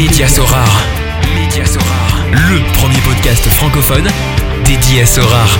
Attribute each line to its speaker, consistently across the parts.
Speaker 1: Média Sorare. Média Sorare. Le premier podcast francophone dédié à Sorare.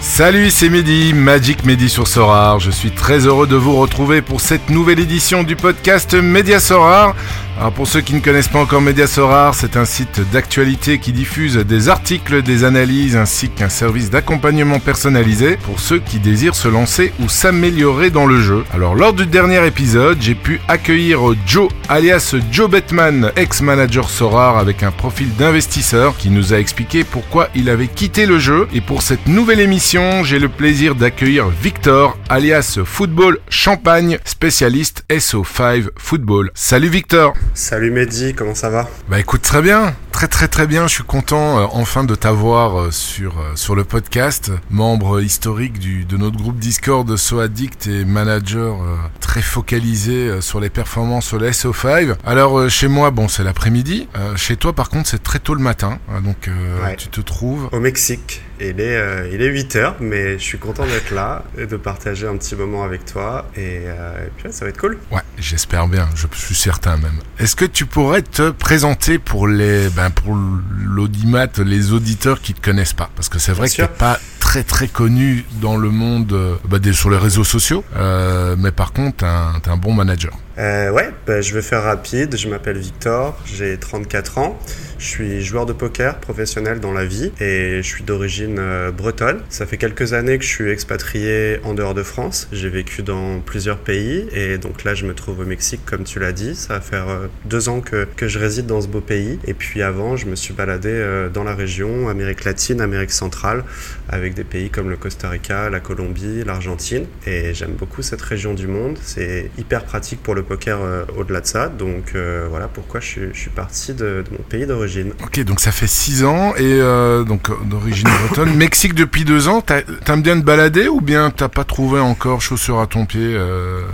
Speaker 2: Salut, c'est Mehdi, Magic Mehdi sur Sorar. Je suis très heureux de vous retrouver pour cette nouvelle édition du podcast Média Sorar. Alors pour ceux qui ne connaissent pas encore Média Sorar, c'est un site d'actualité qui diffuse des articles, des analyses ainsi qu'un service d'accompagnement personnalisé pour ceux qui désirent se lancer ou s'améliorer dans le jeu. Alors lors du dernier épisode, j'ai pu accueillir Joe alias Joe Bettman, ex-manager Sorar avec un profil d'investisseur qui nous a expliqué pourquoi il avait quitté le jeu et pour cette nouvelle émission j'ai le plaisir d'accueillir Victor, alias Football Champagne, spécialiste SO5 Football. Salut Victor
Speaker 3: Salut Mehdi, comment ça va?
Speaker 2: Bah écoute très bien, très très très bien, je suis content euh, enfin de t'avoir euh, sur, euh, sur le podcast, membre historique du, de notre groupe Discord So Addict et manager très focalisé sur les performances le SO5. Alors chez moi, bon c'est l'après-midi, chez toi par contre c'est très tôt le matin, donc tu te trouves...
Speaker 3: Au Mexique. Il est, euh, il est 8 heures, mais je suis content d'être là et de partager un petit moment avec toi. Et, euh, et puis ça va être cool.
Speaker 2: Ouais, j'espère bien, je suis certain même. Est-ce que tu pourrais te présenter pour les, ben pour l'audimat, les auditeurs qui te connaissent pas? Parce que c'est vrai bien que t'es pas très très connu dans le monde, euh, bah, sur les réseaux sociaux, euh, mais par contre, t'es un, un bon manager.
Speaker 3: Euh, ouais, bah, je vais faire rapide. Je m'appelle Victor, j'ai 34 ans. Je suis joueur de poker professionnel dans la vie et je suis d'origine euh, bretonne. Ça fait quelques années que je suis expatrié en dehors de France. J'ai vécu dans plusieurs pays et donc là je me trouve au Mexique comme tu l'as dit. Ça va faire euh, deux ans que, que je réside dans ce beau pays. Et puis avant je me suis baladé euh, dans la région, Amérique latine, Amérique centrale, avec des pays comme le Costa Rica, la Colombie, l'Argentine. Et j'aime beaucoup cette région du monde. C'est hyper pratique pour le poker euh, au-delà de ça. Donc euh, voilà pourquoi je suis, je suis parti de, de, mon pays d'origine.
Speaker 2: Ok, donc ça fait 6 ans et euh, donc d'origine bretonne. Mexique depuis 2 ans. T'aimes bien te balader ou bien t'as pas trouvé encore chaussures à ton pied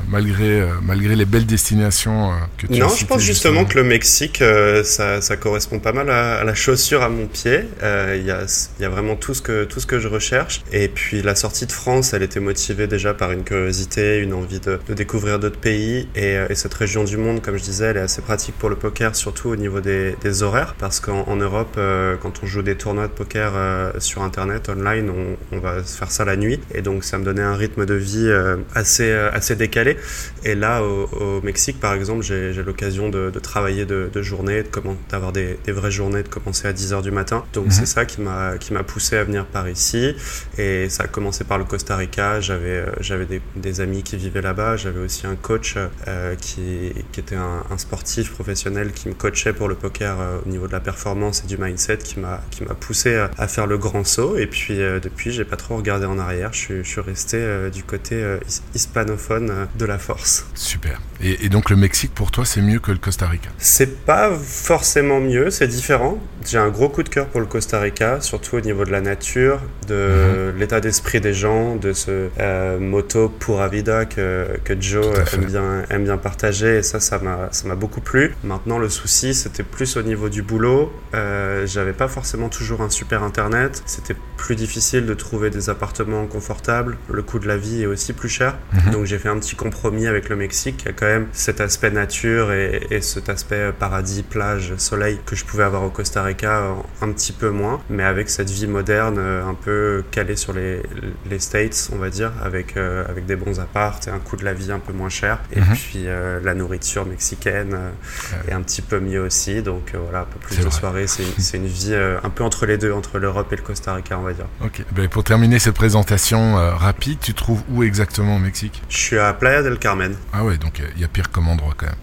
Speaker 2: malgré, malgré les belles destinations que tu
Speaker 3: Non,
Speaker 2: as
Speaker 3: je pense justement, que le Mexique, ça, ça, correspond pas mal à, à, la chaussure à mon pied. Il y, a, y a vraiment tout ce, que, tout ce que je recherche. Et puis la sortie de France, elle était motivée déjà par une curiosité, une envie de, de découvrir d'autres pays et et cette région du monde, comme je disais, elle est assez pratique pour le poker, surtout au niveau des, des horaires, parce qu'en Europe, euh, quand on joue des tournois de poker euh, sur Internet, online, on, on, va faire ça la nuit, et donc ça me donnait un rythme de vie euh, assez, assez décalé. Et là, au, au Mexique, par exemple, j'ai l'occasion de, de, travailler de, de journée, d'avoir des, des, vraies journées, de commencer à 10h du matin. Donc mmh. c'est ça qui m'a poussé à venir par ici, et ça a commencé par le Costa Rica, j'avais j'avais des, des, amis qui vivaient là-bas, j'avais aussi un coach euh, qui, qui, était un, un, sportif professionnel qui me coachait pour le poker euh, au niveau de la performance et du mindset, qui m'a poussé à, à, faire le grand saut. Et puis euh, depuis, j'ai pas trop regardé en arrière. Je suis, je suis resté euh, du côté euh, hispanophone euh, de la force.
Speaker 2: Super. Et, et, donc le Mexique pour toi, c'est mieux que le Costa Rica?
Speaker 3: C'est pas forcément mieux, c'est différent. J'ai un gros coup de cœur pour le Costa Rica, surtout au niveau de la nature, de mmh. l'état d'esprit des gens, de ce moto pura vida que, que Joe aime bien, aime bien partager et ça, ça m'a, ça m'a beaucoup plu. Maintenant, le souci, c'était plus au niveau du boulot. Euh, j'avais pas forcément toujours un super internet. C'était plus difficile de trouver des appartements confortables. Le coût de la vie est aussi plus cher. Mmh. Donc, j'ai fait un petit compromis avec le Mexique qui a quand même cet aspect nature et, et cet aspect paradis, plage, soleil que je pouvais avoir au Costa Rica un petit peu moins, mais avec cette vie moderne un peu calée sur les, les States, on va dire, avec, euh, avec des bons apparts et un coût de la vie un peu moins cher. Et mmh. puis, euh, la nourriture mexicaine euh, ouais. est un petit peu mieux aussi. Donc euh, voilà, un peu plus de soirées. C'est une vie euh, un peu entre les deux, entre l'Europe et le Costa Rica, on va dire.
Speaker 2: Ok. Ben, pour terminer cette présentation rapide, tu trouves où exactement au Mexique?
Speaker 3: Je suis à Playa del Carmen.
Speaker 2: Ah ouais, donc il y a pire comme endroit quand même.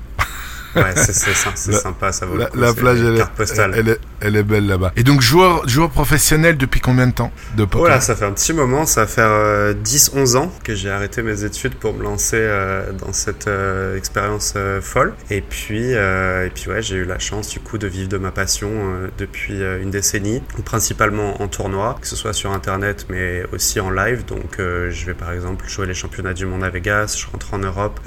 Speaker 3: Ouais, c'est sympa, ça vaut
Speaker 2: la,
Speaker 3: coup.
Speaker 2: La plage, elle est, elle, est, elle est, belle là-bas. Et donc, joueur, joueur professionnel depuis combien de temps de poker?
Speaker 3: Voilà, ça fait un petit moment, ça faire euh, 10-11 ans que j'ai arrêté mes études pour me lancer euh, dans cette euh, expérience euh, folle. Et puis, et puis ouais, j'ai eu la chance du coup de vivre de ma passion depuis une décennie, principalement en tournoi, que ce soit sur Internet, mais aussi en live. Donc, je vais par exemple jouer les championnats du monde à Vegas, je rentre en Europe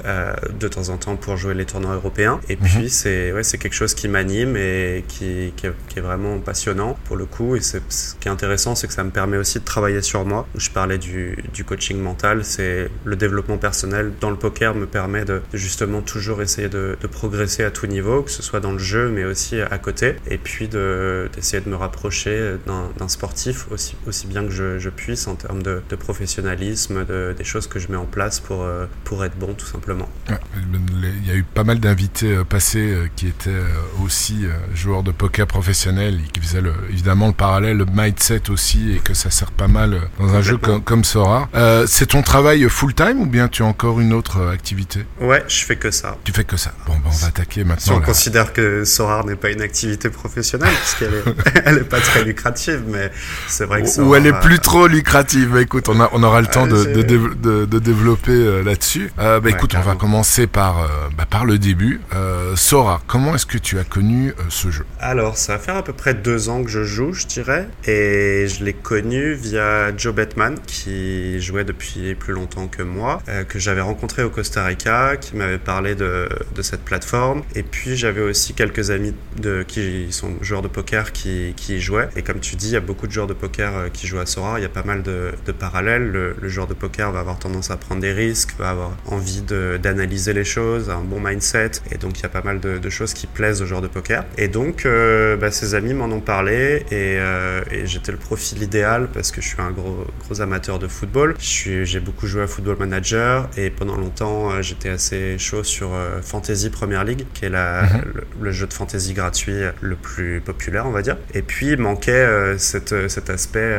Speaker 3: de temps en temps pour jouer les tournois européens. Et Et mhm. puis c'est ouais, c'est quelque chose qui m'anime et qui, qui, est, vraiment passionnant pour le coup. Et ce qui est intéressant, c'est que ça me permet aussi de travailler sur moi. Je parlais du, du coaching mental, c'est le développement personnel dans le poker me permet de, justement toujours essayer de, de, progresser à tout niveau, que ce soit dans le jeu mais aussi à côté. Et puis d'essayer de, me rapprocher d'un sportif aussi, aussi bien que je, je puisse en termes de, professionnalisme, de, des choses que je mets en place pour, euh, pour être bon tout simplement.
Speaker 2: Il y a eu pas mal d'invités euh, passés euh, qui étaient aussi joueurs de poker professionnels et qui faisaient le, évidemment le parallèle, le mindset aussi et que ça sert pas mal dans un jeu comme, comme Sora. c'est ton travail full time ou bien tu as encore une autre activité?
Speaker 3: Ouais, je fais que ça.
Speaker 2: Tu fais que ça. Bon, ben on va attaquer maintenant. Si
Speaker 3: on considère que Sora n'est pas une activité professionnelle, puisqu'elle est, elle est pas très lucrative, mais c'est vrai que
Speaker 2: Ou elle est plus trop lucrative. Écoute, on, a, on aura le temps de, de, de, développer euh, là-dessus. Euh, bah, écoute, on va commencer par, euh, bah, par le début. Euh, Sora, comment est-ce que tu as connu ce jeu?
Speaker 3: Alors, ça va faire à peu près deux ans que je joue, je dirais. Et je l'ai connu via Joe Batman, qui jouait depuis plus longtemps que moi, que j'avais rencontré au Costa Rica, qui m'avait parlé de, cette plateforme. Et puis, j'avais aussi quelques amis de, qui sont joueurs de poker qui, y jouaient. Et comme tu dis, il y a beaucoup de joueurs de poker qui jouent à Sora. Il y a pas mal de, parallèles. Le, le joueur de poker va avoir tendance à prendre des risques, va avoir envie d'analyser les choses, un bon mindset. Et donc, il y a pas mal de, de choses qui plaisent au joueur de poker. Et donc, euh, bah, ses amis m'en ont parlé et, euh, et j'étais le profil idéal parce que je suis un gros, gros amateur de football. J'ai beaucoup joué à Football Manager et pendant longtemps, euh, j'étais assez chaud sur Fantasy Premier League, qui est la, mhm. le, jeu de fantasy gratuit le plus populaire, on va dire. Et puis, il manquait cette, cet aspect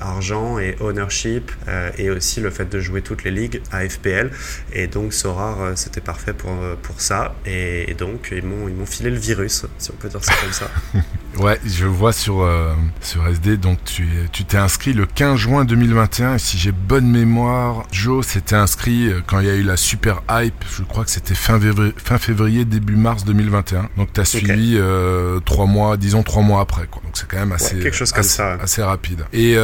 Speaker 3: argent et ownership et aussi le fait de jouer toutes les ligues à FPL. Et donc, Sorar, euh, c'était parfait pour, euh, pour ça. Et, donc, ils m'ont, ils m'ont filé le virus, si on peut dire ça comme ça.
Speaker 2: ouais, je vois sur, euh, sur SD, donc tu, tu t'es inscrit le 15 juin 2021. Et si j'ai bonne mémoire, Joe s'était inscrit quand il y a eu la super hype. Je crois que c'était fin février, fin février début mars 2021. Donc, tu as suivi trois mois, disons trois mois après. Quoi. Donc, c'est quand même assez,
Speaker 3: quelque chose comme
Speaker 2: assez,
Speaker 3: ça.
Speaker 2: assez rapide. Et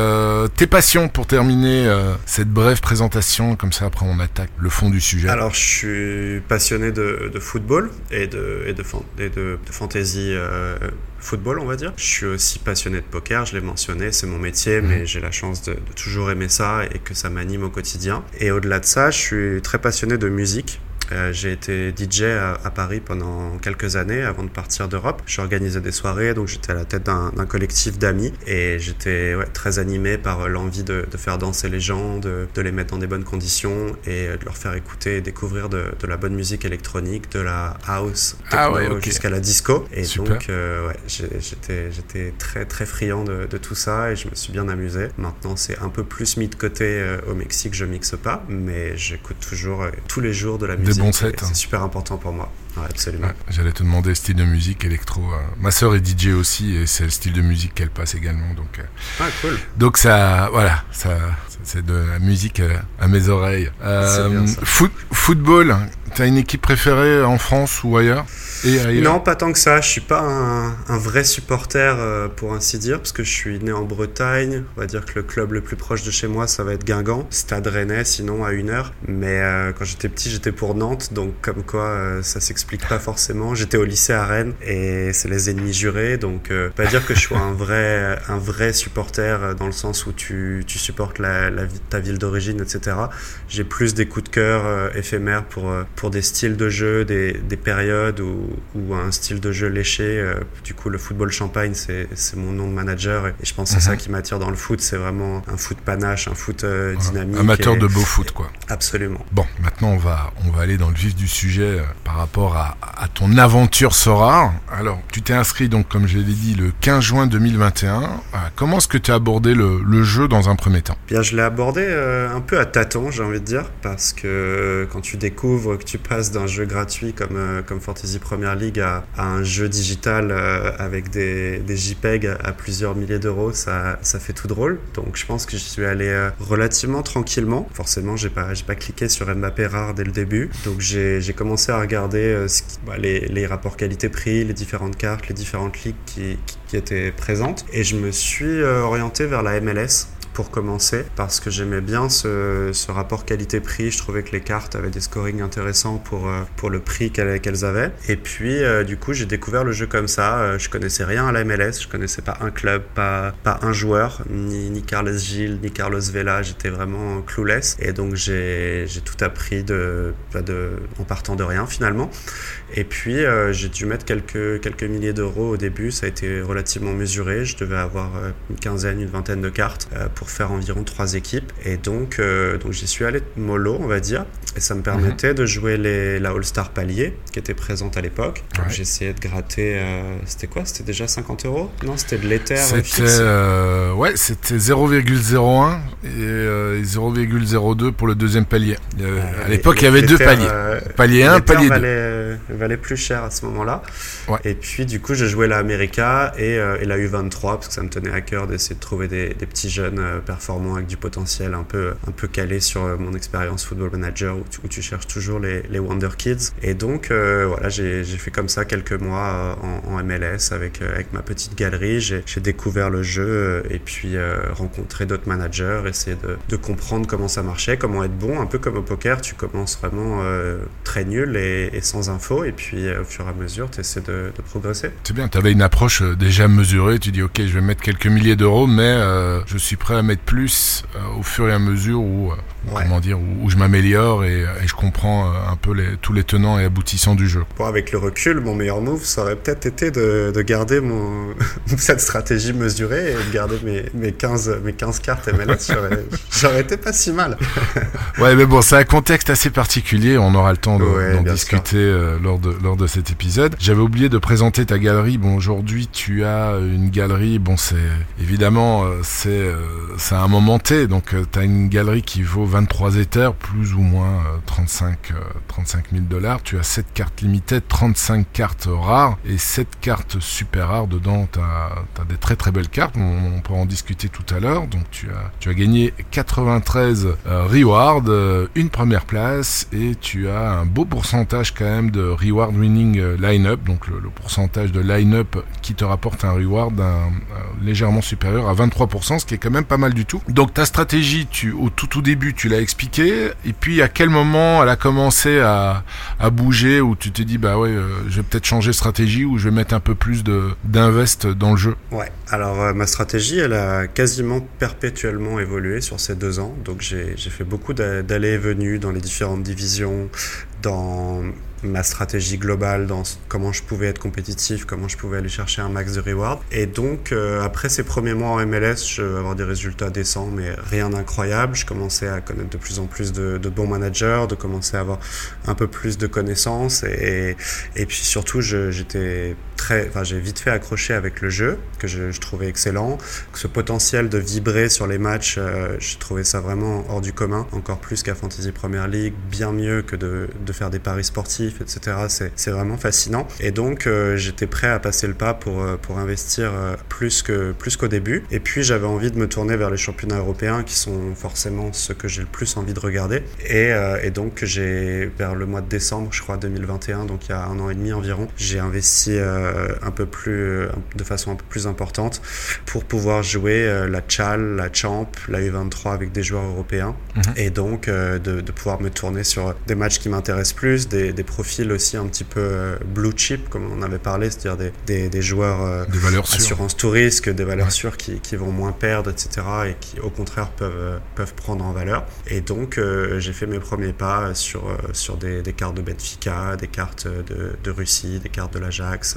Speaker 2: tes passions pour terminer cette brève présentation, comme ça après on attaque le fond du sujet.
Speaker 3: Alors je suis passionné de, football et de, et de, et de, fantasy euh, football, on va dire. Je suis aussi passionné de poker, je l'ai mentionné, c'est mon métier, mhm. mais j'ai la chance de, de toujours aimer ça et que ça m'anime au quotidien. Et au-delà de ça, je suis très passionné de musique. Euh, j'ai été DJ à, Paris pendant quelques années avant de partir d'Europe. J'organisais des soirées, donc j'étais à la tête d'un collectif d'amis et j'étais ouais, très animé par l'envie de, de, faire danser les gens, de, de, les mettre dans des bonnes conditions et de leur faire écouter et découvrir de, de la bonne musique électronique, de la house,
Speaker 2: ah
Speaker 3: jusqu'à la disco. Et donc, euh, ouais, j'étais très très friand de, de, tout ça et je me suis bien amusé. Maintenant, c'est un peu plus mis de côté euh, au Mexique, je mixe pas, mais j'écoute toujours tous les jours de la musique c'est hein. super important pour moi. absolument.
Speaker 2: J'allais te demander style de musique électro. Euh. Ma sœur est DJ aussi et c'est le style de musique qu'elle passe également. Donc, euh.
Speaker 3: ah, cool.
Speaker 2: Donc ça, voilà, ça, c'est de la musique euh, à mes oreilles. Euh, foot, football, t'as une équipe préférée en France ou ailleurs
Speaker 3: non, pas tant que ça. Je suis pas un, vrai supporter, euh, pour ainsi dire, parce que je suis né en Bretagne. On va dire que le club le plus proche de chez moi, ça va être Guingamp. Stade Rennais, sinon, à une heure. Mais euh, quand j'étais petit, j'étais pour Nantes. Donc, comme quoi, euh, ça s'explique pas forcément. J'étais au lycée à Rennes et c'est les ennemis jurés. Donc, pas dire que je sois un vrai, un vrai supporter dans le sens où tu, tu supportes ta ville d'origine, etc. J'ai plus des coups de cœur éphémères pour, pour des styles de jeu, des, des périodes où ou, un style de jeu léché. Euh, du coup, le football champagne, c'est mon nom de manager et, je pense que c'est ça mhm. qui m'attire dans le foot. C'est vraiment un foot panache, un foot euh, dynamique.
Speaker 2: Amateur de beau foot, quoi.
Speaker 3: Absolument.
Speaker 2: Bon, maintenant, on va, on va aller dans le vif du sujet euh, par rapport à, à, ton aventure Sora. Alors, tu t'es inscrit, donc, comme je l'ai dit, le 15 juin 2021. comment est-ce que tu as abordé le, le, jeu dans un premier temps?
Speaker 3: Bien, je l'ai abordé un peu à tâtons, j'ai envie de dire, parce que quand tu découvres que tu passes d'un jeu gratuit comme, comme Fantasy Premier League à, un jeu digital euh, avec des, des, JPEG à plusieurs milliers d'euros, ça, ça fait tout drôle. Donc je pense que je suis allé euh, relativement tranquillement. Forcément, j'ai pas, pas cliqué sur Mbappé rare dès le début. Donc j'ai, commencé à regarder euh, bah, les, les, rapports qualité-prix, les différentes cartes, les différentes ligues qui, qui étaient présentes. Et je me suis orienté vers la MLS pour commencer parce que j'aimais bien ce, ce rapport qualité-prix. Je trouvais que les cartes avaient des scorings intéressants pour, pour le prix qu'elles, avaient. Et puis puis, du coup, j'ai découvert le jeu comme ça. je connaissais rien à la MLS, je connaissais pas un club, pas, pas un joueur, ni, ni Carlos Gilles, ni Carlos Vela. J'étais vraiment clueless. Et donc, j'ai tout appris de, bah, de, en partant de rien finalement. Et puis, j'ai dû mettre quelques, quelques milliers d'euros au début. Ça a été relativement mesuré. Je devais avoir une quinzaine, une vingtaine de cartes pour faire environ trois équipes. Et donc, donc j'y suis allé mollo, on va dire. Et ça me permettait mhm. de jouer les, la All-Star palier qui était présente à l'époque. Essayé de gratter. Euh, c'était quoi? C'était déjà 50 euros? Non, c'était de l'Ether.
Speaker 2: C'était euh, ouais, c'était 0,01 et 0,02 euh, pour le deuxième palier. à l'époque, il y avait deux paliers. palier 1, palier 2.
Speaker 3: Valait, valait plus cher à ce moment-là. Et puis du coup, je jouais la America et, et, la U23 parce que ça me tenait à cœur d'essayer de trouver des, des petits jeunes performants avec du potentiel un peu un peu calé sur mon expérience football manager où tu, cherches toujours les, les, Wonder Kids. Et donc, euh, voilà, j'ai fait comme ça quelques mois euh, en, MLS avec, euh, avec ma petite galerie. J'ai découvert le jeu et puis rencontré d'autres managers, essayer de, de, comprendre comment ça marchait, comment être bon. Un peu comme au poker, tu commences vraiment très nul et, sans info. Et puis, au fur et à mesure, tu essaies de, de, progresser.
Speaker 2: C'est bien, tu avais une approche déjà mesurée. Tu dis, OK, je vais mettre quelques milliers d'euros, mais je suis prêt à mettre plus au fur et à mesure où, comment dire, où, où je m'améliore et, et, je comprends euh, un peu les, tous les tenants et aboutissants du jeu.
Speaker 3: Bon, avec le recul, mon meilleur move, ça aurait peut-être été de, de garder mon, cette stratégie mesurée et de garder mes, mes, 15, mes 15 cartes MLS. J'aurais été pas si mal.
Speaker 2: ouais, mais bon, c'est un contexte assez particulier. On aura le temps d'en discuter euh, lors, de, lors de cet épisode. J'avais oublié de présenter ta galerie. Bon, aujourd'hui, tu as une galerie. Bon, c'est évidemment, euh, c'est c'est un moment T. Donc, tu as une galerie qui vaut 23 éthers, plus ou moins 35, 35 000 dollars, tu as 7 cartes limitées, 35 cartes rares et 7 cartes super rares. Dedans, tu as, des très très belles cartes. On, peut en discuter tout à l'heure. Donc, tu as, tu as gagné 93 euh, rewards, euh, une première place et tu as un beau pourcentage quand même de reward winning euh, line-up. Donc, le, pourcentage de line-up qui te rapporte un reward légèrement supérieur à 23%, ce qui est quand même pas mal du tout. Donc, ta stratégie, tu, au tout, tout début, tu l'as expliqué. Et puis, à quel moment elle a commencé à, bouger où tu t'es dit bah ouais, euh, je vais peut-être changer de stratégie ou je vais mettre un peu plus d'invest dans le jeu?
Speaker 3: Ouais, alors euh, ma stratégie elle a quasiment perpétuellement évolué sur ces deux ans. Donc j'ai fait beaucoup d'allées et venues dans les différentes divisions, dans ma stratégie globale dans comment je pouvais être compétitif, comment je pouvais aller chercher un max de reward. Et donc, euh, après ces premiers mois en MLS, je vais avoir des résultats décents, mais rien d'incroyable. Je commençais à connaître de plus en plus de, bons managers, de commencer à avoir un peu plus de connaissances. Et, puis surtout, j'étais très, enfin, j'ai vite fait accrocher avec le jeu, que je, trouvais excellent. Ce potentiel de vibrer sur les matchs, euh, je trouvais ça vraiment hors du commun, encore plus qu'à Fantasy Premier League, bien mieux que de faire des paris sportifs etc. C'est vraiment fascinant. Et donc, euh, j'étais prêt à passer le pas pour, euh, pour investir euh, plus qu'au plus qu'au début. Et puis, j'avais envie de me tourner vers les championnats européens qui sont forcément ceux que j'ai le plus envie de regarder. Et, et donc, j'ai, vers le mois de décembre, je crois, 2021, donc il y a un an et demi environ, j'ai investi un peu plus, de façon un peu plus importante pour pouvoir jouer la Chal, la Champ, la U23 avec des joueurs européens. Mhm. Et donc, de, de, pouvoir me tourner sur des matchs qui m'intéressent plus, des, des profil aussi un petit peu euh, blue chip, comme on avait parlé, c'est-à-dire des, des, des, joueurs euh,
Speaker 2: des valeurs
Speaker 3: assurance tout risque, des valeurs sûres qui, qui, vont moins perdre, etc. et qui au contraire peuvent, euh, peuvent prendre en valeur. Et donc j'ai fait mes premiers pas sur, sur des, des, cartes de Benfica, des cartes de, de Russie, des cartes de l'Ajax,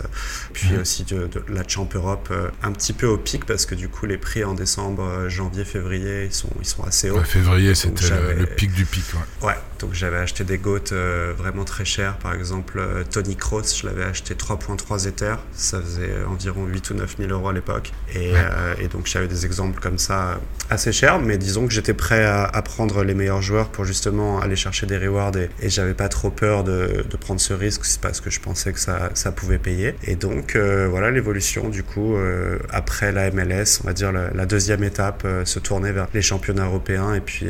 Speaker 3: puis aussi de, de, la Champ Europe, un petit peu au pic parce que du coup les prix en décembre, janvier, février, ils sont, ils sont assez hauts.
Speaker 2: février c'était le, pic du pic.
Speaker 3: Ouais, ouais donc j'avais acheté des goats vraiment très chers par exemple, euh, Tony Cross, je l'avais acheté 3.3 Ethers. Ça faisait environ 8 ou 9 000 euros à l'époque. Euh, et, donc, j'avais des exemples comme ça assez chers. Mais disons que j'étais prêt à, prendre les meilleurs joueurs pour justement aller chercher des rewards. Et, et j'avais pas trop peur de, prendre ce risque. C'est parce que je pensais que ça, ça pouvait payer. Et donc, euh, voilà l'évolution. Du coup, après la MLS, on va dire la, deuxième étape, se tourner vers les championnats européens et puis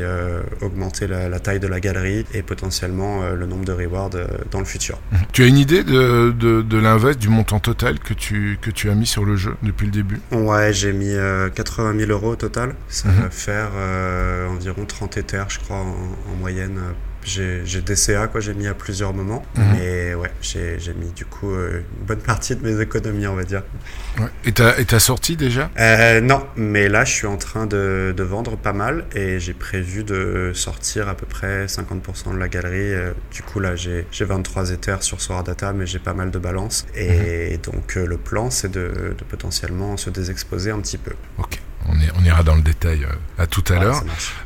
Speaker 3: augmenter la, la, taille de la galerie et potentiellement le nombre de rewards dans le futur.
Speaker 2: Tu as une idée de, de, de l'invest, du montant total que tu, que tu as mis sur le jeu depuis le début?
Speaker 3: Ouais, j'ai mis 80 euh, 000 euros au total. Ça mhm. va faire euh, environ 30 éthers, je crois, en, moyenne euh, j'ai DCA, quoi, j'ai mis à plusieurs moments.
Speaker 2: Mhm.
Speaker 3: Mais ouais, j'ai mis du coup euh, une bonne partie de mes économies, on va dire.
Speaker 2: Ouais. Et t'as sorti déjà?
Speaker 3: Euh, Non, mais là, je suis en train de, de vendre pas mal et j'ai prévu de sortir à peu près 50% de la galerie. Euh, du coup, là, j'ai 23 Ethers sur Sora Data, mais j'ai pas mal de balance. Et mhm. donc, le plan, c'est de, de potentiellement se désexposer un petit peu.
Speaker 2: Ok. On, est, on, ira dans le détail à tout à l'heure.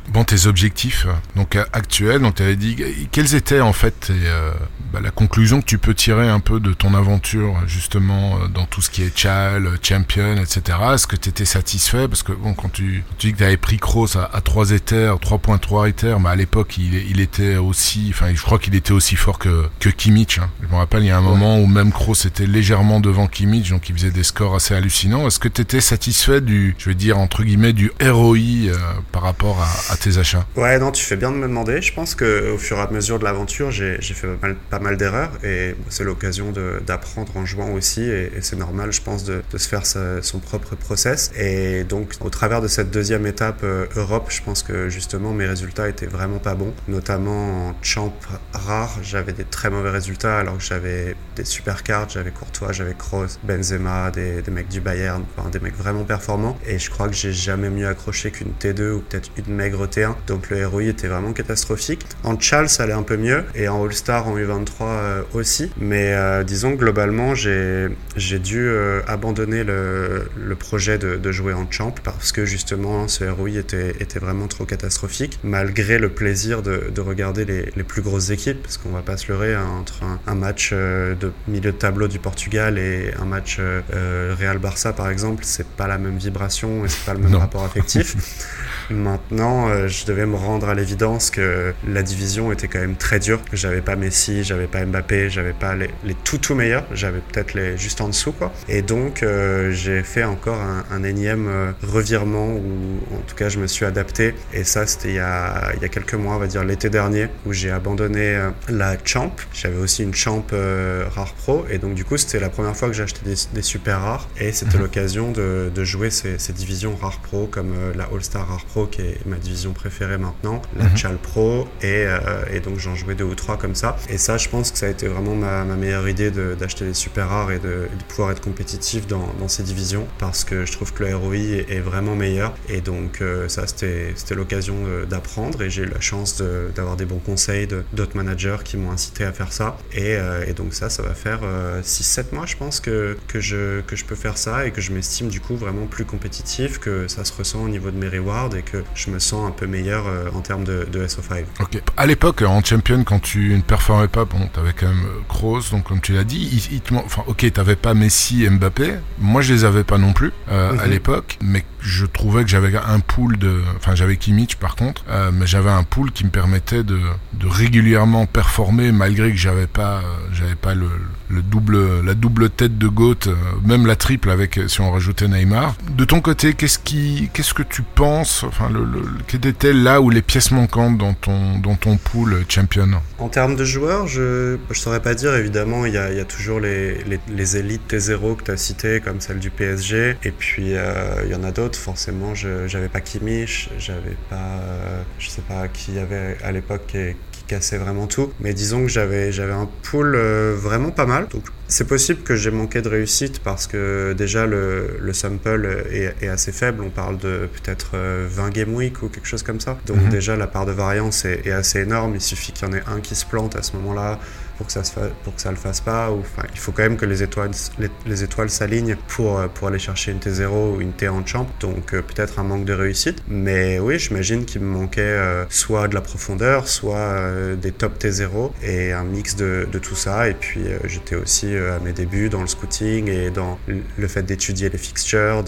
Speaker 2: Bon, tes objectifs donc actuels, on t'avait dit quels étaient en fait tes, bah, la conclusion que tu peux tirer un peu de ton aventure justement euh, dans tout ce qui est Chal, Champion, etc. Est-ce que tu étais satisfait? Parce que bon, quand tu, tu dis que tu avais pris Kroos à, à 3 Ethers, 3.3 Ethers, mais à l'époque il, il, était aussi, enfin je crois qu'il était aussi fort que, que Kimmich. Hein. Je me rappelle, il y a un moment où même Kroos était légèrement devant Kimmich, donc il faisait des scores assez hallucinants. Est-ce que tu étais satisfait du, je vais dire entre guillemets, du ROI euh, par rapport à, tes achats.
Speaker 3: Ouais, non, tu fais bien de me demander. Je pense que au fur et à mesure de l'aventure, j'ai fait pas mal, d'erreurs et c'est l'occasion d'apprendre en jouant aussi et, c'est normal je pense de, se faire son propre process. Et donc au travers de cette deuxième étape euh, Europe je pense que justement mes résultats étaient vraiment pas bons. Notamment en champ rare j'avais des très mauvais résultats alors que j'avais des super cartes. J'avais Courtois j'avais Kroos Benzema des, mecs du Bayern des mecs vraiment performants. Et je crois que j'ai jamais mieux accroché qu'une T2 ou peut-être une maigre T1 donc le ROI était vraiment catastrophique. En Chal ça allait un peu mieux. Et en All-Star en U23 euh, aussi. Mais euh, disons globalement, j'ai dû euh, abandonner le, le projet de, jouer en champ parce que justement ce ROI était, était vraiment trop catastrophique, malgré le plaisir de, de regarder les, les, plus grosses équipes, parce qu'on va pas se leurrer, hein, entre un, match de milieu de tableau du Portugal et un match Real-Barça par exemple, c'est pas la même vibration et c'est pas le même rapport affectif. Maintenant, euh, je devais me rendre à l'évidence que la division était quand même très dure. J'avais pas Messi, j'avais pas Mbappé, j'avais pas les, les, tout tout meilleurs. J'avais peut-être les juste en dessous quoi. Et donc euh, j'ai fait encore un, un énième euh, revirement où en tout cas je me suis adapté. Et ça c'était il, y a, il y a quelques mois, on va dire l'été dernier, où j'ai abandonné la Champ. J'avais aussi une Champ Rare Pro et donc du coup c'était la première fois que j'ai acheté des, des, super rares et c'était mhm. l'occasion de, de, jouer ces, ces, divisions Rare Pro comme la All Star Rare Pro qui est ma division préférée maintenant, la mhm. Chal Pro, et, euh, et donc j'en jouais deux ou trois comme ça. Et ça, je pense que ça a été vraiment ma, ma meilleure idée d'acheter des super rares et de, de, pouvoir être compétitif dans, dans, ces divisions, parce que je trouve que le ROI est, vraiment meilleur. Et donc euh, ça, c'était l'occasion d'apprendre, et j'ai eu la chance d'avoir des bons conseils d'autres managers qui m'ont incité à faire ça. Et, euh, et, donc ça, ça va faire 6-7 mois, je pense, que, que, je, que je peux faire ça, et que je m'estime du coup vraiment plus compétitif, que ça se ressent au niveau de mes rewards, et que je me sens un peu meilleur euh, en termes de, de SO5.
Speaker 2: Ok. À l'époque, en champion, quand tu ne performais pas, bon, t'avais quand même euh, Kroos, donc comme tu l'as dit, il, enfin, ok, t'avais pas Messi et Mbappé. Moi, je les avais pas non plus euh, à mhm. l'époque, mais je trouvais que j'avais un pool de, enfin, j'avais Kimmich par contre, mais j'avais un pool qui me permettait de, de régulièrement performer malgré que j'avais pas, j'avais pas le, le, double, la double tête de Goat, même la triple avec si on rajoutait Neymar. De ton côté, qu'est-ce qui, qu'est-ce que tu penses, enfin, le, là où les pièces manquantes dans ton, dans ton pool champion
Speaker 3: En termes de joueurs, je ne saurais pas dire. Évidemment, il y a, toujours les, les, les élites T0 que tu as citées, comme celle du PSG. Et puis, euh, il y en a d'autres. Forcément, je n'avais pas Kimmich, j'avais pas, euh, je sais pas qui y avait à l'époque qui, cassait vraiment tout. Mais disons que j'avais un pool euh, vraiment pas mal. Donc, c'est possible que j'ai manqué de réussite parce que déjà le, le sample est, est, assez faible. On parle de peut-être 20 euh, game week ou quelque chose comme ça. Donc mm -hmm. déjà la part de variance est, est assez énorme. Il suffit qu'il y en ait un qui se plante à ce moment-là pour que ça se pour que ça le fasse pas ou enfin il faut quand même que les étoiles les, les étoiles s'alignent pour euh, pour aller chercher une T0 ou une T en champ donc euh, peut-être un manque de réussite. Mais oui j'imagine qu'il me manquait euh, soit de la profondeur soit euh, des top T0 et un mix de, de tout ça. Et puis j'étais aussi à mes débuts dans le scouting et dans le fait d'étudier les fixtures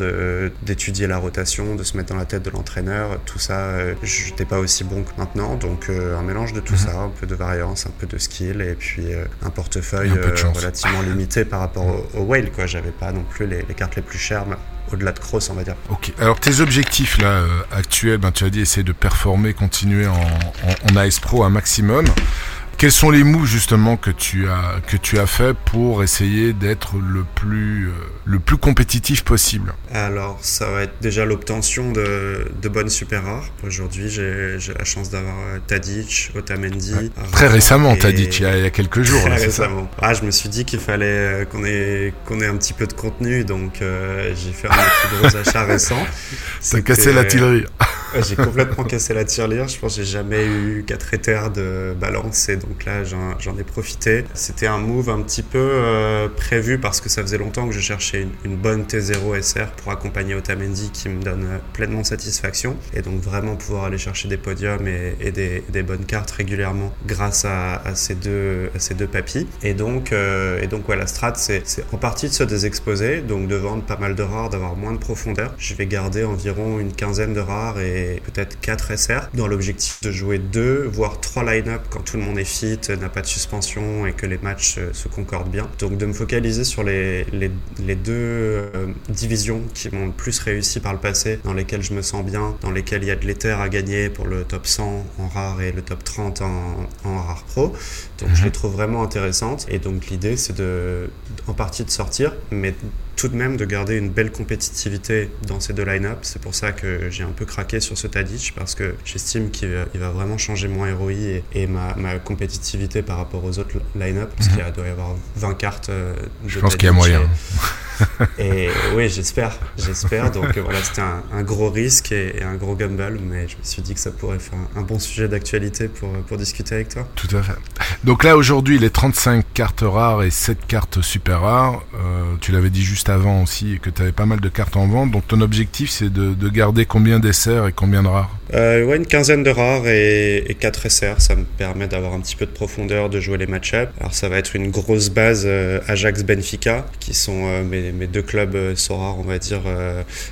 Speaker 3: d'étudier la rotation de se mettre dans la tête de l'entraîneur tout ça j'étais pas aussi bon que maintenant. Donc un mélange de tout mmh. ça un peu de variance un peu de skill et puis puis euh, un portefeuille un euh, relativement limité par rapport au, au whale. Quoi. J'avais pas non plus les, les cartes les plus chères au-delà de Cross, on va dire.
Speaker 2: Ok. Alors tes objectifs là euh, actuels, ben, tu as dit essayer de performer, continuer en, en, en AS Pro un maximum quels sont les moves justement que tu as que tu as fait pour essayer d'être le plus euh, le plus compétitif possible?
Speaker 3: Alors, ça va être déjà l'obtention de, de bonnes super rares. Aujourd'hui, j'ai la chance d'avoir euh, Tadic, Otamendi.
Speaker 2: Très récemment, Tadic, il y, a, quelques jours.
Speaker 3: Très récemment. Ah, je me suis dit qu'il fallait euh, qu'on ait, qu'on ait un petit peu de contenu, donc j'ai fait un plus gros achats récents.
Speaker 2: T'as cassé la tilerie.
Speaker 3: j'ai complètement cassé la tirelire. Je pense que j'ai jamais eu 4 éthers de balance et donc là j'en ai profité. C'était un move un petit peu euh, prévu parce que ça faisait longtemps que je cherchais une, bonne T0 SR pour accompagner Otamendi qui me donne euh, pleinement satisfaction et donc vraiment pouvoir aller chercher des podiums et, des, bonnes cartes régulièrement grâce à, ces deux ces deux papis. Et donc euh, et donc ouais, la strat c'est en partie de se désexposer donc de vendre pas mal de rares, d'avoir moins de profondeur. Je vais garder environ une quinzaine de rares et peut-être 4 SR dans l'objectif de jouer deux voire trois line-up quand tout le monde est n'a pas de suspension et que les matchs se concordent bien. Donc de me focaliser sur les, les, les deux euh, divisions qui m'ont le plus réussi par le passé, dans lesquelles je me sens bien, dans lesquelles il y a de l'éther à gagner pour le top 100 en rare et le top 30 en, en rare pro. Donc je mhm. les trouve vraiment intéressantes et donc l'idée c'est de en partie de sortir, mais tout de même de garder une belle compétitivité dans ces deux line-up. C'est pour ça que j'ai un peu craqué sur ce Tadic parce que j'estime qu'il va, vraiment changer mon ROI et, ma, ma, compétitivité par rapport aux autres line-up parce mhm. qu'il doit y avoir 20 cartes euh,
Speaker 2: de Je pense qu'il y a moyen.
Speaker 3: et oui, j'espère, j'espère. Donc euh, voilà, c'était un, gros risque et, un gros gamble, mais je me suis dit que ça pourrait faire un, bon sujet d'actualité pour, pour discuter avec toi.
Speaker 2: Tout à fait. Donc là, aujourd'hui, les 35 cartes rares et 7 cartes super rares, euh, tu l'avais dit juste avant aussi, que tu avais pas mal de cartes en vente. Donc ton objectif, c'est de, de garder combien d'essais et combien de rares?
Speaker 3: Euh, ouais, une quinzaine de rares et, et 4 SR. Ça me permet d'avoir un petit peu de profondeur, de jouer les match-up. Alors, ça va être une grosse base euh, Ajax-Benfica, qui sont euh, mes, deux clubs euh, so rares, on va dire,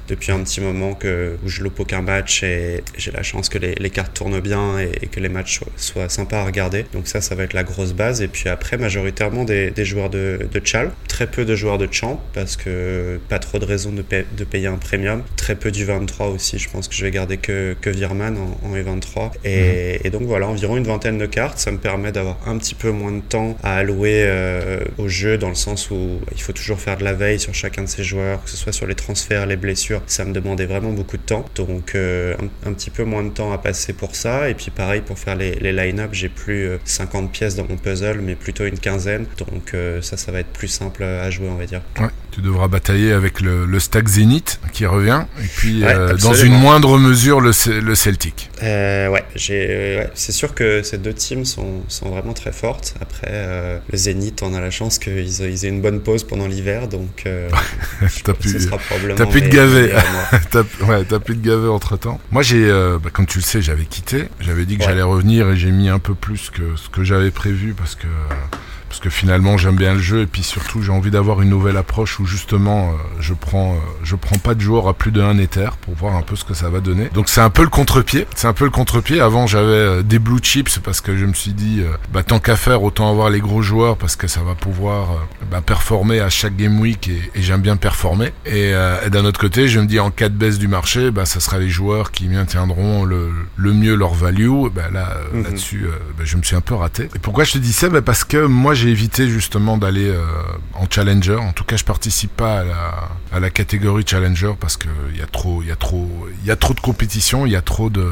Speaker 3: depuis un petit moment que, où je loupe aucun match et j'ai la chance que les, les, cartes tournent bien et, que les matchs soient, sympas à regarder. Donc, ça, ça va être la grosse base. Et puis après, majoritairement des, des joueurs de, de Chal. Très peu de joueurs de Champ, parce que pas trop de raisons de, de payer un premium. Très peu du 23 aussi. Je pense que je vais garder que, que en, E23. Mhm. Et, donc voilà, environ une vingtaine de cartes. Ça me permet d'avoir un petit peu moins de temps à allouer euh, au jeu dans le sens où il faut toujours faire de la veille sur chacun de ces joueurs, que ce soit sur les transferts, les blessures. Ça me demandait vraiment beaucoup de temps. Donc euh, un, petit peu moins de temps à passer pour ça. Et puis pareil, pour faire les, les line-up, j'ai plus 50 euh, pièces dans mon puzzle, mais plutôt une quinzaine. Donc ça, ça va être plus simple à jouer, on va dire.
Speaker 2: Ouais, tu devras batailler avec le, le stack Zenith qui revient. Et puis dans une moindre mesure, le, le Celtic.
Speaker 3: Euh, ouais, j'ai, c'est sûr que ces deux teams sont, sont vraiment très fortes. Après, euh, le Zénith, on a la chance qu'ils aient une bonne pause pendant l'hiver, donc euh,
Speaker 2: t'as pu, t'as pu te gaver. t'as, ouais, t'as pu te gaver entre temps. Moi, j'ai, euh, bah, comme tu le sais, j'avais quitté. J'avais dit que j'allais revenir et j'ai mis un peu plus que ce que j'avais prévu parce que parce que finalement j'aime bien le jeu et puis surtout j'ai envie d'avoir une nouvelle approche où justement euh, je prends euh, je prends pas de joueurs à plus de 1 Ether pour voir un peu ce que ça va donner. Donc c'est un peu le contre-pied, c'est un peu le contre-pied. Avant j'avais euh, des blue chips parce que je me suis dit bah tant qu'à faire autant avoir les gros joueurs parce que ça va pouvoir bah, performer à chaque game week et, j'aime bien performer. Et, d'un autre côté je me dis en cas de baisse du marché bah ça sera les joueurs qui maintiendront le, le mieux leur value. Bah là mhm. là-dessus bah, je me suis un peu raté. Et pourquoi je te dis ça? Bah, parce que moi j'ai évité justement d'aller euh, en challenger. En tout cas, je participe pas à la, à la catégorie challenger parce que il y a trop, il y a trop, il y a trop de compétition, il y a trop de,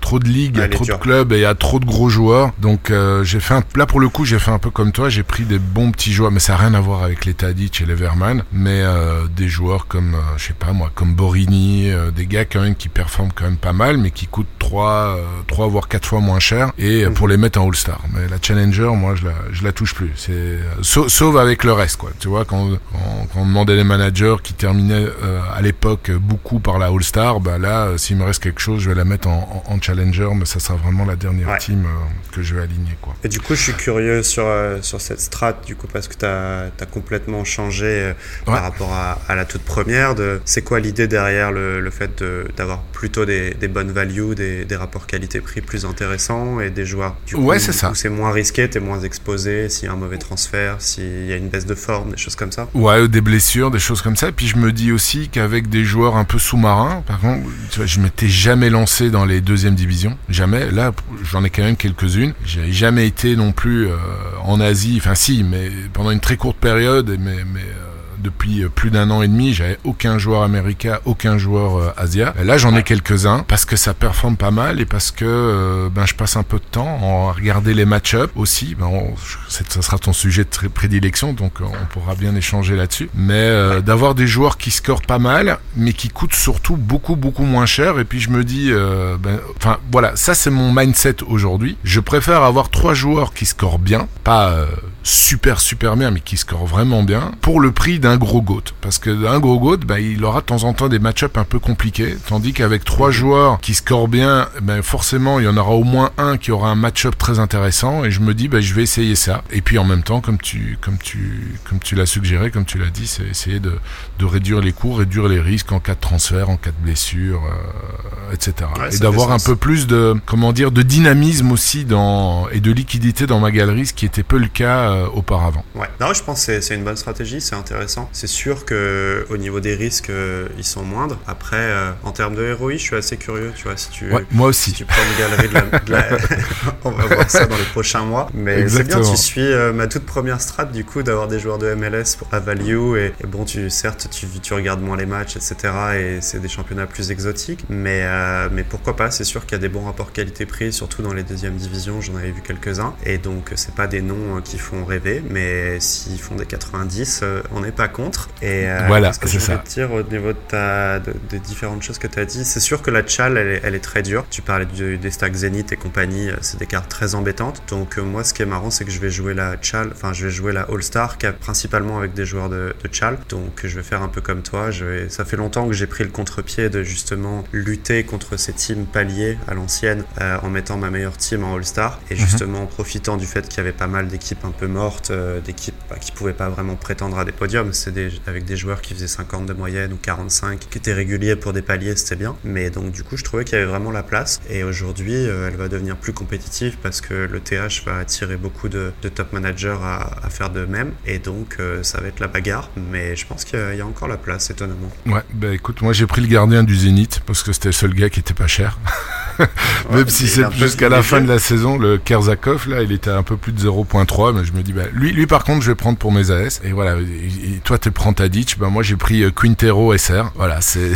Speaker 2: trop de ligues, il y a trop de clubs et il y a trop de gros joueurs. Donc euh, j'ai fait un, là pour le coup, j'ai fait un peu comme toi. J'ai pris des bons petits joueurs, mais ça n'a rien à voir avec les Tadic et les Verman, mais euh, des joueurs comme, je sais pas moi, comme Borini, des gars quand même qui performent quand même pas mal, mais qui coûtent 3, 3 voire 4 fois moins cher et mhm. pour les mettre en All-Star. Mais la challenger, moi, je la, je la touche plus. C'est sauf avec le reste, quoi. Tu vois, quand, quand, on demandait les managers qui terminaient euh, à l'époque beaucoup par la All-Star, bah là, euh, s'il me reste quelque chose, je vais la mettre en, en, challenger, mais ça sera vraiment la dernière team euh, que je vais aligner, quoi.
Speaker 3: Et du coup, je suis curieux sur sur cette strat, du coup, parce que tu as, as, complètement changé par rapport à, à, la toute première. De, c'est quoi l'idée derrière le, le fait d'avoir plutôt des, des, bonnes values, des, des rapports qualité-prix plus intéressants et des joueurs.
Speaker 2: Du coup, ouais, c'est ça.
Speaker 3: c'est moins risqué, t'es moins exposé. Si un mauvais transfert, s'il y a une baisse de forme, des choses comme ça.
Speaker 2: Ouais, des blessures, des choses comme ça. Et puis je me dis aussi qu'avec des joueurs un peu sous-marins, par contre, tu vois, m'étais jamais lancé dans les deuxièmes divisions, jamais. Là, j'en ai quand même quelques-unes. J'ai jamais été non plus euh, en Asie, enfin si, mais pendant une très courte période, mais, mais euh, depuis euh, plus d'un an et demi, j'avais aucun joueur américain, aucun joueur euh, asia. Là, j'en ai quelques-uns parce que ça performe pas mal et parce que euh, ben je passe un peu de temps à regarder les match-up aussi. Ben, on, ça sera ton sujet de prédilection, donc on pourra bien échanger là-dessus. Mais euh, d'avoir des joueurs qui scorent pas mal, mais qui coûtent surtout beaucoup beaucoup moins cher. Et puis je me dis, euh, ben, enfin voilà, ça c'est mon mindset aujourd'hui. Je préfère avoir trois joueurs qui scorent bien, pas euh, super super bien, mais qui scorent vraiment bien, pour le prix d'un gros goat. Parce que un gros goat, ben, il aura de temps en temps des match-up un peu compliqués, tandis qu'avec trois joueurs qui scorent bien, ben, forcément il y en aura au moins un qui aura un match-up très intéressant. Et je me dis, ben, je vais essayer ça. Et puis en même temps, comme tu comme tu comme tu l'as suggéré, comme tu l'as dit, c'est essayer de, de réduire les coûts, réduire les risques en cas de transfert, en cas de blessure, euh, etc.
Speaker 3: Ouais,
Speaker 2: et d'avoir un peu plus de comment dire de dynamisme aussi dans et de liquidité dans ma galerie, ce qui était peu le cas euh, auparavant.
Speaker 3: Ouais. Non, je pense que c'est- une bonne stratégie, c'est intéressant. C'est sûr que au niveau des risques, euh, ils sont moindres. Après, euh, en termes de ROI, je suis assez curieux, tu vois, si tu
Speaker 2: Ouais, moi
Speaker 3: si
Speaker 2: aussi.
Speaker 3: tu prends une galerie de la, de la- on va voir ça dans les prochains mois. Mais c'est bien, tu suis ma toute première strat du coup d'avoir des joueurs de MLS pour à value et, et bon, tu certes tu, tu regardes moins les matchs, etc. Et c'est des championnats plus exotiques, mais mais pourquoi pas C'est sûr qu'il y a des bons rapports qualité-prix, surtout dans les deuxièmes divisions. J'en avais vu quelques-uns, et donc c'est pas des noms qui font rêver, mais s'ils font des 90, euh, on n'est pas contre. Et euh,
Speaker 2: Voilà,
Speaker 3: ce que je voulais te dire au niveau de ta, de- différentes choses que tu as dit, c'est sûr que la chal, elle est, elle est très dure. Tu parlais du- des stacks Zenith et compagnie, euh, c'est des cartes très embêtantes. Donc moi, ce qui est marrant, c'est que je vais jouer la chal, enfin je vais jouer la All Star, principalement avec des joueurs de, de chal. Donc je vais faire un peu comme toi. Je vais... Ça fait longtemps que j'ai pris le contre-pied de justement lutter contre ces teams paliers à l'ancienne euh, en mettant ma meilleure team en All Star et justement en profitant du fait qu'il y avait pas mal d'équipes un peu mortes, euh, d'équipes bah, qui pouvaient pas vraiment prétendre à des podiums. C'est avec des joueurs qui faisaient 50 de moyenne ou 45, qui étaient réguliers pour des paliers, c'était bien. Mais donc du coup, je trouvais qu'il y avait vraiment la place. Et aujourd'hui, euh, elle va devenir plus compétitive parce que le TH va attirer beaucoup de, top managers à, à faire de même. Et donc, euh, ça va être la bagarre. Mais je pense qu'il y, a encore la place, étonnamment.
Speaker 2: Ouais, bah écoute, moi j'ai pris le gardien du Zénith parce que c'était le seul gars qui était pas cher. Même si c'est jusqu'à la fin de la saison, le Kerzakov là, il était un peu plus de 0.3, mais je me dis bah lui, lui par contre, je vais prendre pour mes AS. Et voilà, et- et toi tu prends Tadic, bah moi j'ai pris euh, Quintero SR. Voilà, c'est,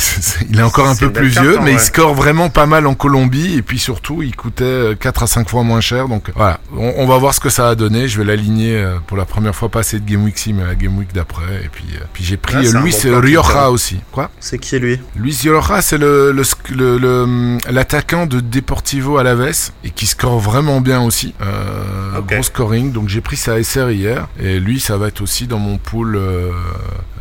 Speaker 2: il est encore un peu plus vieux,
Speaker 3: hein,
Speaker 2: mais il score vraiment pas mal en Colombie et puis surtout, il coûtait euh, 4 à 5 fois moins cher. Donc voilà, on, on va voir ce que ça a donné. Je vais l'aligner euh, pour la première fois pas cette Game Week 6 mais la Game Week d'après. Et puis, euh, puis j'ai pris
Speaker 3: Ah,
Speaker 2: euh,
Speaker 3: un
Speaker 2: Luis
Speaker 3: bon
Speaker 2: Rioja aussi. Quoi?
Speaker 3: C'est qui lui?
Speaker 2: Luis Rioja, c'est le, le- l'attaquant de Deportivo Alaves et qui score vraiment bien aussi. Euh. Gros scoring, donc j'ai pris sa SR hier et lui, ça va être aussi dans mon pool euh,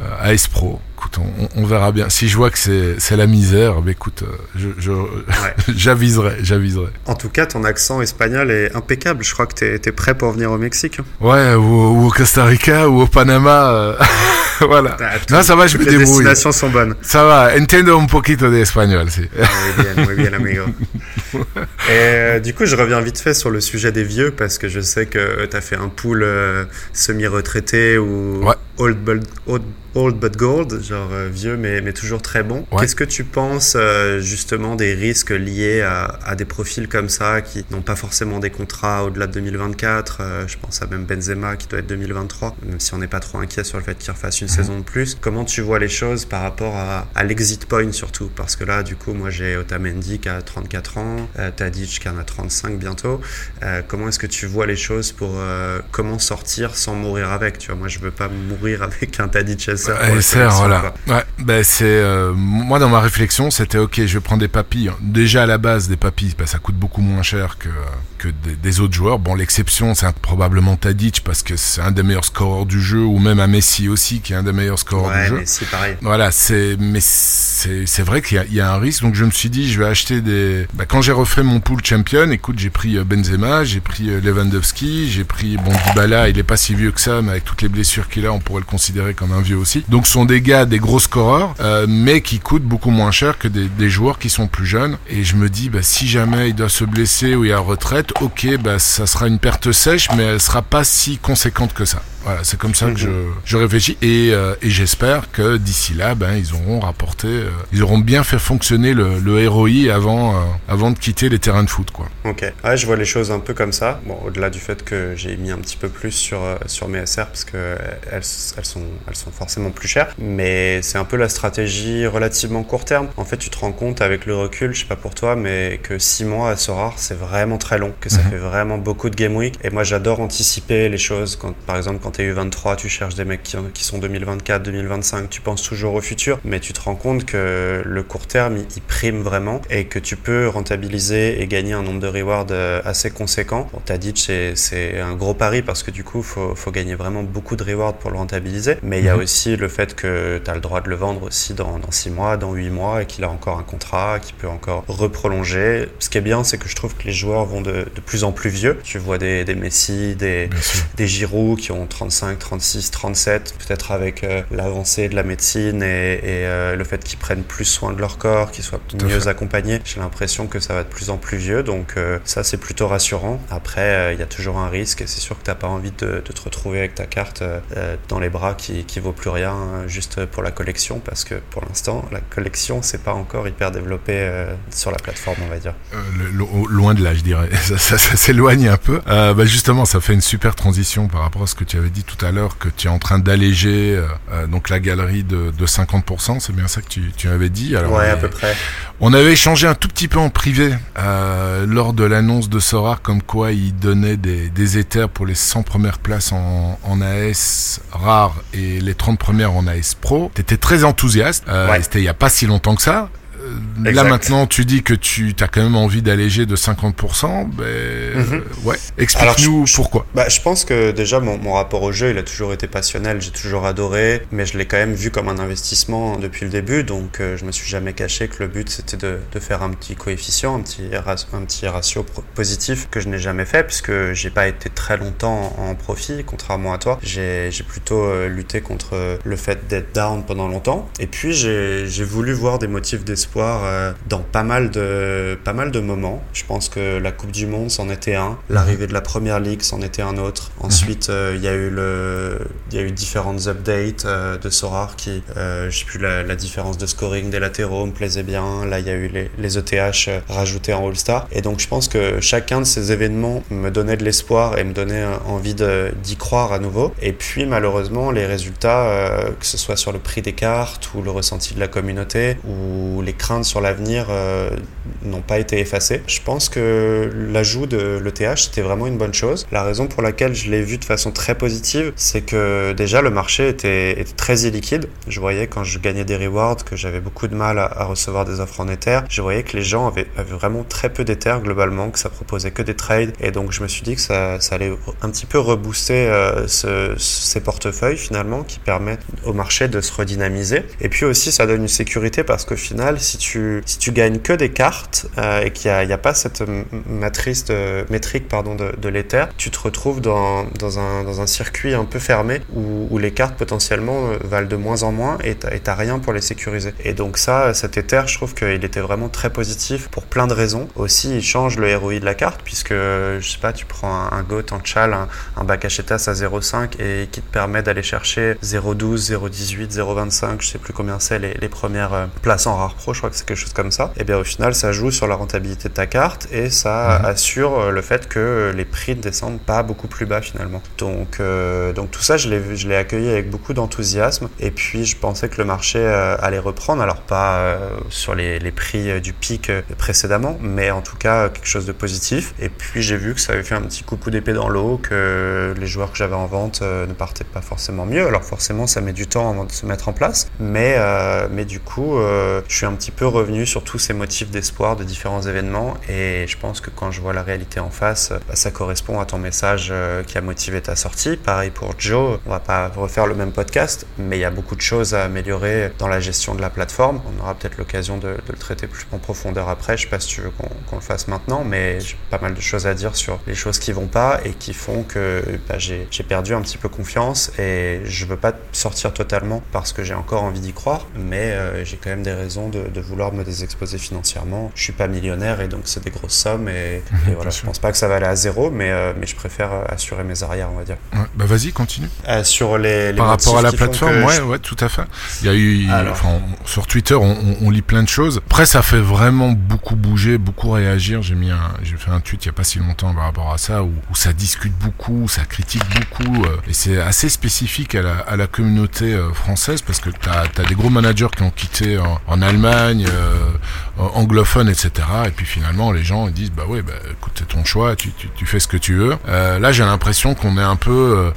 Speaker 2: euh, AS Pro. Écoute, on, on verra bien. Si je vois que c'est, la misère, bah écoute, euh, je, je, j'aviserai, j'aviserai.
Speaker 3: En tout cas, ton accent espagnol est impeccable. Je crois que t'es es prêt pour venir au Mexique.
Speaker 2: Ouais, ou, ou au Costa Rica ou au Panama. euh, voilà.
Speaker 3: Ah,
Speaker 2: Non, ça va, je me
Speaker 3: les
Speaker 2: débrouille.
Speaker 3: destinations sont bonnes.
Speaker 2: Ça va, entiendo un poquito de espagnol, si.
Speaker 3: Muy bien, muy bien, amigo. Et euh, du coup, je reviens vite fait sur le sujet des vieux parce que je sais que tu as fait un pool euh, semi-retraité ou
Speaker 2: Ouais.
Speaker 3: old, but, old, old but gold, genre euh, vieux mais, mais toujours très bon.
Speaker 2: Ouais.
Speaker 3: Qu'est-ce que tu penses euh, justement des risques liés à, à des profils comme ça qui n'ont pas forcément des contrats au-delà de 2024 euh, Je pense à même Benzema qui doit être 2023, même si on n'est pas trop inquiet sur le fait qu'il refasse une saison de plus. Comment tu vois les choses par rapport à, à l'exit point surtout? Parce que là, du coup, moi j'ai Otamendi qui a 34 ans, euh, Tadic qui en a 35 bientôt. Comment est-ce que tu vois les choses pour euh, comment sortir sans mourir avec? Tu vois, moi je veux pas mourir avec un Tadic SR.
Speaker 2: SR, voilà. Ouais, ben c'est euh, moi dans ma réflexion, c'était ok, je vais prendre des papilles. Déjà à la base, des papilles, ben, ça coûte beaucoup moins cher que que des, des autres joueurs. Bon, l'exception, c'est probablement Tadic parce que c'est un des meilleurs scoreurs du jeu, ou même un Messi aussi qui est un des meilleurs scoreurs du jeu.
Speaker 3: si pareil.
Speaker 2: Voilà, c'est mais c'est c'est vrai qu'il y, a- il y a un risque. Donc je me suis dit, je vais acheter des. Bah, quand j'ai refait mon pool champion, écoute, j'ai pris euh, Benzema, j'ai pris euh, Lewandowski, j'ai pris bon Dybala. Il est pas si vieux que ça, mais avec toutes les blessures qu'il a, on pourrait le considérer comme un vieux aussi. Donc ce sont des gars, des gros scoreurs, euh, mais qui coûtent beaucoup moins cher que des, des joueurs qui sont plus jeunes. Et je me dis, bah, si jamais il doit se blesser ou il y a retraite, ok, bah, ça sera une perte sèche, mais elle sera pas si conséquente que ça. Voilà, c'est comme ça que je,
Speaker 3: Mhm.
Speaker 2: je réfléchis et, euh, et j'espère que d'ici là, ben ils auront rapporté, euh, ils auront bien fait fonctionner le, le ROI avant, euh, avant de quitter les terrains de foot, quoi.
Speaker 3: Ok. Ouais, je vois les choses un peu comme ça. Bon, au-delà du fait que j'ai mis un petit peu plus sur, sur mes SR parce que euh, elles, elles, sont, elles sont forcément plus chères. Mais c'est un peu la stratégie relativement court terme. En fait, tu te rends compte avec le recul, je sais pas pour toi, mais que 6 mois à Sorare, c'est vraiment très long, que ça
Speaker 2: Mhm.
Speaker 3: fait vraiment beaucoup de game week. Et moi, j'adore anticiper les choses. Quand, par exemple, quand t'es U23, tu cherches des mecs qui, qui sont 2024, 2025, tu penses toujours au futur, mais tu te rends compte que le court terme, il, il prime vraiment et que tu peux rentabiliser et gagner un nombre de rewards euh, assez conséquent. Bon, t'as dit que c'est- un gros pari parce que du coup, faut, faut gagner vraiment beaucoup de rewards pour le rentabiliser, mais il y a
Speaker 2: Mhm.
Speaker 3: aussi le fait que tu as le droit de le vendre aussi dans, dans 6 mois, dans 8 mois et qu'il a encore un contrat, qu'il peut encore reprolonger. Ce qui est bien, c'est que je trouve que les joueurs vont de, de plus en plus vieux. Tu vois des, des Messi, des, des Giroud qui ont 35, 36, 37, peut-être avec euh, l'avancée de la médecine et, et, euh, le fait qu'ils prennent plus soin de leur corps, qu'ils soient mieux
Speaker 2: fait.
Speaker 3: accompagnés. J'ai l'impression que ça va de plus en plus vieux, donc euh, ça c'est plutôt rassurant. Après, il y a toujours un risque et c'est sûr que t'as pas envie de, de te retrouver avec ta carte dans les bras qui, qui vaut plus rien juste pour la collection parce que pour l'instant la collection c'est pas encore hyper développé sur la plateforme on va dire.
Speaker 2: Le- loin de là, je dirais. Ça, ça- ça s'éloigne un peu. Bah justement, ça fait une super transition par rapport à ce que tu avais dit tout à l'heure, que tu es en train d'alléger euh, euh, donc la galerie de, de 50%. C'est bien ça que tu, tu avais dit. Alors,
Speaker 3: ouais
Speaker 2: on,
Speaker 3: à peu près.
Speaker 2: on avait échangé un tout petit peu en privé euh, lors de l'annonce de Sorar, comme quoi il donnait des, des éthers pour les 100 premières places en, en AS rare et les 30 premières en AS pro. T'étais très enthousiaste. Euh,
Speaker 3: Ouais.
Speaker 2: C'était il y a pas si longtemps que ça. Là maintenant, tu dis que tu as quand même envie d'alléger de 50%. Ben, euh, ouais. Explique-nous
Speaker 3: Alors, je-
Speaker 2: pourquoi.
Speaker 3: Bah, je pense que déjà mon, mon rapport au jeu, il a toujours été passionnel, j'ai toujours adoré, mais je l'ai quand même vu comme un investissement depuis le début, donc euh, je me suis jamais caché que le but c'était de, de faire un petit coefficient, un petit, ra- un petit ratio positif que je n'ai jamais fait puisque j'ai pas été très longtemps en profit, contrairement à toi. J'ai plutôt euh, lutté contre le fait d'être down pendant longtemps, et puis j'ai voulu voir des motifs d'espoir euh, dans pas mal de pas mal de moments. Je pense que la Coupe du Monde c'en était un, l'arrivée de la Première Ligue c'en était un autre. Ensuite, euh, il y a eu le il y a eu différentes updates euh, de Sorar qui je sais plus la, la différence de scoring des latéraux me plaisait bien. Là, il y a eu les, les ETH rajoutés en All-Star et donc je pense que chacun de ces événements me donnait de l'espoir et me donnait envie d'y croire à nouveau. Et puis malheureusement, les résultats que ce soit sur le prix des cartes ou le ressenti de la communauté ou les sur l'avenir euh, n'ont pas été effacées. Je pense que l'ajout de l'ETH c'était vraiment une bonne chose. La raison pour laquelle je l'ai vu de façon très positive, c'est que déjà le marché était, très illiquide. Je voyais quand je gagnais des rewards que j'avais beaucoup de mal à, recevoir des offres en Ether. Je voyais que les gens avaient, vraiment très peu d'Ether globalement, que ça proposait que des trades. Et donc je me suis dit que ça, allait un petit peu rebooster euh, ce- ces portefeuilles finalement qui permettent au marché de se redynamiser. Et puis aussi ça donne une sécurité parce qu'au final, si tu, si tu gagnes que des cartes euh, et qu'il n'y a, pas cette matrice de, métrique pardon, de, de l'Ether, tu te retrouves dans, dans, un, dans un circuit un peu fermé où, où les cartes potentiellement euh, valent de moins en moins et t'as rien pour les sécuriser. Et donc ça, cet Ether, je trouve qu'il était vraiment très positif pour plein de raisons. Aussi, il change le ROI de la carte puisque, je sais pas, tu prends un, un GOAT en chal, un, un à 0,5 et qui te permet d'aller chercher 0,12, 0,18, 0,25, je sais plus combien c'est les, les premières euh, places en rare pro, je crois que c'est quelque chose comme ça. Et bien au final, ça joue sur la rentabilité de ta carte et ça
Speaker 2: Mhm.
Speaker 3: assure euh, le fait que les prix ne descendent pas beaucoup plus bas finalement. Donc, euh, donc tout ça, je l'ai, je l'ai accueilli avec beaucoup d'enthousiasme et puis je pensais que le marché euh, allait reprendre, alors pas euh, sur les, les prix du pic précédemment, mais en tout cas quelque chose de positif. Et puis j'ai vu que ça avait fait un petit coup d'épée dans l'eau, que les joueurs que j'avais en vente ne partaient pas forcément mieux. Alors forcément, ça met du temps avant de se mettre en place, mais, mais du coup, je suis un petit peu revenu sur tous ces motifs d'espoir de différents événements et je pense que quand je vois la réalité en face, bah, ça correspond à ton message euh, qui a motivé ta sortie. Pareil pour Joe, on va pas refaire le même podcast, mais il y a beaucoup de choses à améliorer dans la gestion de la plateforme. On aura peut-être l'occasion de, le traiter plus en profondeur après. Je sais pas si tu veux qu'on le fasse maintenant, mais j'ai pas mal de choses à dire sur les choses qui vont pas et qui font que bah, j'ai perdu un petit peu confiance et je veux pas sortir totalement parce que j'ai encore envie d'y croire, mais euh, j'ai quand même des raisons de de vouloir me désexposer financièrement. Je suis pas millionnaire et donc c'est des grosses sommes et, et voilà, je pense pas que ça va aller à zéro, mais, euh, mais je préfère assurer mes arrières, on va dire.
Speaker 2: Ouais, bah vas-y, continue.
Speaker 3: Euh, sur les, les
Speaker 2: Par rapport à la plateforme, ouais,
Speaker 3: je-
Speaker 2: ouais, tout à fait. Il y a eu,
Speaker 3: Alors.
Speaker 2: enfin, on- sur Twitter, on, on- on lit plein de choses. Après, ça fait vraiment beaucoup bouger, beaucoup réagir. J'ai mis j'ai fait un tweet il y a pas si longtemps par rapport à ça, où, où ça discute beaucoup, où ça critique beaucoup, euh, et c'est assez spécifique à la, à la communauté française parce que t'as as des gros managers qui ont quitté en, en Allemagne, euh, anglophone, etc. Et puis finalement, les gens ils disent bah ouais, bah écoute, c'est ton choix, tu, tu, tu fais ce que tu veux. Euh, là, j'ai l'impression qu'on est un peu, euh,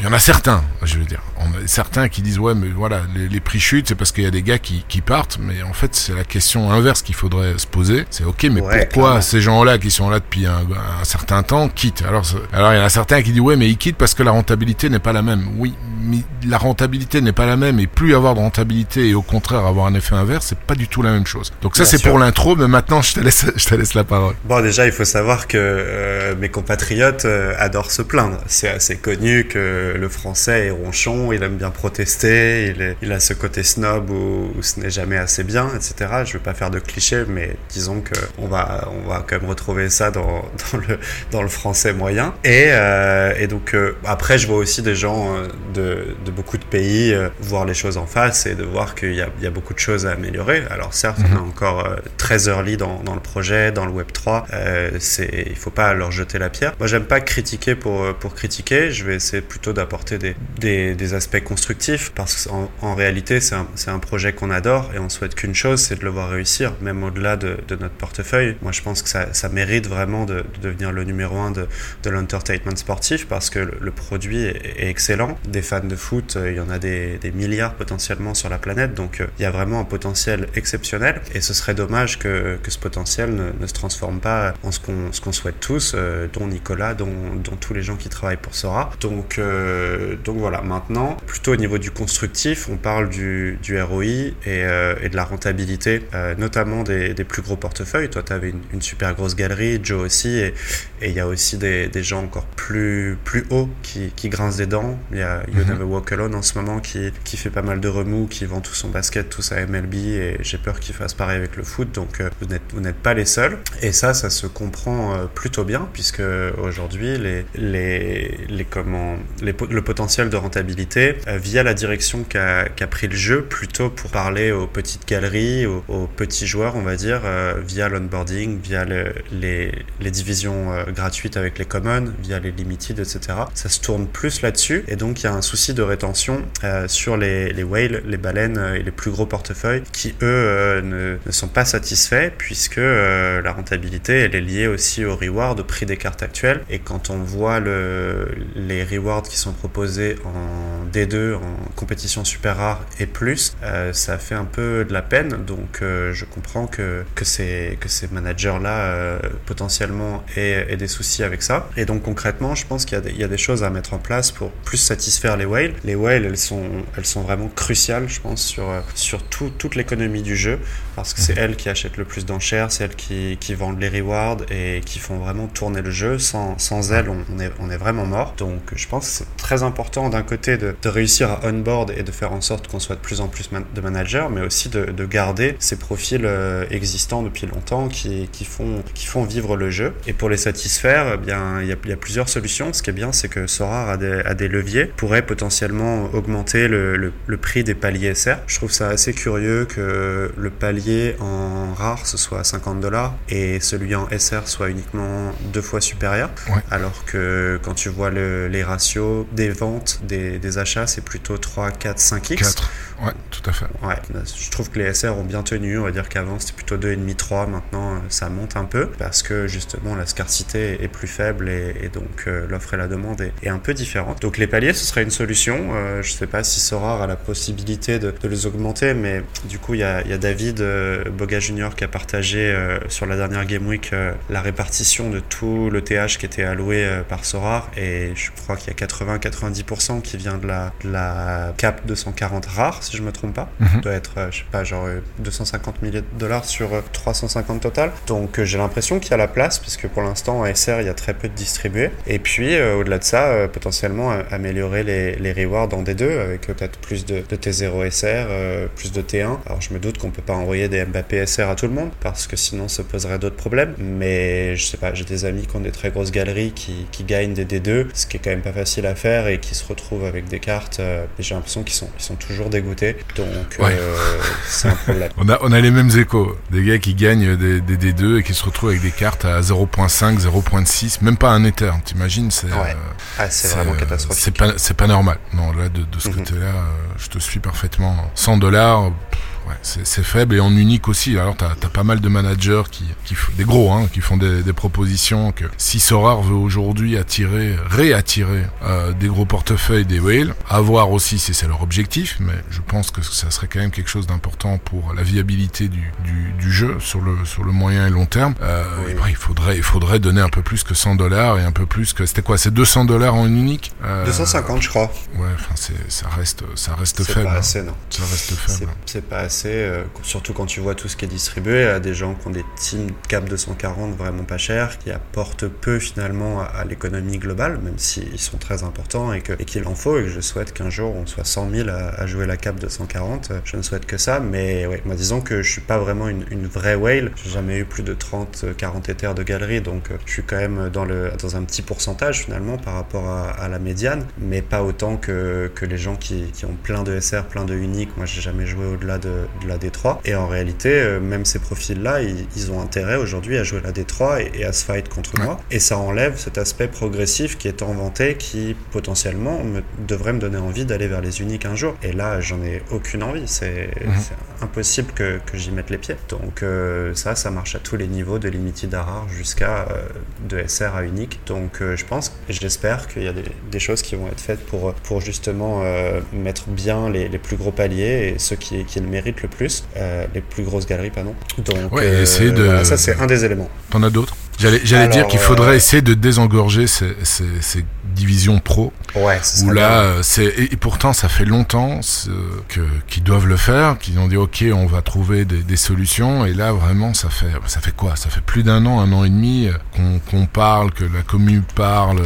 Speaker 2: il y en a certains, je veux dire, on a certains qui disent ouais, mais voilà, les, les prix chutent, c'est parce qu'il y a des gars qui, qui partent, mais en fait, c'est la question inverse qu'il faudrait se poser. C'est ok, mais
Speaker 3: Ouais,
Speaker 2: pourquoi
Speaker 3: clairement.
Speaker 2: ces gens-là qui sont là depuis un, un certain temps quittent? Alors, alors il y en a certains qui disent ouais, mais ils quittent parce que la rentabilité n'est pas la même. Oui, mais la rentabilité n'est pas la même, et plus avoir de rentabilité et au contraire avoir un effet inverse, c'est pas du tout la même chose. Donc ça, c'est pour l'intro, mais maintenant, je te laisse, je te laisse la parole.
Speaker 3: Bon, déjà, il faut savoir que euh, mes compatriotes euh, adorent se plaindre. C'est assez connu que le français est ronchon, il aime bien protester, il, est- il a ce côté snob où, où ce n'est jamais assez bien, etc. Je veux pas faire de clichés, mais disons que on va, on va quand même retrouver ça dans, dans le, dans le français moyen. Et, euh, et donc, après, je vois aussi des gens de, de beaucoup de pays voir les choses en face et de voir qu'il y a, y a beaucoup de choses à améliorer. Alors, certes, on est encore euh, très early dans, le projet, dans le Web 3. Euh, c'est, il faut pas leur jeter la pierre. Moi, j'aime pas critiquer pour, euh, critiquer. Je vais essayer plutôt d'apporter des, aspects constructifs parce qu'en en réalité, c'est un, projet qu'on adore et on souhaite qu'une chose, c'est de le voir réussir, même au-delà de, notre portefeuille. Moi, je pense que ça, mérite vraiment de, de devenir le numéro un de, de l'entertainment sportif parce que le, produit est, excellent. Des fans de foot, il y en a des, milliards potentiellement sur la planète, donc il y a vraiment un potentiel exceptionnel et ce serait dommage que, que ce potentiel ne, ne se transforme pas en ce qu'on qu'on souhaite tous, euh, dont Nicolas, dont, dont tous les gens qui travaillent pour Sora. Donc, euh, donc voilà, maintenant, plutôt au niveau du constructif, on parle du, du ROI et, euh, et de la rentabilité, notamment des, des plus gros portefeuilles. Toi, tu avais une, une super grosse galerie, Joe aussi, et il y a aussi des, des gens encore plus, plus hauts qui, qui grincent des dents. Il y a You
Speaker 2: Mhm.
Speaker 3: Never Walk Alone en ce moment qui, qui fait pas mal de remous, qui vend tout son basket, tout sa MLB, et j'ai peur qu'il fasse pareil avec le foot. Donc euh, vous n'êtes pas les seuls. Et ça, ça se comprend euh, plutôt bien, puisque aujourd'hui, les, les, les, comment, les, le potentiel de rentabilité, euh, via la direction qu'a qu'a pris le jeu, plutôt pour parler aux petites galeries, aux, petits joueurs, on va dire, via l'onboarding, via le- les, les divisions gratuites avec les commons, via les limited, etc. Ça se tourne plus là-dessus, et donc il y a un souci de rétention sur les, les whales, les baleines et les plus gros portefeuilles, qui eux ne, ne sont pas satisfaits, puisque euh, la rentabilité, elle est liée aussi au reward, au prix des cartes actuelles, et quand on voit le, les rewards qui sont proposés en D2, en compétition super rare et plus, euh, ça fait un peu de la peine, donc euh, je comprends que, que ces, que ces managers-là potentiellement aient, des soucis avec ça. Et donc concrètement, je pense qu'il y, a des- y a des choses à mettre en place pour plus satisfaire les whales. Les whales, elles sont, elles sont vraiment cruciales, je pense, sur, sur tout- toute l'économie du jeu, parce que c'est elles qui achètent le plus d'enchères, c'est elles qui, qui vendent les rewards et qui font vraiment tourner le jeu. Sans, sans elles, on, est, on est vraiment mort. Donc je pense que c'est très important d'un côté de, réussir à onboard et de faire en sorte qu'on soit de plus en plus de managers, mais aussi de, de garder ces profils euh, existants depuis longtemps qui, qui, font, qui font vivre le jeu. Et pour les satisfaire, eh bien, il y a, plusieurs solutions. Ce qui est bien, c'est que Sorar a des, a des leviers, pourrait potentiellement augmenter le, le prix des paliers SR. Je trouve ça assez curieux que le palier en rare, ce soit à 50 dollars et celui en SR soit uniquement deux fois supérieur.
Speaker 2: Ouais.
Speaker 3: Alors que quand tu vois le- les ratios des ventes, des, des achats, c'est plutôt 3, 4, 5x.
Speaker 2: 4. Ouais, tout à fait.
Speaker 3: Ouais, je trouve que les SR ont bien tenu. On va dire qu'avant c'était plutôt 2,5, 3. Maintenant euh, ça monte un peu parce que justement la scarcité est plus faible et, et donc euh, l'offre et la demande est, est un peu différente. Donc les paliers ce serait une solution. Euh, je sais pas si Sora a la possibilité de, de les augmenter, mais du coup il y a, il y a David Boga Junior qui a partagé euh, sur la dernière Game Week euh, la répartition de tout le TH qui était alloué euh, par Sora et je crois qu'il y a 80-90% qui vient de la la, la cap 240 rare, si je me trompe pas.
Speaker 2: Mhm.
Speaker 3: doit être, je sais pas, genre 250 milliers de dollars sur 350 total. Donc j'ai l'impression qu'il y a la place, puisque pour l'instant en SR, il y a très peu de distribués. Et puis, au-delà de ça, potentiellement améliorer les, les rewards en D2 avec peut-être plus de, de T0 SR, plus de T1. Alors je me doute qu'on peut pas envoyer des Mbappé SR à tout le monde, parce que sinon ça poserait d'autres problèmes. Mais je sais pas, j'ai des amis qui ont des très grosses galeries qui, qui gagnent des D2, ce qui est quand même pas facile à faire et qui se retrouvent avec des cartes. et j'ai l'impression qu'ils sont, ils sont toujours dégoûtés. Donc c'est un problème.
Speaker 2: on, a, on a les mêmes échos. Des gars qui gagnent des, des D2 et qui se retrouvent avec des cartes à 0.5, 0.6, même pas un Ether. T'imagines
Speaker 3: C'est ouais. ah, c'est vraiment catastrophique.
Speaker 2: C'est pas, c'est pas normal. Non, là, de, de ce côté-là, je te suis parfaitement. 100 dollars c'est faible et en unique aussi. Alors t'as as pas mal de managers qui, qui des gros, hein, qui font des, des, propositions que si Sorar veut aujourd'hui attirer, réattirer euh, des gros portefeuilles des whales, à voir aussi si c'est leur objectif, mais je pense que ça serait quand même quelque chose d'important pour la viabilité du, du, du, jeu sur le sur le moyen et long terme. Euh, oui. il faudrait il faudrait donner un peu plus que 100 dollars et un peu plus que c'était quoi C'est 200 dollars en unique
Speaker 3: euh, 250 je crois.
Speaker 2: Ouais, enfin ça reste ça reste faible.
Speaker 3: Pas assez, non.
Speaker 2: Ça reste faible.
Speaker 3: C'est pas assez euh, surtout quand tu vois tout ce qui est distribué à des gens qui ont des teams cap 240 vraiment pas chers, qui apportent peu finalement à, l'économie globale, même s'ils sont très importants et qu'il en faut et que je souhaite qu'un jour on soit 100 000 à, jouer la cap 240. Je ne souhaite que ça, mais ouais, moi disons que je suis pas vraiment une, vraie whale. J'ai jamais eu plus de 30, 40 éthers de galerie, donc euh, je suis quand même dans, le, dans un petit pourcentage finalement par rapport à, la médiane, mais pas autant que, que les gens qui, qui ont plein de SR, plein de uniques. Moi j'ai jamais joué au-delà de, de la D3. Et en réalité, euh, même ces profils-là, ils, ont intérêt aujourd'hui à jouer la D3 et, à se fight contre moi. Et ça enlève cet aspect progressif qui est inventé, qui potentiellement me, devrait me donner envie d'aller vers les uniques un jour. Et là, j'en ai aucune envie. C'est mhm. impossible que, que j'y mette les pieds. Donc euh, ça, ça marche à tous les niveaux, de limited à rare jusqu'à euh, de SR à unique. Donc je pense et j'espère qu'il y a des, des, choses qui vont être faites pour, pour justement mettre bien les, les, plus gros paliers et ceux qui, qui le méritent le plus, euh, les plus grosses galeries, pardon. Donc,
Speaker 2: ouais, euh, de...
Speaker 3: voilà, ça c'est un des éléments.
Speaker 2: T'en as d'autres? J'allais, dire qu'il faudrait euh, essayer de désengorger ces, ces, ces divisions pro.
Speaker 3: Ouais,
Speaker 2: où là, euh, c'est et, pourtant ça fait longtemps que qu'ils doivent le faire, qu'ils ont dit ok, on va trouver des, des, solutions. Et là, vraiment, ça fait ça fait quoi? Ça fait plus d'un an, un an et demi qu'on, qu'on parle, que la commune parle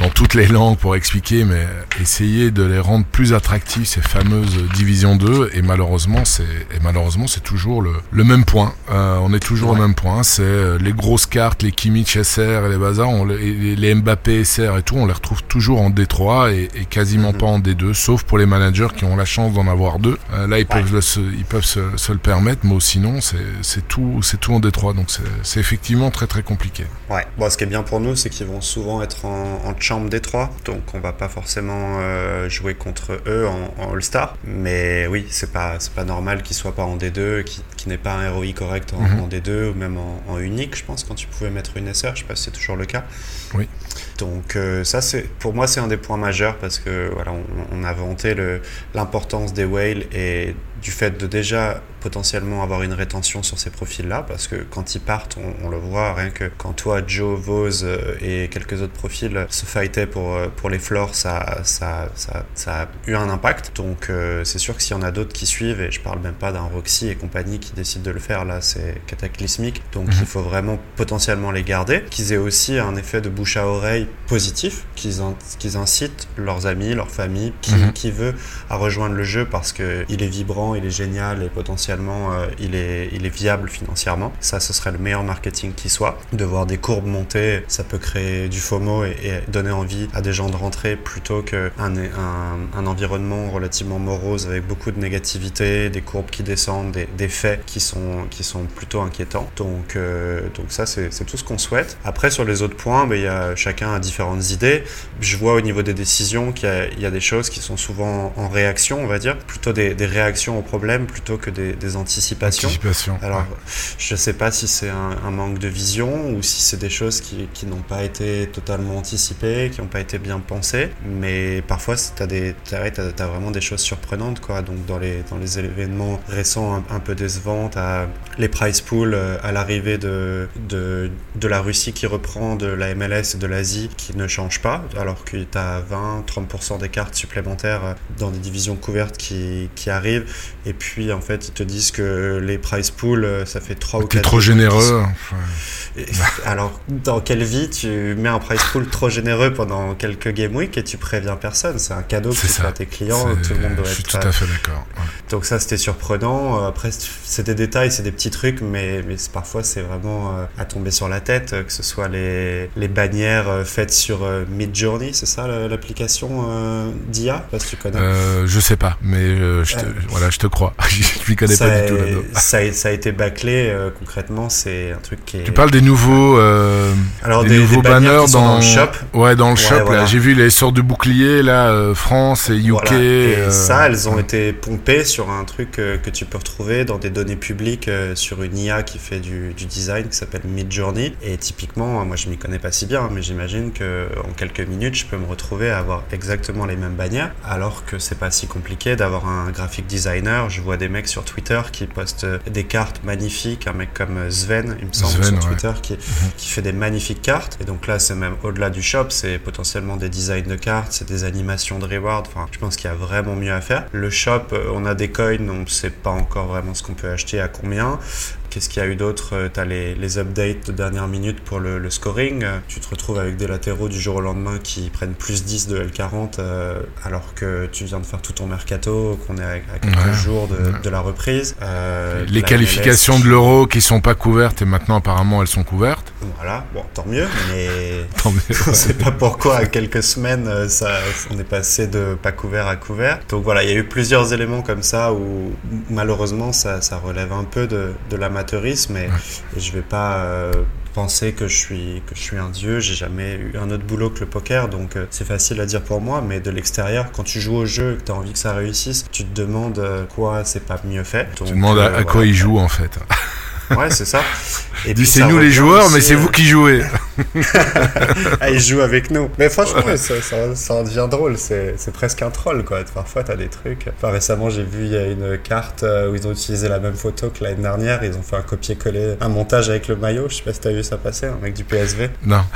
Speaker 2: dans toutes les langues pour expliquer, mais essayer de les rendre plus attractifs ces fameuses divisions 2. Et malheureusement, c'est et malheureusement c'est toujours le, le même point. Euh, on est toujours au même point. C'est les grosses cartes les Kimmich SR et les bazars, on les, les, Mbappé SR et tout, on les retrouve toujours en D3 et, et quasiment mhm. pas en D2, sauf pour les managers qui ont la chance d'en avoir deux. Euh, là, ils peuvent, le, ils peuvent se, se, le permettre, mais sinon, c'est tout, c'est tout en D3, donc c'est effectivement très très compliqué.
Speaker 3: Ouais. Bon, ce qui est bien pour nous, c'est qu'ils vont souvent être en, en champ D3, donc on va pas forcément euh, jouer contre eux en, en All-Star, mais oui, c'est pas, c'est pas normal qu'ils soient pas en D2, qu'ils qu n'aient pas un ROI correct en, mhm. en D2 ou même en, en unique, je pense, quand tu pouvais mettre une SR, je sais pas si c'est toujours le cas.
Speaker 2: Oui.
Speaker 3: Donc euh, ça, pour moi, c'est un des points majeurs parce que voilà, on a vanté l'importance des whales et du fait de déjà potentiellement avoir une rétention sur ces profils-là, parce que quand ils partent, on, le voit, rien que quand toi, Joe, Vose euh, et quelques autres profils se fightaient pour, euh, pour les floors, ça, ça, ça, ça a eu un impact. Donc euh, c'est sûr que s'il y en a d'autres qui suivent, et je parle même pas d'un Roxy et compagnie qui décident de le faire, là c'est cataclysmique, donc mhm. il faut vraiment potentiellement les garder, qu'ils aient aussi un effet de bouche à oreille positif, qu'ils incitent leurs amis, leur famille, qui, mhm. qui veut à rejoindre le jeu parce qu'il est vibrant, il est génial et potentiellement euh, il, est, il est viable financièrement. Ça, ce serait le meilleur marketing qui soit. De voir des courbes monter, ça peut créer du FOMO et, et donner envie à des gens de rentrer plutôt qu'un un, environnement relativement morose avec beaucoup de négativité, des courbes qui descendent, des, faits qui sont, qui sont plutôt inquiétants. Donc, euh, donc ça, c'est tout ce qu'on souhaite. Après, sur les autres points, ben, y a, chacun a différentes idées. Je vois au niveau des décisions qu'il y, a des choses qui sont souvent en réaction, on va dire, plutôt des, des réactions aux problèmes plutôt que des, des anticipations.
Speaker 2: Anticipation.
Speaker 3: Alors,
Speaker 2: ouais.
Speaker 3: je sais pas si c'est un, un manque de vision ou si c'est des choses qui, qui n'ont pas été totalement anticipées, qui n'ont pas été bien pensées. Mais parfois, tu as, t'as- t'as vraiment des choses surprenantes. Quoi. Donc, dans les, dans les événements récents un, un peu décevants, t'as les prize pools euh, à l'arrivée de, de, de la Russie qui reprend, de la MLS et de l'Asie qui ne changent pas, alors que tu as 20-30% des cartes supplémentaires euh, dans des divisions couvertes qui, qui arrivent. Et puis, en fait, ils te disent que les prize pools, euh, ça fait 3 ou 4
Speaker 2: T'es trop généreux.
Speaker 3: et- Alors, dans quelle vie tu mets un price pool trop généreux pendant quelques game week et tu préviens personne? C'est un cadeau que tu fais à tes clients, tout le monde doit
Speaker 2: Je suis
Speaker 3: être.
Speaker 2: tout à fait d'accord. ouais.
Speaker 3: Donc ça, c'était surprenant. Euh, Après, c'est des détails, c'est des petits trucs, mais, parfois, c'est vraiment euh, à tomber sur la tête, que ce soit les, les bannières faites sur euh, Midjourney, c'est ça l'application d'IA Je
Speaker 2: je sais pas, mais je te, voilà, je te crois. je m'y connais
Speaker 3: ça,
Speaker 2: pas du tout là-dedans.
Speaker 3: ça, a- ça a été bâclé euh, concrètement, c'est un truc qui est.
Speaker 2: Tu parles des nouveaux, euh,
Speaker 3: Alors
Speaker 2: des,
Speaker 3: des,
Speaker 2: nouveaux
Speaker 3: des
Speaker 2: banners dans,
Speaker 3: dans le shop.
Speaker 2: ouais, dans le
Speaker 3: Ouais,
Speaker 2: shop.
Speaker 3: voilà.
Speaker 2: Là, j'ai vu les sortes de boucliers là, euh, France et UK.
Speaker 3: Voilà. Et ça, elles ont été pompées sur un truc que tu peux retrouver dans des données publiques sur une IA qui fait du, du design qui s'appelle Midjourney. Et typiquement, moi je m'y connais pas si bien, mais j'imagine que en quelques minutes, je peux me retrouver à avoir exactement les mêmes bannières, alors que c'est pas si compliqué d'avoir un graphic designer. Je vois des mecs sur Twitter qui postent euh, des cartes magnifiques, un mec comme euh, Sven, il me semble,
Speaker 2: Sven,
Speaker 3: sur
Speaker 2: ouais.
Speaker 3: Twitter, qui, qui fait des magnifiques cartes. Et donc là, c'est même au-delà du shop, c'est potentiellement des designs de cartes, c'est des animations de reward. Enfin, je pense qu'il y a vraiment mieux à faire. Le shop, euh, on a des coins, on ne sait pas encore vraiment ce qu'on peut acheter à combien. Qu'est-ce qu'il y a eu d'autre Tu as les, les updates de dernière minute pour le, le scoring. Euh, Tu te retrouves avec des latéraux du jour au lendemain qui prennent plus 10 de L40 euh, alors que tu viens de faire tout ton mercato, qu'on est à, à quelques
Speaker 2: Ouais.
Speaker 3: jours de,
Speaker 2: Ouais.
Speaker 3: de la reprise. Euh,
Speaker 2: les
Speaker 3: la
Speaker 2: qualifications
Speaker 3: MLS
Speaker 2: de l'euro qui sont pas couvertes et maintenant apparemment elles sont couvertes.
Speaker 3: Voilà, bon, tant mieux, mais
Speaker 2: Tant mieux.
Speaker 3: on sait pas pourquoi à quelques semaines euh, ça, on est passé de pas couvert à couvert. Donc voilà, il y a eu plusieurs éléments comme ça où malheureusement ça, ça relève un peu de, de l'amateurisme et, et je vais pas euh, penser que je suis que je suis un dieu. J'ai jamais eu un autre boulot que le poker, donc euh, c'est facile à dire pour moi. Mais de l'extérieur, quand tu joues au jeu et que tu as envie que ça réussisse, tu te demandes euh, quoi c'est pas mieux fait. Donc,
Speaker 2: Tu demandes à, à quoi ils jouent en fait.
Speaker 3: Ouais, c'est ça. Et
Speaker 2: Dis c'est nous les joueurs,
Speaker 3: aussi,
Speaker 2: mais c'est vous qui jouez.
Speaker 3: ah, il joue avec nous. Mais franchement, ça, ça, ça en devient drôle. C'est, presque un troll, quoi. Parfois, t'as des trucs. Enfin, récemment, j'ai vu, il y a une carte euh, où ils ont utilisé la même photo que l'année dernière. Ils ont fait un copier-coller, un montage avec le maillot. Je sais pas si t'as vu ça passer, un mec du PSV.
Speaker 2: Non.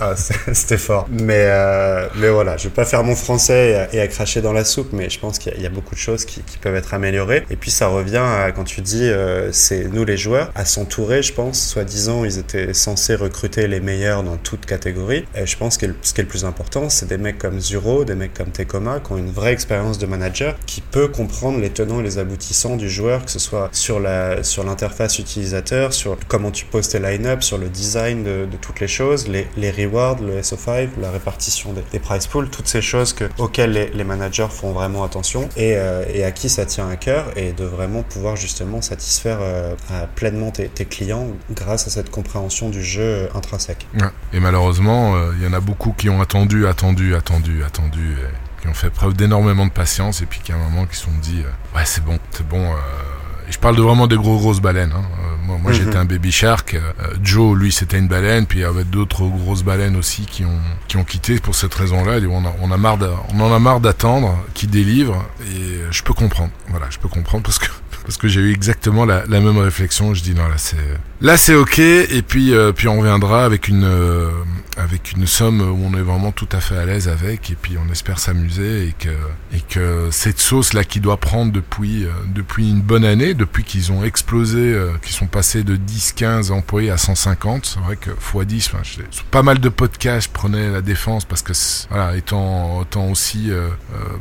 Speaker 3: Ah, c'était fort. Mais, euh, mais voilà, je vais pas faire mon français et à, et à cracher dans la soupe, mais je pense qu'il y a, il y a beaucoup de choses qui, qui peuvent être améliorées. Et puis ça revient à quand tu dis, euh, c'est nous les joueurs, à s'entourer, je pense. Soi-disant, ils étaient censés recruter les meilleurs dans toute catégorie. Et je pense que ce qui est le plus important, c'est des mecs comme Zuro, des mecs comme Tekoma, qui ont une vraie expérience de manager, qui peut comprendre les tenants et les aboutissants du joueur, que ce soit sur la sur l'interface utilisateur, sur comment tu poses tes line-up, sur le design de, toutes les choses, les, les rewards, le SO5, la répartition des, des price pools, toutes ces choses que, auxquelles les, managers font vraiment attention et, euh, et à qui ça tient à cœur et de vraiment pouvoir justement satisfaire euh, pleinement tes, tes clients grâce à cette compréhension du jeu euh, intrinsèque.
Speaker 2: Ouais. Et malheureusement, euh, il y en a beaucoup qui ont attendu, attendu, attendu, attendu, et qui ont fait preuve d'énormément de patience, et puis qu'à un moment qui se sont dit, euh, ouais c'est bon, c'est bon. euh, et je parle de vraiment des gros grosses baleines. Hein. Euh, moi, moi
Speaker 3: Mhm.
Speaker 2: j'étais un baby shark. euh, Joe, lui, c'était une baleine. Puis il y avait d'autres grosses baleines aussi qui ont qui ont quitté pour cette raison-là. On, a, on a marre, d'a- on en a marre d'attendre, qui délivrent. Et je peux comprendre. Voilà, je peux comprendre parce que parce que j'ai eu exactement la, même réflexion. Je dis non là c'est là c'est ok. Et puis euh, puis on reviendra avec une euh, avec une somme où on est vraiment tout à fait à l'aise avec. Et puis on espère s'amuser et que et que cette sauce là qui doit prendre depuis euh, depuis une bonne année, depuis qu'ils ont explosé, euh, qu'ils sont passés de 10-15 employés à 150. C'est vrai que x 10. Enfin, je- sur pas mal de podcasts, je prenais la défense parce que voilà étant aussi euh,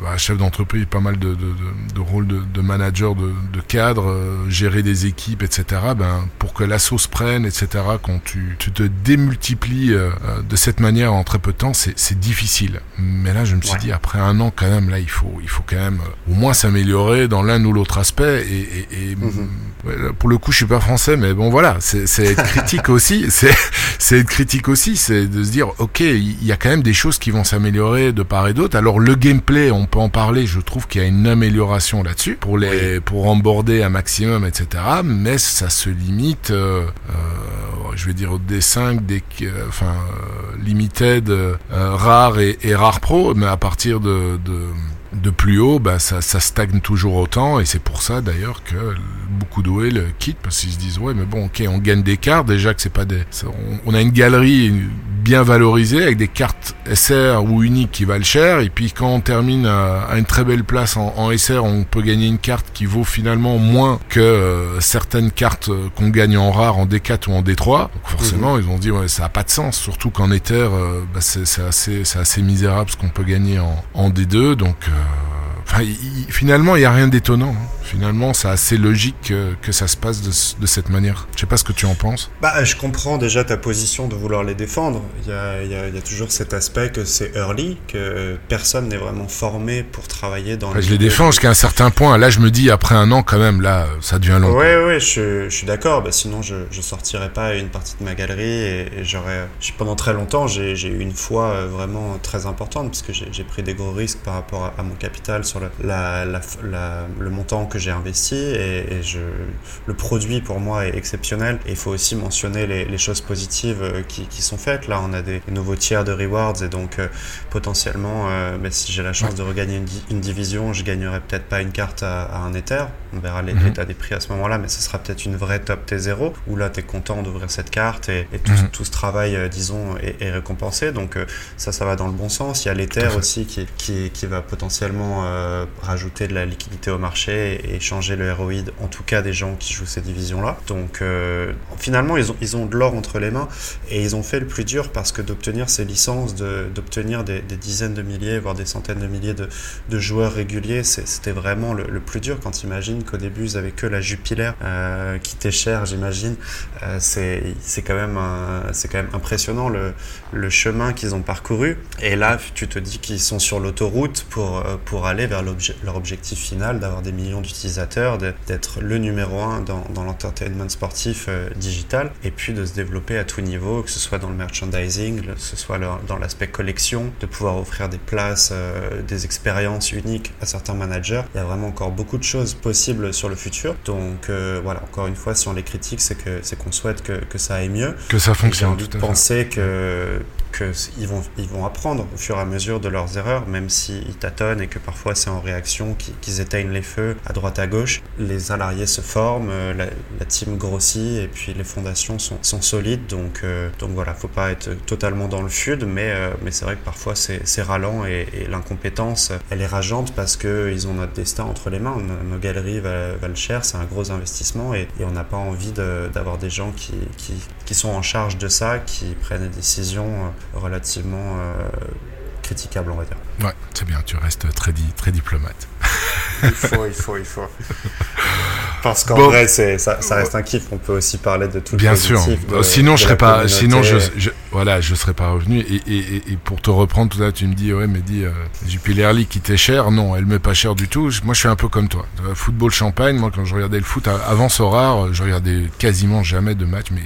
Speaker 2: bah, chef d'entreprise, pas mal de, de, de, de rôles de, manager, de, cadre, gérer des équipes, etc. Ben pour que la sauce prenne, etc. Quand tu, tu te démultiplies euh, de cette manière en très peu de temps, c'est difficile. Mais là, je me suis dit, après un an, quand même, là, il faut, il faut quand même au moins s'améliorer dans l'un ou l'autre aspect. Et, et, et mhm. Pour le coup, je suis pas français, mais bon, voilà, c'est être critique aussi. C'est être critique aussi, c'est de se dire, ok, il y a quand même des choses qui vont s'améliorer de part et d'autre. Alors le gameplay, on peut en parler. Je trouve qu'il y a une amélioration là-dessus pour les, pour emborder un maximum, etc. Mais ça se limite. Euh, euh, je vais dire des 5, des, euh, enfin, limited, rare et, et rare pro, mais à partir de, de de plus haut, bah, ça, ça stagne toujours autant, et c'est pour ça d'ailleurs que beaucoup d'OL quittent parce qu'ils se disent ouais mais bon ok on gagne des cartes. Déjà que c'est pas des on, a une galerie bien valorisée avec des cartes SR ou uniques qui valent cher. Et puis quand on termine à, une très belle place en, SR on peut gagner une carte qui vaut finalement moins que euh, certaines cartes qu'on gagne en rare en D4 ou en D3 donc forcément mhm. ils ont dit ouais ça a pas de sens. Surtout qu'en Ether euh, bah, c'est assez c'est assez misérable ce qu'on peut gagner en, en D2 donc now. Euh, finalement, il n'y a rien d'étonnant. Hein. Finalement, c'est assez logique que, ça se passe de, cette manière. Je sais pas ce que tu en penses.
Speaker 3: Bah, je comprends déjà ta position de vouloir les défendre. Il y a, toujours cet aspect que c'est early, que personne n'est vraiment formé pour travailler dans.
Speaker 2: je les défends jusqu'à un certain point. Là, je me dis après un an, quand même, là, ça devient long.
Speaker 3: Oui, oui, je, suis d'accord. Bah, sinon, je, ne sortirais pas une partie de ma galerie et, j'aurais. Pendant très longtemps, j'ai eu une foi euh, vraiment très importante parce que j'ai pris des gros risques par rapport à, à mon capital sur le, la, le montant que j'ai investi et, je, le produit pour moi est exceptionnel. Et il faut aussi mentionner les, choses positives euh, qui, qui, sont faites. Là, on a des, nouveaux tiers de rewards et donc euh, potentiellement, euh, ben, si j'ai la chance de regagner une, division, je gagnerai peut-être pas une carte à, un Ether. On verra mhm. l'état des prix à ce moment-là, mais ce sera peut-être une vraie top T0 où là, tu es content d'ouvrir cette carte et, tout, mhm. tout, ce travail, disons, est, récompensé. Donc ça, ça va dans le bon sens. Il y a l'Ether aussi qui, qui, qui, va potentiellement euh, rajouter de la liquidité au marché et changer le ROI, en tout cas des gens qui jouent ces divisions-là. Donc euh, finalement, ils ont, ils ont de l'or entre les mains et ils ont fait le plus dur parce que d'obtenir ces licences, d'obtenir des, dizaines de milliers, voire des centaines de milliers de, joueurs réguliers, c'était vraiment le, plus dur quand tu imagines qu'au début, ils avaient que la Jupiler euh, qui était chère, j'imagine. c'est quand, même quand même impressionnant le, le chemin qu'ils ont parcouru. Et là, tu te dis qu'ils sont sur l'autoroute pour, pour aller vers leur objectif final d'avoir des millions d'utilisateurs, d'être le numéro un dans, dans l'entertainment sportif euh, digital, et puis de se développer à tout niveau, que ce soit dans le merchandising, que ce soit dans l'aspect collection, de pouvoir offrir des places, euh, des expériences uniques à certains managers. Il y a vraiment encore beaucoup de choses possibles sur le futur. Donc euh, voilà, encore une fois, si on les critique, c'est que c'est qu'on souhaite que, que, ça aille mieux.
Speaker 2: Que ça fonctionne.
Speaker 3: J'ai envie de penser que qu'ils vont, ils vont apprendre au fur et à mesure de leurs erreurs, même s'ils tâtonnent et que parfois c'est en réaction qu'ils éteignent les feux à droite à gauche. Les salariés se forment, euh, la, team grossit et puis les fondations sont, solides. Donc, euh, donc voilà, faut pas être totalement dans le FUD, mais, euh, mais c'est vrai que parfois c'est ralent et, l'incompétence, elle est rageante parce qu'ils ont notre destin entre les mains. Nos, galeries valent, cher, c'est un gros investissement et, on n'a pas envie d'avoir des gens qui, qui, qui, sont en charge de ça, qui prennent des décisions relativement
Speaker 2: c'est bien, tu restes très, très diplomate.
Speaker 3: Il faut, il faut, il faut. Parce qu'en vrai, c'est, ça, ça, reste un kiff. On peut aussi parler de tout
Speaker 2: Bien sûr. sinon, je serais pas, sinon je, voilà, je serais pas revenu. Et, et, et, pour te reprendre tout ça, tu me dis, ouais, mais dis, euh, qui était cher. Non, elle met pas cher du tout. Moi, je suis un peu comme toi. Euh, football champagne. Moi, quand je regardais le foot avant rare, je regardais quasiment jamais de match, mais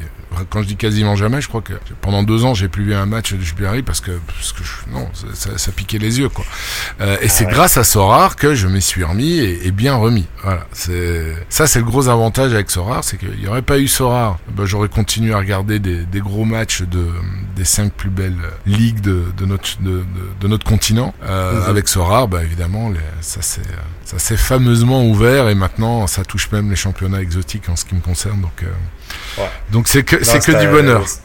Speaker 2: quand je dis quasiment jamais, je crois que pendant deux ans, j'ai plus vu un match de Jupiler parce que, parce que non, ça, ça, piquait les yeux, quoi. Euh, et c'est grâce à Sorar que je m'y suis remis et, et bien remis. Voilà. C'est, ça, c'est le gros avantage avec Sorar, c'est qu'il n'y aurait pas eu Sorar, ben, j'aurais continué à regarder des, des, gros matchs de, des cinq plus belles ligues de, de notre, de, de, notre continent. Euh. Avec Sorar, ben, évidemment, les, ça s'est, ça s'est fameusement ouvert et maintenant, ça touche même les championnats exotiques en ce qui me concerne. Donc, euh, donc c'est que, c'est que du bonheur.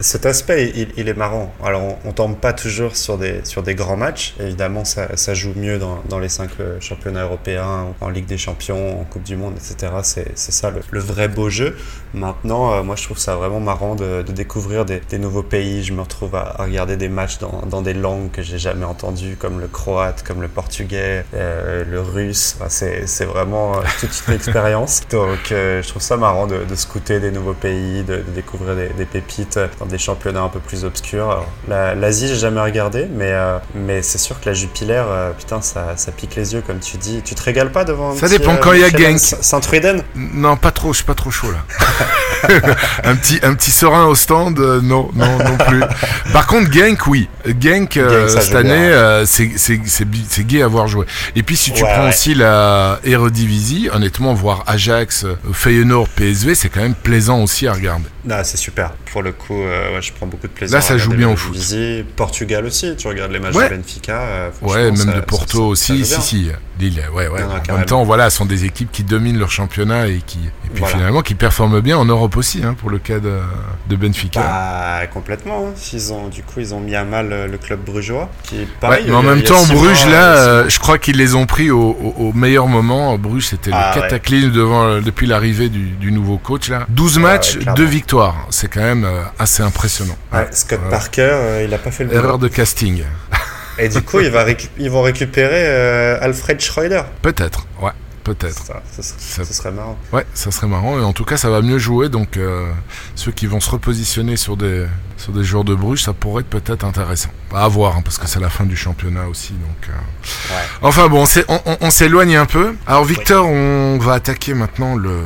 Speaker 3: Cet aspect, il, est marrant. Alors, on, tombe pas toujours sur des, sur des grands matchs. Évidemment, ça, ça joue mieux dans, dans, les cinq euh, championnats européens, en Ligue des Champions, en Coupe du Monde, etc. C'est, c'est ça le, vrai beau jeu. Maintenant, euh, moi, je trouve ça vraiment marrant de, de découvrir des, des, nouveaux pays. Je me retrouve à, regarder des matchs dans, dans, des langues que j'ai jamais entendues, comme le croate, comme le portugais, euh, le russe C'est vraiment toute une expérience. Donc je trouve ça marrant de, scouter des nouveaux pays, de, découvrir des, pépites dans des championnats un peu plus obscurs. L'Asie, j'ai jamais regardé, mais, mais c'est sûr que la Jupiler, putain, ça, ça, pique les yeux, comme tu dis. Tu te régales pas devant
Speaker 2: Ça dépend quand il y a Genk.
Speaker 3: Saint-Truiden?
Speaker 2: Non, pas trop, je suis pas trop chaud là. un, petit, un petit serein au stand, non, non, non plus. Par contre, Genk, oui. Genk, euh, cette année, euh, c'est gai à voir jouer. Et puis, si tu prends aussi la Eredivisie, honnêtement, voir Ajax, Feyenoord, PSV, c'est quand même plaisant aussi à regarder.
Speaker 3: Ah, c'est super. Pour le coup, je prends beaucoup de plaisir.
Speaker 2: Là, ça joue bien au foot.
Speaker 3: Portugal aussi, tu regardes les matchs de Benfica.
Speaker 2: ouais, même de Porto aussi. Si, si. Lille, ouais, ouais. en même temps, voilà, ce sont des équipes qui dominent leur championnat et qui, et puis finalement, qui performent bien en Europe aussi, hein, pour le cas de, de Benfica.
Speaker 3: Bah, complètement. Hein. Ils ont, du coup, ils ont mis à mal euh, le club brugeois, qui
Speaker 2: mais en même temps, Bruges, là, euh, je crois qu'ils les ont pris au, au, meilleur moment. Bruges, c'était le ah, cataclysme devant, euh, depuis l'arrivée du, du, nouveau coach, là. 12 matchs, 2 victoires. C'est quand même assez impressionnant.
Speaker 3: Scott Parker, il a pas fait le
Speaker 2: Erreur de casting.
Speaker 3: Et du coup, ils, vont récupérer Alfred Schroeder.
Speaker 2: Peut-être, ouais. Peut-être.
Speaker 3: Ça, ça, serait marrant.
Speaker 2: Ouais, ça serait marrant. Et en tout cas, ça va mieux jouer. Donc, euh, ceux qui vont se repositionner sur des, sur des joueurs de Bruges, ça pourrait être peut-être intéressant. À voir, hein, parce que c'est la fin du championnat aussi. Donc, euh. Enfin bon, on s'éloigne un peu. Alors, Victor, on va attaquer maintenant le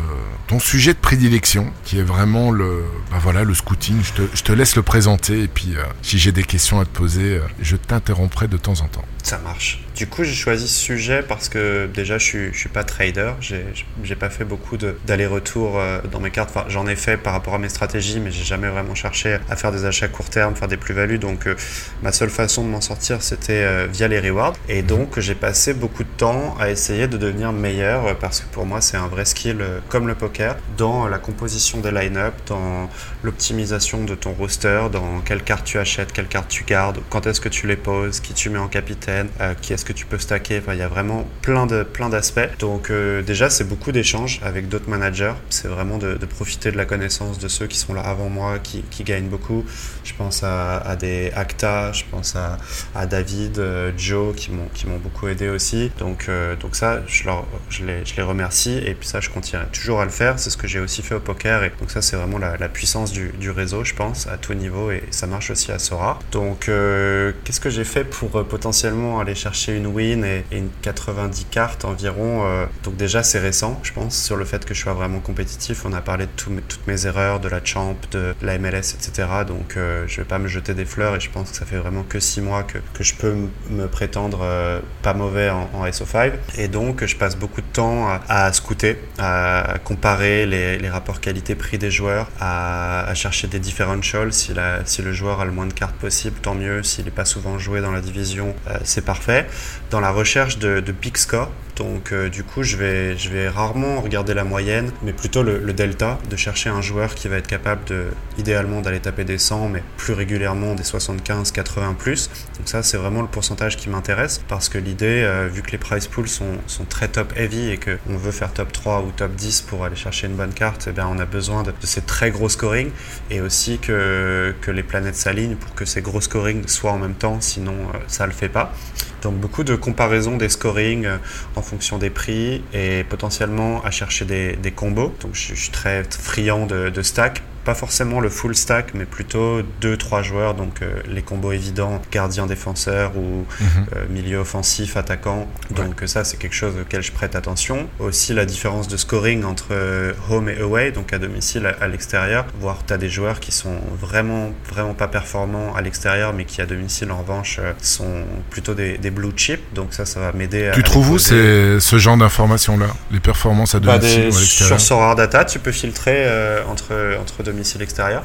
Speaker 2: ton sujet de prédilection, qui est vraiment le, bah voilà, le scouting. Je te, je te laisse le présenter et puis euh, si j'ai des questions à te poser, je t'interromprai de temps en temps.
Speaker 3: Ça marche. Du coup, j'ai choisi ce sujet parce que déjà, je suis, je suis pas trader. J'ai pas fait beaucoup d'aller-retour euh, dans mes cartes. Enfin, j'en ai fait par rapport à mes stratégies, mais j'ai jamais vraiment cherché à faire des achats court terme, faire des plus-values. Donc, euh, ma seule façon de m'en sortir, c'était euh, via les rewards. Et mhm. donc, j'ai passé beaucoup de temps à essayer de devenir meilleur parce que pour moi, c'est un vrai skill comme le poker dans la composition des line-up, dans l'optimisation de ton roster, dans quelle carte tu achètes, quelle carte tu gardes, quand est-ce que tu les poses, qui tu mets en capitaine, qui est-ce que tu peux stacker. Il y a vraiment plein de plein d'aspects. Donc euh, déjà, c'est beaucoup d'échanges avec d'autres managers. C'est vraiment de, profiter de la connaissance de ceux qui sont là avant moi, qui, gagnent beaucoup. Je pense à, des Acta, je pense à, David, euh, Joe qui m'ont qui m'ont beaucoup aidé aussi. Donc euh, donc ça, je les je les remercie et puis ça, je continuerai toujours à le faire. C'est ce que j'ai aussi fait au poker et donc ça, c'est vraiment la, la puissance du, du, réseau, je pense, à tout niveau et ça marche aussi à Sora. Donc qu'est-ce que j'ai fait pour potentiellement aller chercher une win et, une 90 cartes environ. Euh, donc déjà c'est récent, je pense, sur le fait que je sois vraiment compétitif. On a parlé de toutes mes erreurs, de la champ, de la MLS, etc. Donc euh, je vais pas me jeter des fleurs et je pense que ça fait vraiment que 6 mois que, que je peux me prétendre euh, pas mauvais en, SO5. Et donc je passe beaucoup de temps à, scouter, à comparer les, rapports qualité-prix des joueurs, à, à, chercher des differentials. Si, la, si le joueur a le moins de cartes possible, tant mieux. S'il n'est pas souvent joué dans la division, c'est parfait. Dans la recherche de, de big score, donc euh, du coup, je vais, rarement regarder la moyenne, mais plutôt le, delta, de chercher un joueur qui va être capable de, idéalement d'aller taper des 100, mais plus régulièrement des 75, 80 plus. Donc ça, c'est vraiment le pourcentage qui m'intéresse, parce que l'idée, euh, vu que les price pools sont, très top heavy et qu'on veut faire top 3 ou top 10 pour aller chercher une bonne carte, eh bien, on a besoin de, ces très gros scoring, et aussi que, que les planètes s'alignent pour que ces gros scoring soient en même temps, sinon euh, ça le fait pas. Donc beaucoup de comparaisons des scoring en en fonction des prix et potentiellement à chercher des, combos. Donc je, suis très friand de stack pas forcément le full stack, mais plutôt 2-3 joueurs, donc euh, les combos évidents, gardien défenseur ou mhm. euh, milieu offensif, attaquant. Donc ça, c'est quelque chose auquel je prête attention. Aussi la différence de scoring entre euh, home et away, donc à domicile, à, l'extérieur. Voire tu as des joueurs qui sont vraiment, vraiment pas performants à l'extérieur, mais qui à domicile, en revanche, sont plutôt des, des blue chips. Donc ça, ça va m'aider
Speaker 2: à... Tu trouves où c'est ce genre d'informations-là? Les performances à bah, domicile ou à l'extérieur?
Speaker 3: Sur Sorare Data, tu peux filtrer entre, entre domicile extérieur.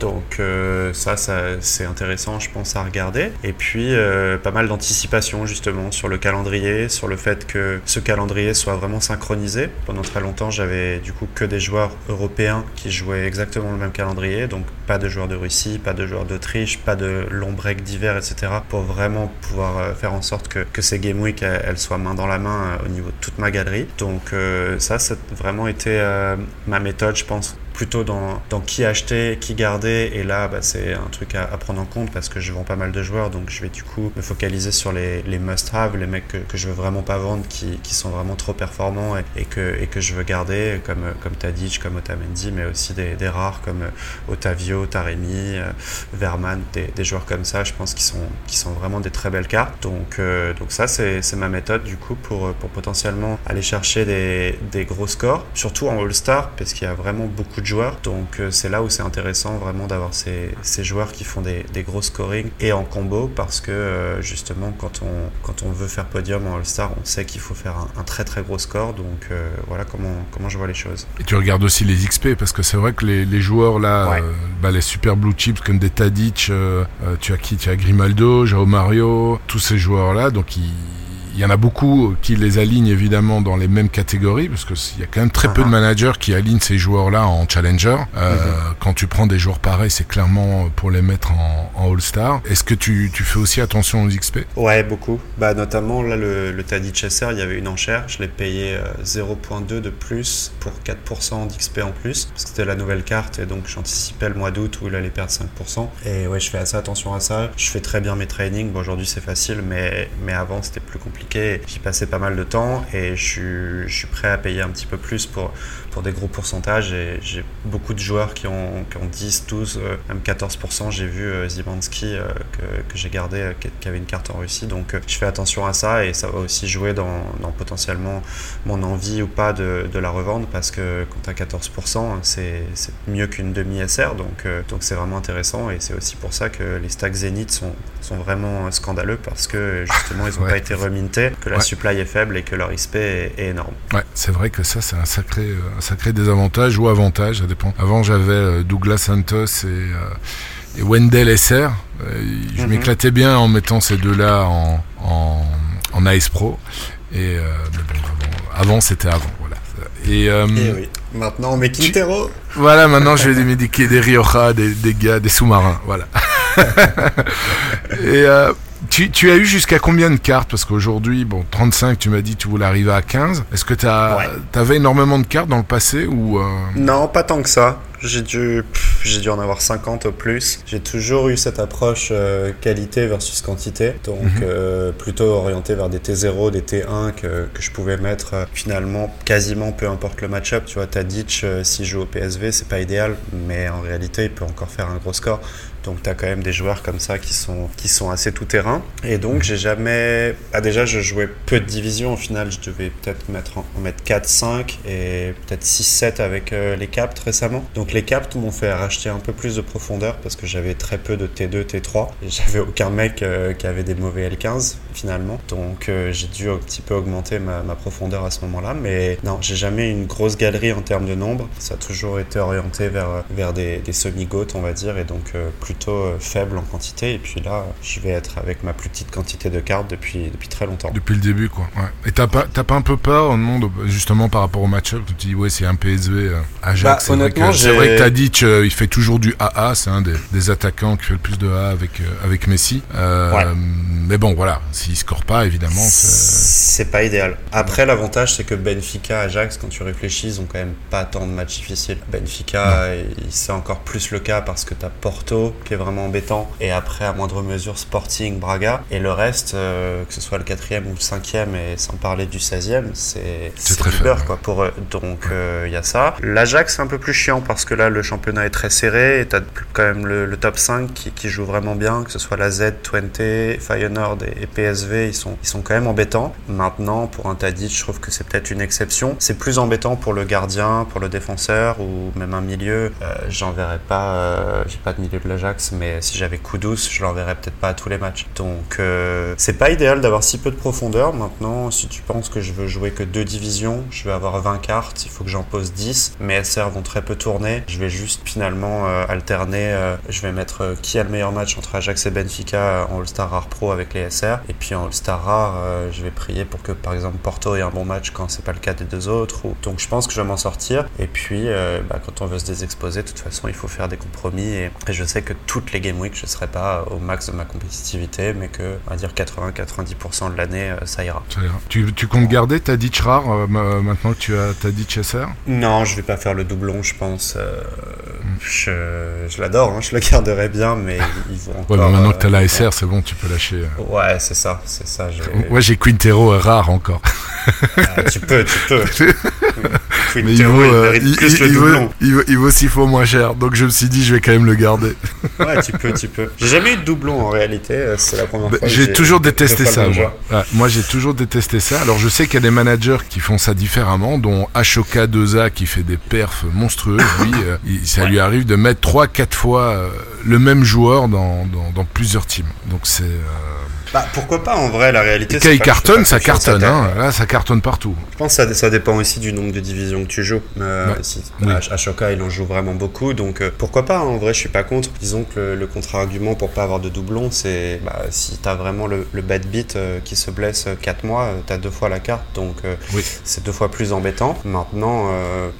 Speaker 3: Donc euh, ça, ça c'est intéressant, je pense, à regarder. Et puis euh, pas mal d'anticipation justement sur le calendrier, sur le fait que ce calendrier soit vraiment synchronisé. Pendant très longtemps, j'avais du coup que des joueurs européens qui jouaient exactement le même calendrier, donc pas de joueurs de Russie, pas de joueurs d'Autriche, pas de long break d'hiver, etc. Pour vraiment pouvoir euh, faire en sorte que, que ces Game Week elles, soient main dans la main au niveau de toute ma galerie. Donc ça, ça a vraiment été ma méthode, je pense, plutôt dans, dans qui acheter, qui garder. Et là, bah, c'est un truc à, prendre en compte parce que je vends pas mal de joueurs. Donc je vais du coup me focaliser sur les, les must-have, les mecs que, que, je veux vraiment pas vendre, qui, qui sont vraiment trop performants et, que, et que je veux garder, comme, comme Tadic, comme Otamendi, mais aussi des, des rares comme Otavio, Taremi, Verman, des, joueurs comme ça. Je pense qu'ils sont, qui sont vraiment des très belles cartes. Donc, donc ça, c'est ma méthode du coup pour, pour potentiellement aller chercher des, des gros scores, surtout en All-Star, parce qu'il y a vraiment beaucoup de joueurs. Donc euh, c'est là où c'est intéressant vraiment d'avoir ces, ces, joueurs qui font des, des, gros scoring et en combo, parce que euh, justement quand on, quand on veut faire podium en All-Star, on sait qu'il faut faire un, très très gros score. Donc euh, voilà comment, comment je vois les choses.
Speaker 2: Et tu regardes aussi les XP, parce que c'est vrai que les, les joueurs là, bah, les super blue chips comme des Tadic, tu as qui? Tu as Grimaldo, Jao Mario, tous ces joueurs là, donc ils il y en a beaucoup qui les alignent évidemment dans les mêmes catégories, parce qu'il y a quand même très peu de uh-huh. managers qui alignent ces joueurs-là en challenger. Euh, uh-huh. Quand tu prends des joueurs pareils, c'est clairement pour les mettre en, en All-Star. Est-ce que tu, tu, fais aussi attention aux XP
Speaker 3: Ouais, beaucoup. Bah, notamment, là, le, le Taddy Chesser, il y avait une enchère. Je l'ai payé 0.2 euh, de plus pour 4% d'XP en plus, parce que c'était la nouvelle carte, et donc j'anticipais le mois d'août où il allait perdre 5%. Et ouais, je fais assez attention à ça. Je fais très bien mes trainings. Bon, aujourd'hui, c'est facile, mais, mais avant, c'était plus compliqué J'y passais pas mal de temps et je suis, je suis, prêt à payer un petit peu plus pour, pour des gros pourcentages. Et j'ai beaucoup de joueurs qui ont, qui ont 10, 12, euh, même 14%. J'ai vu euh, Zibanski euh, que, que j'ai gardé, qui avait une carte en Russie. Donc je fais attention à ça et ça va aussi jouer dans, dans potentiellement mon envie ou pas de, de, la revendre parce que quand tu as 14%, c'est mieux qu'une demi-SR. Donc donc c'est vraiment intéressant et c'est aussi pour ça que les stacks Zenith sont, sont vraiment scandaleux parce que justement ils n'ont pas été que la supply est faible et que leur XP est, est énorme.
Speaker 2: Ouais, c'est vrai que ça c'est un sacré ça crée des avantages ou avantages, ça dépend. Avant, j'avais euh, Douglas Santos et, euh, et Wendell SR. Euh, je mhm. m'éclatais bien en mettant ces deux-là en, en, en AS Pro. Et avant, c'était avant. Voilà.
Speaker 3: Et, et oui. Maintenant, on met Quintero.
Speaker 2: Voilà, maintenant, je vais médiquer des Rioja, des, des gars, des sous-marins. Voilà. et tu, tu, as eu jusqu'à combien de cartes Parce qu'aujourd'hui, bon, 35, tu m'as dit tu voulais arriver à 15. Est-ce que tu avais énormément de cartes dans le passé ou euh?
Speaker 3: Non, pas tant que ça. J'ai dû, j'ai dû en avoir 50 au plus. J'ai toujours eu cette approche euh, qualité versus quantité, donc mhm. euh, plutôt orienté vers des T0, des T1 que, que je pouvais mettre finalement quasiment peu importe le match-up. Tu vois, Tadic, s'il joue au PSV, c'est pas idéal, mais en réalité, il peut encore faire un gros score. Donc tu as quand même des joueurs comme ça qui sont, qui sont assez tout-terrain. Et donc j'ai jamais... Ah déjà je jouais peu de divisions, au final je devais peut-être mettre en, mettre 4, 5 et peut-être 6, 7 avec euh, les capts récemment. Donc les capts m'ont fait racheter un peu plus de profondeur parce que j'avais très peu de T2, T3. Et j'avais aucun mec euh, qui avait des mauvais L15 finalement. Donc euh, j'ai dû un petit peu augmenter ma, profondeur à ce moment-là. Mais non, j'ai jamais une grosse galerie en termes de nombre. Ça a toujours été orienté vers, vers des, semi-goats on va dire. Et donc plutôt euh, faible en quantité. Et puis là, je vais être avec ma plus petite quantité de cartes depuis, depuis très longtemps.
Speaker 2: Depuis le début, quoi. Ouais. Et t'as pas, pas un peu peur, monde, justement, par rapport au match-up? Tu te dis, ouais, c'est un PSV euh, Ajax. Bah, c'est vrai, que, t'as dit qu'il fait toujours du AA. C'est un des, des, attaquants qui fait le plus de A avec, euh, avec Messi. Mais bon, voilà. S'il score pas, évidemment.
Speaker 3: C'est pas idéal. Après, l'avantage, c'est que Benfica, Ajax, quand tu réfléchis, ils ont quand même pas tant de matchs difficiles. Benfica, c'est encore plus le cas parce que t'as Porto, qui est vraiment embêtant. Et après, à moindre mesure, Sporting, Braga. Et le reste, euh, que ce soit le quatrième ou le cinquième, et sans parler du 16e, c'est très peur, quoi, pour eux. Donc, il euh, y a ça. L'Ajax, c'est un peu plus chiant parce que là, le championnat est très serré et t'as quand même le, top 5 qui, qui, joue vraiment bien, que ce soit la Z20, Feyenoord et, PSV, ils sont, ils sont quand même embêtants. Maintenant, pour un Tadic, je trouve que c'est peut-être une exception. C'est plus embêtant pour le gardien, pour le défenseur ou même un milieu. Euh, J'en verrai pas, j'ai pas de milieu de l'Ajax mais si j'avais coup douce, je l'enverrais peut-être pas à tous les matchs. Donc euh, c'est pas idéal d'avoir si peu de profondeur. Maintenant, si tu penses que je veux jouer que deux divisions, je vais avoir 20 cartes, il faut que j'en pose 10. Mes SR vont très peu tourner. Je vais juste finalement euh, alterner. Euh, je vais mettre qui a le meilleur match entre Ajax et Benfica en All-Star Rare Pro avec les SR. Et puis en All-Star Rare, je vais prier pour que par exemple Porto ait un bon match quand c'est pas le cas des deux autres. Donc je pense que je vais m'en sortir. Et puis bah, quand on veut se désexposer, de toute façon, il faut faire des compromis. Et, et je sais que toutes les Game Week, je ne serai pas au max de ma compétitivité, mais que, on va dire 80-90% de l'année, ça ira.
Speaker 2: Ça ira. Tu, tu comptes garder ta ditch rare maintenant que tu as ta ditch SR
Speaker 3: Non, je vais pas faire le doublon, je pense. Je, je l'adore, hein, je le garderai bien, mais il faut encore,
Speaker 2: Ouais, mais maintenant que tu as la SR, c'est bon, tu peux lâcher.
Speaker 3: Ouais, c'est ça, c'est ça.
Speaker 2: Ouais, j'ai Quintero rare encore.
Speaker 3: Ah, tu peux, tu peux.
Speaker 2: Mais il vaut, euh, il, il, il, vaut, il, vaut, six fois moins cher, donc je me suis dit je vais quand même le garder.
Speaker 3: ouais, tu peux, tu peux. J'ai jamais eu de doublon en réalité, euh, c'est la première bah, fois.
Speaker 2: J'ai toujours détesté ça, moi. Ouais, moi j'ai toujours détesté ça. Alors je sais qu'il y a des managers qui font ça différemment, dont Ashoka 2A qui fait des perfs monstrueuses. Lui, euh, ça lui arrive de mettre 3-4 fois le même joueur dans, dans, dans plusieurs teams. Donc c'est.
Speaker 3: Bah, pourquoi pas en vrai, la réalité.
Speaker 2: Quand il cartonne, ça cartonne. Hein. Là, ça cartonne partout.
Speaker 3: Je pense que ça, ça, dépend aussi du nombre de divisions que tu joues. Euh, si, oui. Ashoka, il en joue vraiment beaucoup, donc euh, pourquoi pas En vrai, je suis pas contre. Disons que le, le contre-argument pour pas avoir de doublon, c'est bah, si t'as vraiment le, le, bad beat euh, qui se blesse 4 mois, euh, t'as deux fois la carte, donc euh, oui. c'est deux fois plus embêtant. Maintenant,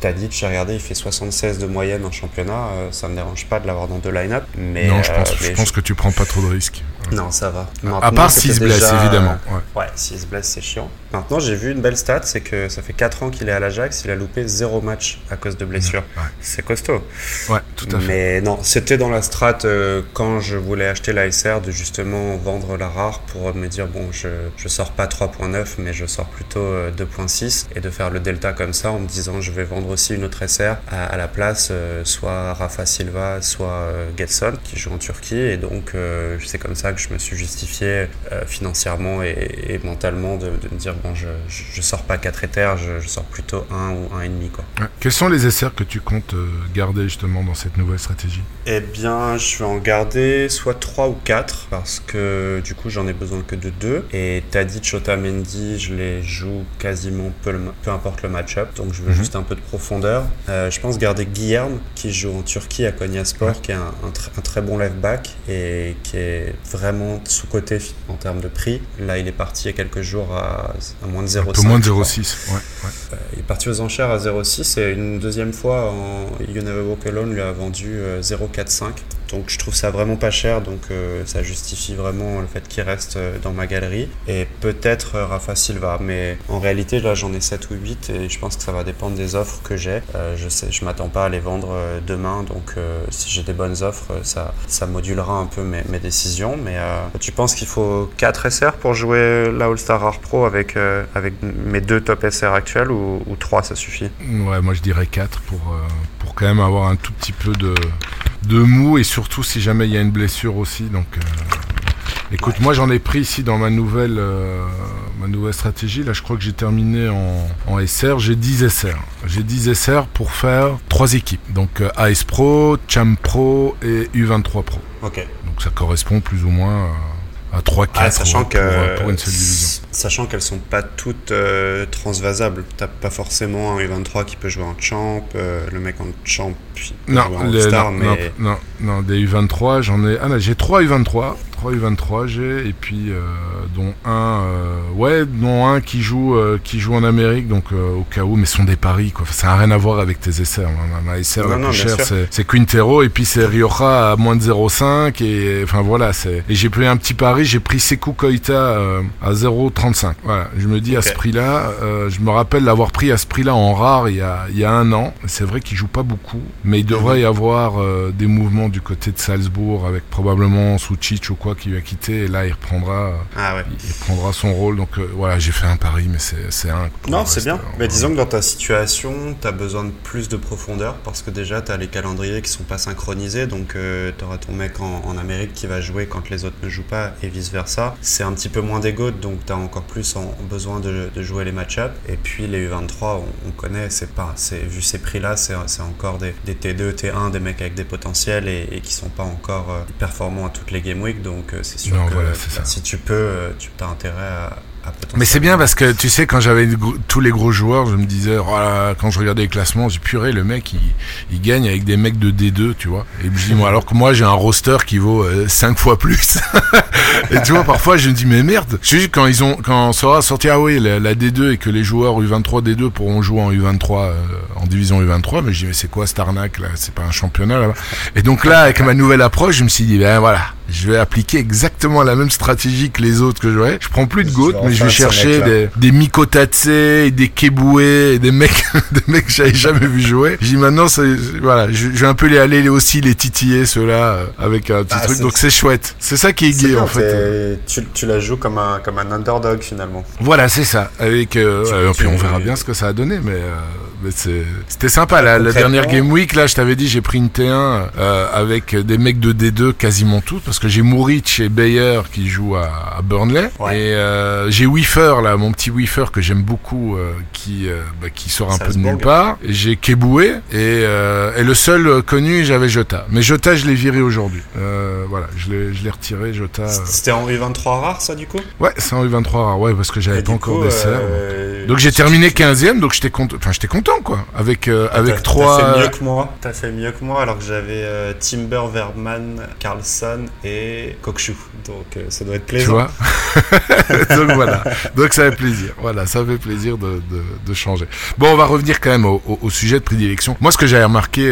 Speaker 3: t'as dit, j'ai regardé, il fait 76 de moyenne en championnat, ça me dérange pas de l'avoir dans deux line-up. Mais,
Speaker 2: non, je pense, je pense je... que tu prends pas trop de risques.
Speaker 3: Non, ça va.
Speaker 2: Maintenant, à part s'il se blesse, déjà... évidemment.
Speaker 3: Ouais, ouais s'il se blesse, c'est chiant. Maintenant, j'ai vu une belle stat, c'est que ça fait 4 ans qu'il est à l'Ajax, il a loupé 0 match à cause de blessures. Ouais. C'est costaud.
Speaker 2: Ouais, tout à fait.
Speaker 3: Mais non, c'était dans la strat euh, quand je voulais acheter la SR de justement vendre la rare pour me dire, bon, je, je sors pas 3.9, mais je sors plutôt euh, 2.6 et de faire le delta comme ça en me disant, je vais vendre aussi une autre SR à, à la place, euh, soit Rafa Silva, soit euh, Getson, qui joue en Turquie. Et donc, euh, c'est comme ça que je me suis justifié financièrement et, et mentalement de, de, me dire, bon, je, je sors pas 4 éthers, je, je, sors plutôt 1 ou 1,5. Quoi.
Speaker 2: Ouais. Quels sont les SR que tu comptes euh, garder justement dans cette nouvelle stratégie?
Speaker 3: Eh bien, je vais en garder soit 3 ou 4 parce que du coup, j'en ai besoin que de 2. Et Tadic, Otamendi, je les joue quasiment peu, le, peu importe le match-up. Donc, je veux mm -hmm. juste un peu de profondeur. Euh, je pense garder Guillerme qui joue en Turquie à Konyaspor, ouais. qui est un, un, tr un très bon left back et qui est vraiment sous-côté en termes de prix. Là, il est parti il y a quelques jours à, à moins de 0,5.
Speaker 2: Un peu moins de 0,6. Ouais, ouais.
Speaker 3: Euh, il est parti aux enchères à 0,6 et une deuxième fois, en You Never Walk Alone lui a vendu euh, 0,45. Donc je trouve ça vraiment pas cher, donc euh, ça justifie vraiment le fait qu'il reste euh, dans ma galerie. Et peut-être euh, Rafa Silva, mais en réalité là j'en ai 7 ou 8 et je pense que ça va dépendre des offres que j'ai. Je sais, je m'attends pas à les vendre demain, donc si j'ai des bonnes offres, ça, ça modulera un peu mes, décisions. Mais tu penses qu'il faut 4 SR pour jouer la All-Star Rare Pro avec, avec mes deux top SR actuels ou, ou 3 ça suffit?
Speaker 2: Ouais, moi je dirais 4 pour, pour quand même avoir un tout petit peu de de mou et surtout si jamais il y a une blessure aussi. Donc, euh, écoute, ouais. moi j'en ai pris ici dans ma nouvelle, euh, ma nouvelle stratégie. Là, je crois que j'ai terminé en, en SR. J'ai 10 SR. J'ai 10 SR pour faire trois équipes. Donc, euh, AS Pro, Champ Pro et U23 Pro.
Speaker 3: Ok.
Speaker 2: Donc, ça correspond plus ou moins à 3-4 ah,
Speaker 3: sachant
Speaker 2: pour,
Speaker 3: que,
Speaker 2: pour, une seule division.
Speaker 3: Sachant qu'elles sont pas toutes euh, transvasables. T'as pas forcément un U23 qui peut jouer en champ, euh, le mec en champ puis
Speaker 2: non, les, star, non, mais... non, non, non, des U23, j'en ai. Ah là, j'ai 3 U23. 3 U23 j'ai et puis euh, dont un euh, ouais dont un qui joue qui joue en Amérique donc au cas où mais ce sont des paris quoi ça n'a rien à voir avec tes essais ma, ma la plus chère c'est Quintero et puis c'est Rioja à moins de 0,5 et enfin voilà c'est et j'ai pris un petit pari j'ai pris Sekou Koita à 0,35 voilà je me dis okay. à ce prix là je me rappelle l'avoir pris à ce prix là en rare il y a, il y a un an. C'est vrai qu'il joue pas beaucoup mais il devrait mmh. y avoir des mouvements du côté de Salzbourg avec probablement Soucic ou quoi qui lui a quitté et là il reprendra
Speaker 3: ah ouais.
Speaker 2: il reprendra son rôle. Donc euh, voilà j'ai fait un pari mais c'est un
Speaker 3: non c'est bien. mais disons que dans ta situation tu as besoin de plus de profondeur parce que déjà tu as les calendriers qui sont pas synchronisés. Donc euh, tu auras ton mec en, en, Amérique qui va jouer quand les autres ne jouent pas et vice versa c'est un petit peu moins d'ego donc tu as encore plus en, besoin de, de, jouer les match-up. Et puis les U23 on, on connaît c'est pas c'est vu ces prix là c'est encore des, des, T2 T1 des mecs avec des potentiels et, et qui sont pas encore euh, performants à toutes les game week. Donc euh, c'est sûr
Speaker 2: non,
Speaker 3: que
Speaker 2: voilà,
Speaker 3: bah, si tu peux, euh, tu as intérêt à,
Speaker 2: Mais c'est bien parce que tu sais, quand j'avais tous les gros joueurs, je me disais, oh quand je regardais les classements, j'ai puré, le mec, il, il, gagne avec des mecs de D2, tu vois. Et je dis, moi, alors que moi, j'ai un roster qui vaut 5 fois plus. et tu vois, parfois, je me dis, mais merde. Je quand ils ont, quand Sora a sorti, ah oui, la, D2 et que les joueurs U23 D2 pourront jouer en U23, euh, en division U23, mais je dis, mais c'est quoi cette arnaque, là? C'est pas un championnat, là-bas. Et donc là, avec ma nouvelle approche, je me suis dit, ben voilà, je vais appliquer exactement la même stratégie que les autres que j'aurais. Je prends plus de GOAT, mais je vais chercher des, des Mikotatse, des Keboué, des mecs, des mecs que j'avais jamais vu jouer. Je dis maintenant, voilà, je, vais un peu les aller aussi les titiller ceux-là euh, avec un petit ah, truc. Donc c'est chouette. C'est ça qui est, gay en fait.
Speaker 3: Tu, tu, la joues comme un comme un underdog finalement.
Speaker 2: Voilà, c'est ça. Avec euh, puis on verra bien ce que ça a donné, mais. Euh, c'était sympa. La, la, dernière Game Week, là, je t'avais dit, j'ai pris une T1 euh, avec des mecs de D2 quasiment tous, parce que j'ai Mourich et Bayer qui jouent à, à Burnley. Et euh, j'ai Weaver, là, mon petit Weaver que j'aime beaucoup, euh, qui, euh, bah, qui sort un peu de nulle part. J'ai Keboué, et, euh, et le seul connu, j'avais Jota. Mais Jota, je l'ai viré aujourd'hui. voilà, je l'ai retiré, Jota.
Speaker 3: C'était en U23 rare, ça, du coup?
Speaker 2: Ouais, c'est en U23 rare, ouais, parce que j'avais pas encore des serres. Donc j'ai terminé 15ème, donc j'étais content. Enfin, j'étais content quoi, avec avec trois.
Speaker 3: T'as fait mieux que moi. T'as fait mieux que moi alors que j'avais Timber, Verman, Carlson et Kokshu. Donc ça doit être plaisant.
Speaker 2: Tu vois Donc voilà. Donc ça fait plaisir. Voilà, ça fait plaisir de, de, de changer. Bon, on va revenir quand même au, au, sujet de prédilection. Moi, ce que j'avais remarqué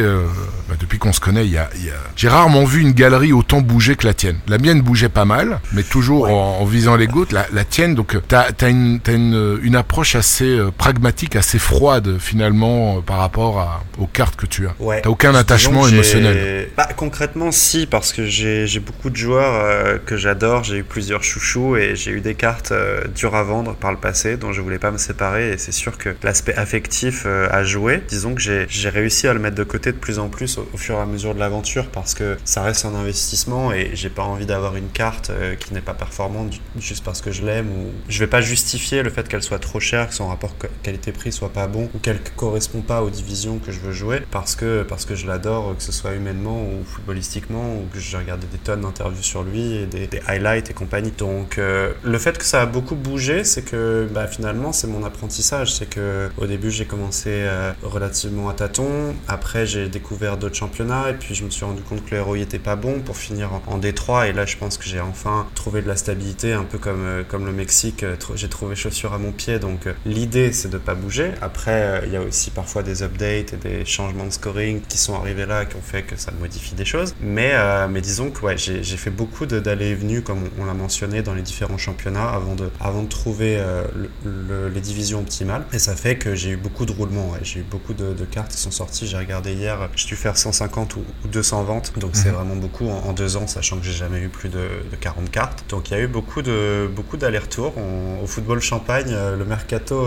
Speaker 2: bah, depuis qu'on se connaît, il y a, y a... j'ai rarement vu une galerie autant bouger que la tienne. La mienne bougeait pas mal, mais toujours en, visant les gouttes. La, la tienne, donc t'as as une, as une, une approche assez pragmatique, assez froide finalement euh, par rapport à, aux cartes que tu as. Ouais. T'as aucun attachement émotionnel.
Speaker 3: Bah, concrètement, si, parce que j'ai beaucoup de joueurs euh, que j'adore. J'ai eu plusieurs chouchous et j'ai eu des cartes euh, dures à vendre par le passé dont je voulais pas me séparer. Et c'est sûr que l'aspect affectif a joué. Disons que j'ai réussi à le mettre de côté de plus en plus au, fur et à mesure de l'aventure parce que ça reste un investissement et j'ai pas envie d'avoir une carte qui n'est pas performante juste parce que je l'aime ou je vais pas justifier le fait qu'elle soit trop chère, que son rapport qualité-prix soit pas bon ou qu'elle correspond pas aux divisions que je veux jouer parce que, parce que je l'adore, que ce soit humainement ou footballistiquement, ou que j'ai regardé des tonnes d'interviews sur lui et des, highlights et compagnie. Donc euh, le fait que ça a beaucoup bougé, c'est que bah, finalement c'est mon apprentissage. C'est que au début j'ai commencé euh, relativement à tâtons, après j'ai découvert d'autres championnats et puis je me suis rendu compte que le ROI était pas bon pour finir en, en Détroit et là je pense que j'ai enfin trouvé de la stabilité, un peu comme, euh, comme le Mexique, j'ai trouvé chaussures à mon pied. Donc l'idée c'est de pas bouger. Après il y a aussi parfois des updates et des changements de scoring qui sont arrivés là, qui ont fait que ça modifie des choses. Mais, euh, mais disons que ouais, j'ai fait beaucoup d'allées et venues, comme on, l'a mentionné, dans les différents championnats avant de, avant de trouver euh, les divisions optimales. Et ça fait que j'ai eu beaucoup de roulements. J'ai eu beaucoup de, cartes qui sont sorties. J'ai regardé hier, j'ai dû faire 150 ou, 200 ventes. Donc c'est mhm. vraiment beaucoup en, deux ans, sachant que j'ai jamais eu plus de, 40 cartes. Donc il y a eu beaucoup de beaucoup d'allers-retours. Au football champagne, euh, le mercato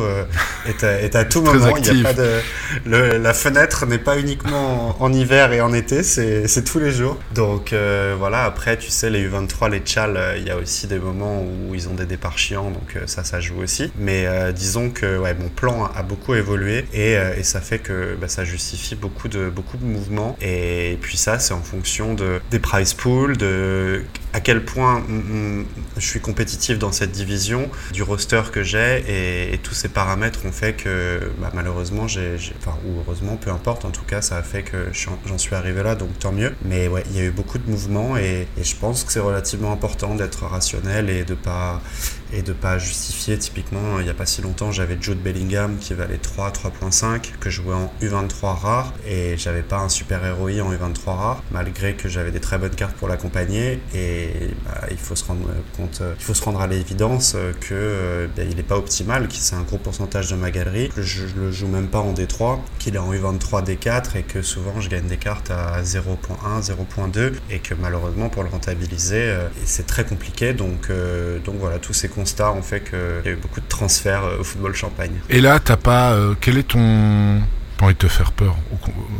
Speaker 3: est, à, est, à, tout moment. Il y a le, la fenêtre n'est pas uniquement en, hiver et en été, c'est tous les jours. Donc euh, voilà, après, tu sais, les U23, les Tchal, euh, il y a aussi des moments où ils ont des départs chiants, donc euh, ça, ça joue aussi. Mais disons que ouais, mon plan a, beaucoup évolué et, et, ça fait que bah, ça justifie beaucoup de, beaucoup de mouvements. Et, puis ça, c'est en fonction de, des price pools, de à quel point je suis compétitif dans cette division, du roster que j'ai et, tous ces paramètres ont fait que bah, malheureusement, j'ai, enfin, ou heureusement, peu importe, en tout cas, ça a fait que j'en suis arrivé là, donc tant mieux. Mais ouais, il y a eu beaucoup de mouvements et, et je pense que c'est relativement important d'être rationnel et de pas et de pas justifier. Typiquement, il n'y a pas si longtemps, j'avais Jude Bellingham qui valait 3, 3.5, que je jouais en U23 rare, et j'avais pas un super héroï en U23 rare, malgré que j'avais des très bonnes cartes pour l'accompagner, et bah, il faut se rendre compte, il faut se rendre à l'évidence que bah, il n'est pas optimal, que c'est un gros pourcentage de ma galerie, que je, ne le joue même pas en D3, qu'il est en U23 D4, et que souvent je gagne des cartes à 0.1, 0.2, et que malheureusement pour le rentabiliser, euh, c'est très compliqué, donc, euh, donc voilà, tous ces constat en fait qu'il y a eu beaucoup de transferts euh, au football champagne.
Speaker 2: Et là, t'as pas. Euh, quel est ton pas envie de te faire peur.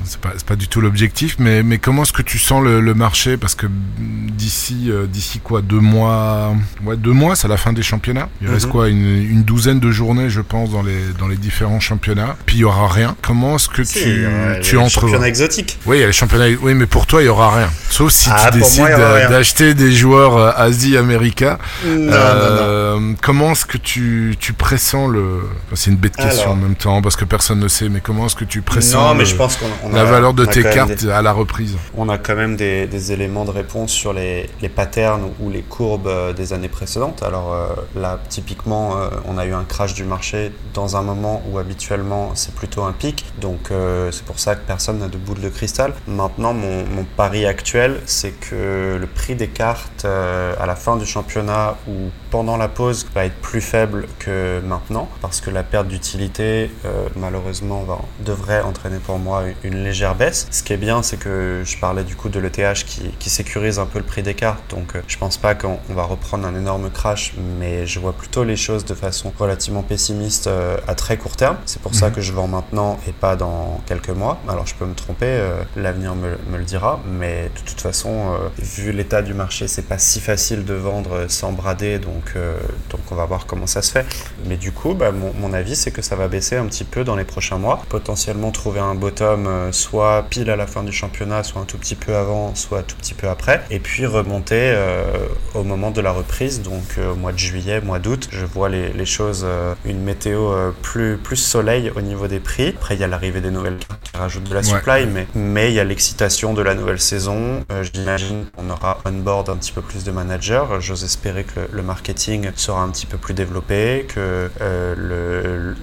Speaker 2: C'est pas, pas du tout l'objectif, mais, mais comment est-ce que tu sens le, marché? Parce que d'ici, euh, d'ici quoi, deux mois, ouais, deux mois, c'est la fin des championnats. Il reste mhm. quoi, une, douzaine de journées, je pense, dans les, dans les différents championnats. Puis il y aura rien. Comment est-ce que tu, tu entres
Speaker 3: championnats exotiques.
Speaker 2: Oui, il y a les championnats. Oui, mais pour toi, il y aura rien. Sauf si ah, tu décides d'acheter des joueurs euh, Asie-América. Euh, comment est-ce que tu, tu pressens le. c'est une bête question en même temps, parce que personne ne sait, mais comment est-ce que tu pressens
Speaker 3: mais je pense
Speaker 2: la valeur de tes cartes à la reprise
Speaker 3: On a quand même des, des éléments de réponse sur les, les, patterns ou les courbes euh, des années précédentes. Alors euh, là, typiquement, on a eu un crash du marché dans un moment où habituellement c'est plutôt un pic. Donc c'est pour ça que personne n'a de boule de cristal. Maintenant, mon, mon pari actuel, c'est que le prix des cartes à la fin du championnat ou pendant la pause va être plus faible que maintenant parce que la perte d'utilité euh, malheureusement va, devrait entraîner pour moi une légère baisse. Ce qui est bien c'est que je parlais du coup de l'ETH qui, qui, sécurise un peu le prix des cartes donc euh, je pense pas qu'on va reprendre un énorme crash mais je vois plutôt les choses de façon relativement pessimiste euh, à très court terme. C'est pour ça mhm. que je vends maintenant et pas dans quelques mois. Alors je peux me tromper, l'avenir me, me, le dira mais de toute façon vu l'état du marché c'est pas si facile de vendre sans brader donc donc, euh, donc on va voir comment ça se fait. Mais du coup, bah, mon, avis, c'est que ça va baisser un petit peu dans les prochains mois. Potentiellement trouver un bottom euh, soit pile à la fin du championnat, soit un tout petit peu avant, soit un tout petit peu après. Et puis remonter euh, au moment de la reprise, donc au mois de juillet, mois d'août. Je vois les, les choses, une météo plus, plus soleil au niveau des prix. Après, il y a l'arrivée des nouvelles cartes qui rajoutent de la supply, mais, mais il y a l'excitation de la nouvelle saison. J'imagine qu'on aura on board un petit peu plus de managers. J'ose espérer que le, le market sera un petit peu plus développé, que euh, le,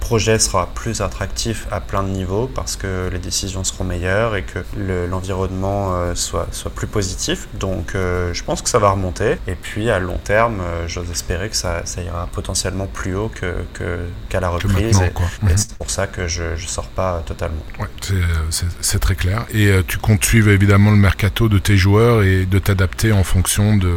Speaker 3: projet sera plus attractif à plein de niveaux parce que les décisions seront meilleures et que l'environnement euh, soit, soit plus positif. Donc euh, je pense que ça va remonter. Et puis à long terme, j'ose espérer que ça, ça, ira potentiellement plus haut qu'à que, qu'à la reprise. et,
Speaker 2: mhm.
Speaker 3: c'est pour ça que je ne sors pas totalement.
Speaker 2: Ouais, c'est très clair. Et tu comptes suivre évidemment le mercato de tes joueurs et de t'adapter en fonction de,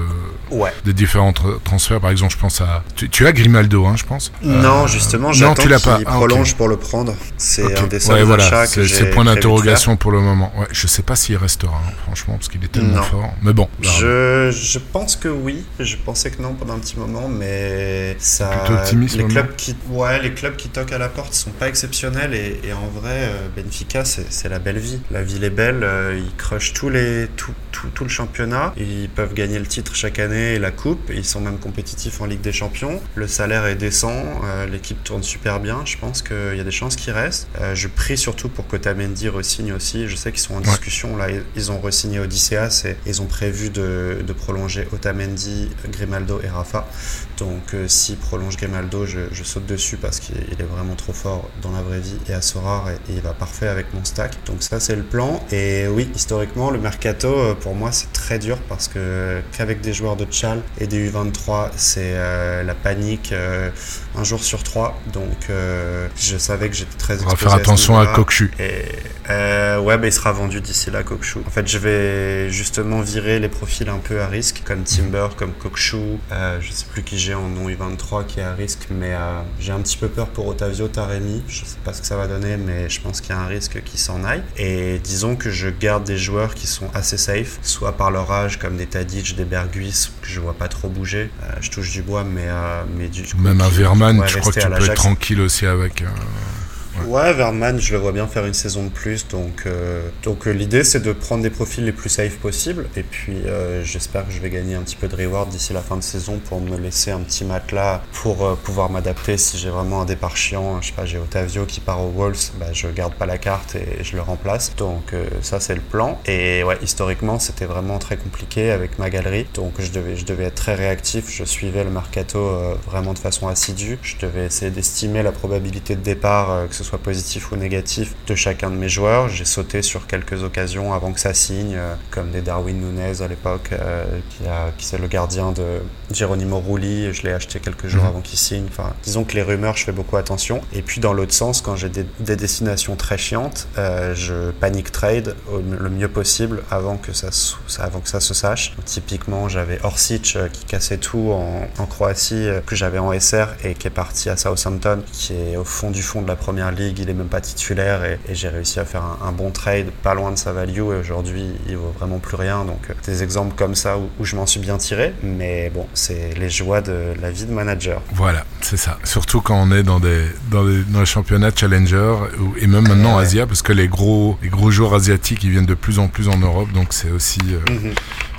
Speaker 3: ouais.
Speaker 2: des différentes transfert, par exemple, je pense à. Tu, as Grimaldo, hein, je pense
Speaker 3: Non, euh, justement, j'attends qu'il ah, prolonge pour le prendre. C'est un des seuls
Speaker 2: voilà,
Speaker 3: C'est
Speaker 2: point d'interrogation pour le moment. Ouais, je sais pas s'il restera, hein, franchement, parce qu'il est tellement fort. Mais bon.
Speaker 3: Je, je, pense que oui. Je pensais que non pendant un petit moment, mais ça.
Speaker 2: Optimiste.
Speaker 3: Les clubs qui, ouais, les clubs qui toquent à la porte sont pas exceptionnels et, en vrai, euh, Benfica, c'est la belle vie. La ville est belle. Euh, ils crushent tous les, tout, tout, tout, le championnat. Ils peuvent gagner le titre chaque année et la coupe. ils sont même compétitif en Ligue des Champions. Le salaire est décent, euh, l'équipe tourne super bien. Je pense qu'il y a des chances qu'il reste. Euh, je prie surtout pour que Tamendi re-signe aussi. Je sais qu'ils sont en discussion. Là, ils ont re-signé Odysseas et ils ont prévu de, de prolonger Otamendi, Grimaldo et Rafa. Donc, euh, s'ils prolongent Grimaldo, je, je, saute dessus parce qu'il est vraiment trop fort dans la vraie vie et à Sorare et, il va parfait avec mon stack. Donc, ça, c'est le plan. Et oui, historiquement, le mercato, pour moi, c'est très dur parce que qu'avec des joueurs de Chal et des U23, c'est euh, la panique euh, un jour sur trois. Donc euh, je savais que j'étais très
Speaker 2: On va faire attention à, Kokshu.
Speaker 3: Et, ouais, bah, il sera vendu d'ici là, Kokshu. En fait, je vais justement virer les profils un peu à risque, comme Timber, comme Kokshu. je sais plus qui j'ai en non U23 qui est à risque, mais j'ai un petit peu peur pour Otavio Taremi. Je sais pas ce que ça va donner, mais je pense qu'il y a un risque qu'il s'en aille. Et disons que je garde des joueurs qui sont assez safe, soit par leur âge, comme des Tadic, des Berguis, que je vois pas trop bouger. Euh, je touche du bois, mais, euh, mais du coup,
Speaker 2: Même un Verman, je crois que tu peux être tranquille aussi avec. Euh,
Speaker 3: Ouais, Verman, je le vois bien faire une saison de plus. Donc, euh, donc euh, l'idée, c'est de prendre des profils les plus safe possibles. Et puis, euh, j'espère que je vais gagner un petit peu de reward d'ici la fin de saison pour me laisser un petit matelas pour pouvoir m'adapter si j'ai vraiment un départ chiant. Je sais pas, j'ai Otavio qui part aux Wolves, bah, je garde pas la carte et je le remplace. Donc, ça, c'est le plan. Et ouais, historiquement, c'était vraiment très compliqué avec ma galerie. Donc, je devais, je devais être très réactif. Je suivais le mercato vraiment de façon assidue. Je devais essayer d'estimer la probabilité de départ, que ce soit positif ou négatif, de chacun de mes joueurs. J'ai sauté sur quelques occasions avant que ça signe, euh, comme des Darwin Nunez à l'époque, euh, qui, a, qui c'est le gardien de Geronimo Rulli. Je l'ai acheté quelques jours mhm. avant qu'il signe. Enfin, disons que les rumeurs, je fais beaucoup attention. Et puis dans l'autre sens, quand j'ai des, destinations très chiantes, euh, je panique trade le mieux possible avant que ça, avant que ça se sache. typiquement, j'avais Orsic qui cassait tout en, en Croatie, que j'avais en SR et qui est parti à Southampton, qui est au fond du fond de la première league, il est même pas titulaire et, j'ai réussi à faire un, bon trade pas loin de sa value et aujourd'hui il vaut vraiment plus rien. Donc des exemples comme ça où, je m'en suis bien tiré, mais bon, c'est les joies de la vie de manager.
Speaker 2: Voilà, c'est ça. Surtout quand on est dans des dans, les championnats challenger et même maintenant Asia, parce que les gros les gros joueurs asiatiques ils viennent de plus en plus en Europe, donc c'est aussi mhm.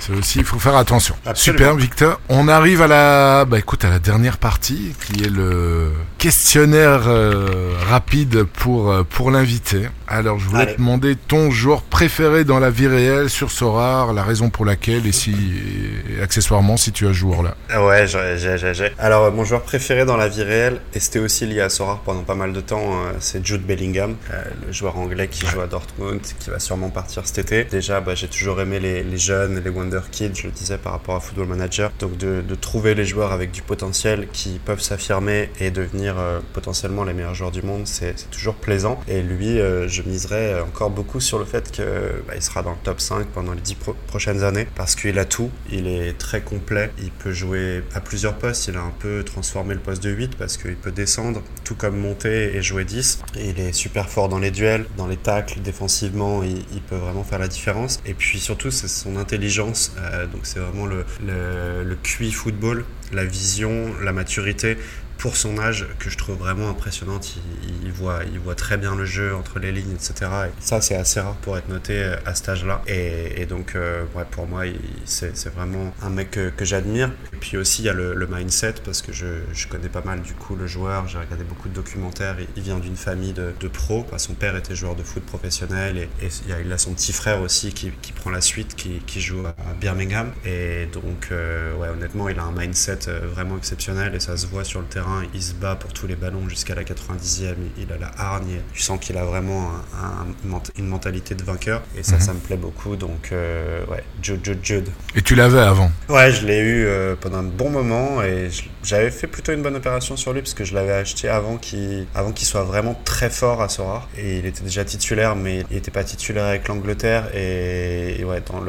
Speaker 2: C'est aussi il faut faire attention. Super Victor, on arrive à la bah écoute à la dernière partie qui est le questionnaire euh, rapide pour euh, pour l'invité. Alors je voulais te demander ton joueur préféré dans la vie réelle sur Sorar, la raison pour laquelle et si accessoirement si tu as joueur là.
Speaker 3: Ah ouais, j'ai j'ai Alors mon joueur préféré dans la vie réelle et c'était aussi lié à Sorar pendant pas mal de temps, euh, c'est Jude Bellingham, le joueur anglais qui joue à Dortmund, qui va sûrement partir cet été. Déjà, bah, j'ai toujours aimé les, les, jeunes, les wonder kids, je le disais par rapport à Football Manager. Donc de, de trouver les joueurs avec du potentiel qui peuvent s'affirmer et devenir euh, potentiellement les meilleurs joueurs du monde, c'est toujours plaisant. Et lui, euh, je miserais encore beaucoup sur le fait qu'il bah, sera dans le top 5 pendant les 10 prochaines années parce qu'il a tout. Il est très complet. Il peut jouer à plusieurs postes. Il a un peu transformé le poste de 8 parce qu'il peut descendre, tout comme monter et jouer 10. il est super fort dans les duels, dans les tacles, défensivement. Il, peut vraiment faire la différence. Et puis surtout, c'est son intelligence. Euh, donc c'est vraiment le, le, le QI football, la vision, la maturité pour son âge que je trouve vraiment impressionnante. Il, voit, il voit très bien le jeu entre les lignes, etc. Et ça, c'est assez rare pour être noté euh, à cet âge-là. Et, donc, euh, pour moi, c'est vraiment un mec que, j'admire. Et puis aussi, il y a le, mindset parce que je, connais pas mal du coup le joueur. J'ai regardé beaucoup de documentaires. Il, vient d'une famille de, de pros. son père était joueur de foot professionnel et, il, a, son petit frère aussi qui, prend la suite, qui, joue à Birmingham. Et donc, euh, ouais, honnêtement, il a un mindset vraiment exceptionnel et ça se voit sur le terrain il se bat pour tous les ballons jusqu'à la 90e, il a la hargne, tu sens qu'il a vraiment une mentalité de vainqueur, et ça, mhm. ça me plaît beaucoup, donc euh, ouais, Jude, Jude, Jude.
Speaker 2: Et tu l'avais avant?
Speaker 3: Ouais, je l'ai eu euh, pendant un bon moment, et j'avais fait plutôt une bonne opération sur lui, parce que je l'avais acheté avant qu'il avant qu'il soit vraiment très fort à Sora, et il était déjà titulaire, mais il n'était pas titulaire avec l'Angleterre, et, ouais, dans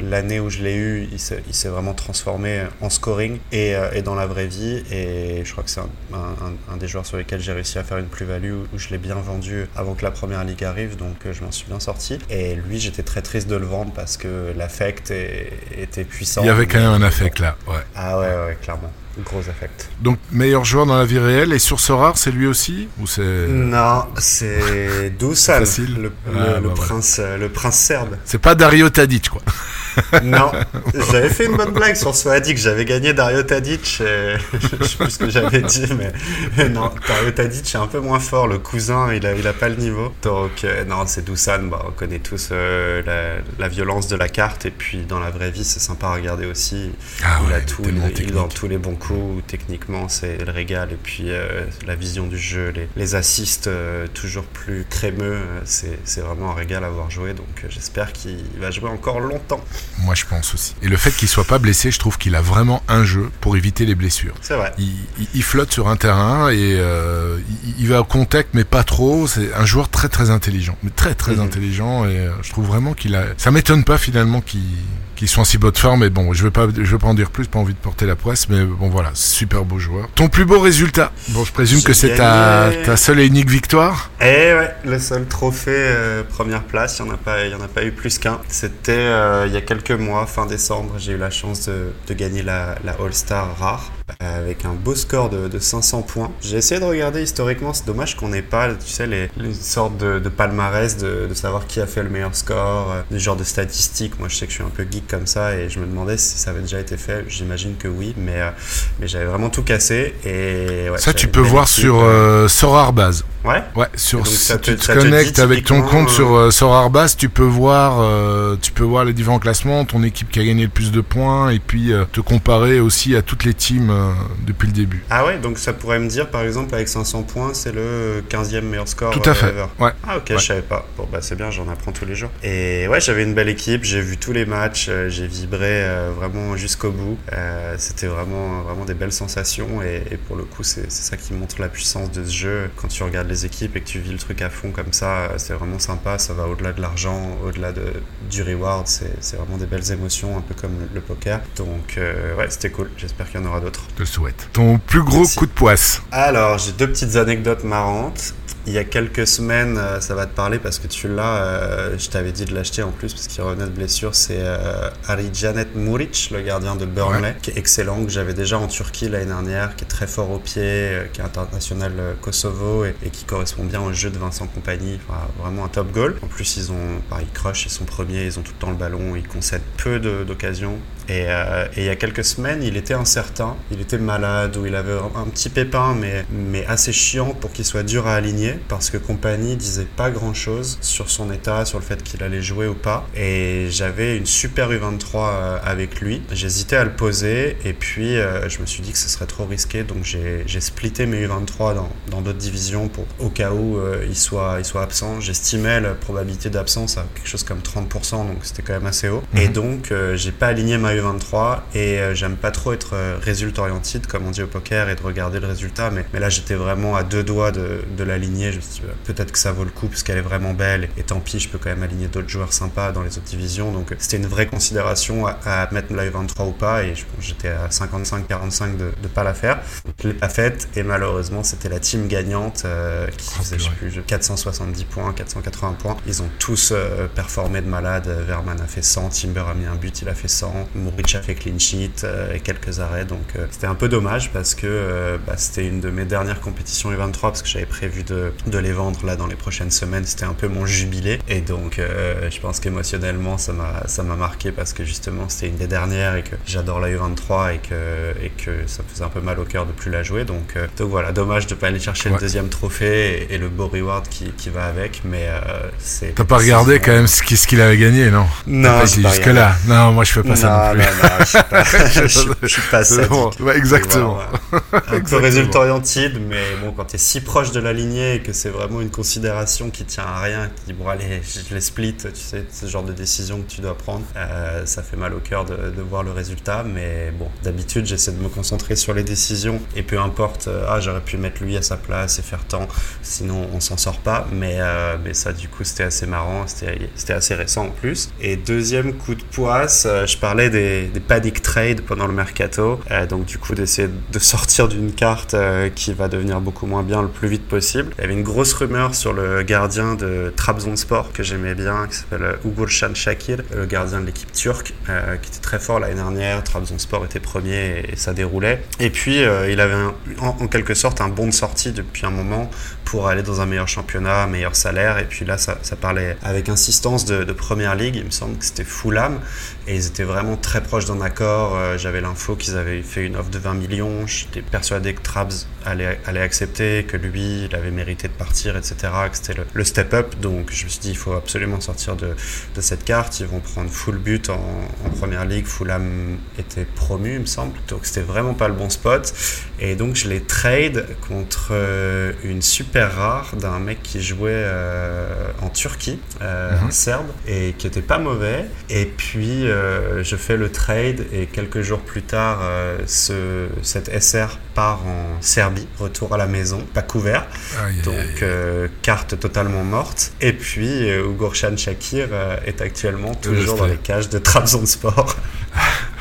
Speaker 3: l'année où je l'ai eu, il s'est vraiment transformé en scoring, et, euh, et dans la vraie vie, et je crois que c'est un, des joueurs sur lesquels j'ai réussi à faire une plus-value, où je l'ai bien vendu avant que la première ligue arrive, donc euh, je m'en suis bien sorti. Et lui, j'étais très triste de le vendre parce que l'affect était puissant.
Speaker 2: Il y avait quand même un affect là, ouais.
Speaker 3: Ah ouais, ouais, clairement. Gros affect.
Speaker 2: Donc meilleur joueur dans la vie réelle et sur ce rare, c'est lui aussi ou c'est
Speaker 3: Non, c'est Dusan, le, ah, le, bah prince, le prince serbe.
Speaker 2: C'est pas Dario Tadic quoi.
Speaker 3: non, j'avais fait une bonne blague sur Swadik. J'avais gagné Dario Tadic. Et... je sais plus ce que j'avais dit, mais non, Dario Tadic est un peu moins fort. Le cousin, il a, il a pas le niveau. Donc, euh, non, c'est Dusan. Bah, on connaît tous euh, la, violence de la carte. Et puis, dans la vraie vie, c'est sympa à regarder aussi.
Speaker 2: Ah
Speaker 3: il
Speaker 2: a tout,
Speaker 3: il, est dans tous les bons coups. Techniquement, c'est le régal. Et puis, euh, la vision du jeu, les, les assists toujours plus crémeux. C'est vraiment un régal à voir jouer. Donc, j'espère qu'il va jouer encore longtemps.
Speaker 2: Moi, je pense aussi. Et le fait qu'il soit pas blessé, je trouve qu'il a vraiment un jeu pour éviter les blessures.
Speaker 3: C'est vrai.
Speaker 2: Il, flotte sur un terrain et euh, il, va au contact, mais pas trop. C'est un joueur très très intelligent, mais très très mhm. intelligent. Et euh, je trouve vraiment qu'il a. Ça m'étonne pas finalement qu'il qui sont en si bonne forme. Mais bon, je vais pas, je vais pas en dire plus, pas envie de porter la presse, mais bon voilà, super beau joueur. Ton plus beau résultat? Bon, je présume que c'est ta, ta, seule et unique victoire?
Speaker 3: Eh ouais, le seul trophée euh, première place. Il y en a pas, y en a pas eu plus qu'un. C'était euh, il y a quelques mois, fin décembre, j'ai eu la chance de, de gagner la, la All Star rare avec un beau score de, de 500 points. J'ai essayé de regarder historiquement, c'est dommage qu'on n'ait pas, tu sais, les, les sortes de, de palmarès de, de, savoir qui a fait le meilleur score, euh, des genres de statistiques. Moi, je sais que je suis un peu geek comme ça et je me demandais si ça avait déjà été fait. J'imagine que oui, mais, euh, mais j'avais vraiment tout cassé. Et ouais,
Speaker 2: ça, tu peux voir sur euh, Sorarbase.
Speaker 3: Ouais.
Speaker 2: Ouais, sur si tu te, connectes avec ton compte sur euh, tu peux voir euh, tu peux voir les différents classements, ton équipe qui a gagné le plus de points et puis te comparer aussi à toutes les teams depuis le début.
Speaker 3: Ah ouais, donc ça pourrait me dire par exemple avec 500 points, c'est le 15e meilleur score
Speaker 2: Tout à fait.
Speaker 3: Ouais. Ah OK, je savais pas. Bon bah c'est bien, j'en apprends tous les jours. Et ouais, j'avais une belle équipe, j'ai vu tous les matchs, j'ai vibré vraiment jusqu'au bout. c'était vraiment vraiment des belles sensations et, et pour le coup, c'est ça qui montre la puissance de ce jeu quand tu regardes les équipes et que tu vis le truc à fond comme ça, c'est vraiment sympa. Ça va au-delà de l'argent, au-delà de, du reward. C'est vraiment des belles émotions, un peu comme le, poker. Donc, euh, ouais, c'était cool. J'espère qu'il y en aura d'autres.
Speaker 2: Le souhaite. Ton plus gros coup de poisse
Speaker 3: Alors, j'ai deux petites anecdotes marrantes. Il y a quelques semaines, euh, ça va te parler parce que tu l'as, euh, je t'avais dit de l'acheter en plus parce qu'il revenait de blessure, c'est euh, Janet Muric, le gardien de Burnley, qui est excellent, que j'avais déjà en Turquie l'année dernière, qui est très fort au pied, euh, qui est international Kosovo et, qui correspond bien au jeu de Vincent Compagnie, enfin, vraiment un top goal. En plus, ils ont, bah, ils crush, ils sont premiers, ils ont tout le temps le ballon, ils concèdent peu d'occasions. Et, et, il y a quelques semaines, il était incertain, il était malade ou il avait un petit pépin, mais, mais assez chiant pour qu'il soit dur à aligner parce que Compagnie disait pas grand chose sur son état, sur le fait qu'il allait jouer ou pas. Et j'avais une super U23 euh, avec lui. J'hésitais à le poser et puis euh, je me suis dit que ce serait trop risqué donc j'ai splitté mes U23 dans d'autres divisions pour au cas où euh, il, soit, il soit absent. J'estimais la probabilité d'absence à quelque chose comme 30% donc c'était quand même assez haut. Et mhm. donc j'ai pas aligné ma U23 et j'aime pas trop être résultat oriented comme on dit au poker et de regarder le résultat mais, mais là j'étais vraiment à deux doigt de, de l'aligner. Je me suis dit, peut-être que ça vaut le coup parce qu'elle est vraiment belle. Et tant pis, je peux quand même aligner d'autres joueurs sympas dans les autres divisions. Donc c'était une vraie considération à, mettre la 23 ou pas. Et j'étais à 55-45 de ne pas la faire. je l'ai pas faite. Et malheureusement, c'était la team gagnante euh, qui oh, faisait, je sais plus, 470 points, 480 points. Ils ont tous euh, performé de malade. Verman a fait 100, Timber a mis un but, il a fait 100. Muric a fait clean sheet euh, et quelques arrêts. Donc c'était un peu dommage parce que bah, c'était une de mes dernières compétitions 23 parce que j'avais prévu de, de, les vendre là dans les prochaines semaines. C'était un peu mon jubilé. Et donc, euh, je pense qu'émotionnellement, ça m'a, marqué parce que justement, c'était une des dernières et que j'adore la U23 et que, et que ça me faisait un peu mal au cœur de plus la jouer. Donc, euh, donc voilà, dommage de pas aller chercher le deuxième trophée et, le beau reward qui, qui va avec. Mais euh, c'est.
Speaker 2: T'as pas regardé quand même ce, qu'il avait gagné, non?
Speaker 3: Non,
Speaker 2: jusque-là. Non, moi je fais pas ça non plus.
Speaker 3: Non, non, je suis pas, je, suis pas
Speaker 2: exactement.
Speaker 3: un peu résultat orienté, mais bon, quand t'es si proche de la lignée et que c'est vraiment une considération qui tient à rien, qui dit bon allez, je les split, tu sais, ce genre de décision que tu dois prendre, euh, ça fait mal au cœur de, voir le résultat, mais bon, d'habitude j'essaie de me concentrer sur les décisions et peu importe, euh, ah j'aurais pu mettre lui à sa place et faire tant, sinon on s'en sort pas, mais, euh, mais ça du coup c'était assez marrant, c'était assez récent en plus. Et deuxième coup de poisse, je parlais des, panic trades pendant le mercato, donc du coup d'essayer de sortir d'une carte qui va devenir beaucoup moins bien le plus vite possible. Une grosse rumeur sur le gardien de Trabzonspor que j'aimais bien, qui s'appelle Ugurcan Shakir, le gardien de l'équipe turque, euh, qui était très fort l'année dernière. Trabzonspor était premier et, ça déroulait. Et puis, euh, il avait en, quelque sorte un bon de sortie depuis un moment pour aller dans un meilleur championnat, meilleur salaire. Et puis là, ça, parlait avec insistance de, première ligue. Il me semble que c'était Fulham. Et ils étaient vraiment très proches d'un accord. Euh, j'avais l'info qu'ils avaient fait une offre de 20 millions. J'étais persuadé que Trabs allait, allait, accepter, que lui, il avait mérité de partir, etc. Que c'était le, step-up. Donc je me suis dit, il faut absolument sortir de, de cette carte. Ils vont prendre full but en, en première ligue. Fulham était promu, il me semble. Donc c'était vraiment pas le bon spot. Et donc je les trade contre euh, une super rare d'un mec qui jouait euh, en Turquie, un mhm. serbe, et qui était pas mauvais. Et puis euh, je fais le trade et quelques jours plus tard, euh, ce, cette SR part en Serbie, retour à la maison, pas couvert, donc euh, carte totalement morte. Et puis Ugorshan Shakir est actuellement toujours dans les cages de Trabzonspor.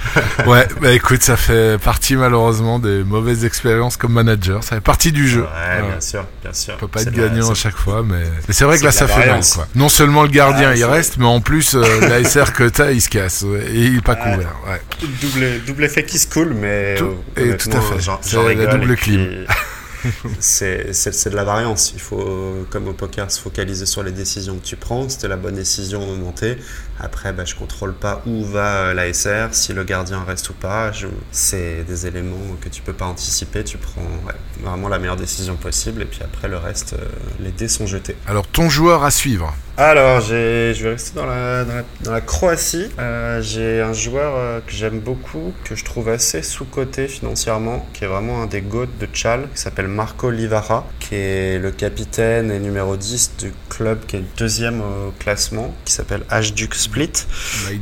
Speaker 2: ouais, bah écoute, ça fait partie malheureusement des mauvaises expériences comme manager. Ça fait partie du jeu.
Speaker 3: Ouais, bien sûr, bien sûr.
Speaker 2: On peut pas être gagnant à chaque fois, mais, mais c'est vrai que là, ça fait mal. Quoi. Non seulement le gardien, ah, il reste, mais en plus, euh, la SR que t'as, il se casse. et il est pas couvert. Ouais.
Speaker 3: Double, double effet qui se coule, mais.
Speaker 2: Tout, et tout à fait. C'est la double clim.
Speaker 3: c'est de la variance. Il faut, comme au poker, se focaliser sur les décisions que tu prends. C'était la bonne décision de monter. Après, bah, je contrôle pas où va euh, la SR, si le gardien reste ou pas. C'est des éléments que tu peux pas anticiper. Tu prends vraiment la meilleure décision possible. Et puis après, le reste, euh, les dés sont jetés.
Speaker 2: Alors, ton joueur à suivre
Speaker 3: alors, je vais rester dans la, dans la, Croatie. Euh, j'ai un joueur que j'aime beaucoup, que je trouve assez sous-coté financièrement, qui est vraiment un des goats de Chal, qui s'appelle Marco Livara, qui est le capitaine et numéro 10 du club qui est deuxième au classement, qui s'appelle Hajduk Split.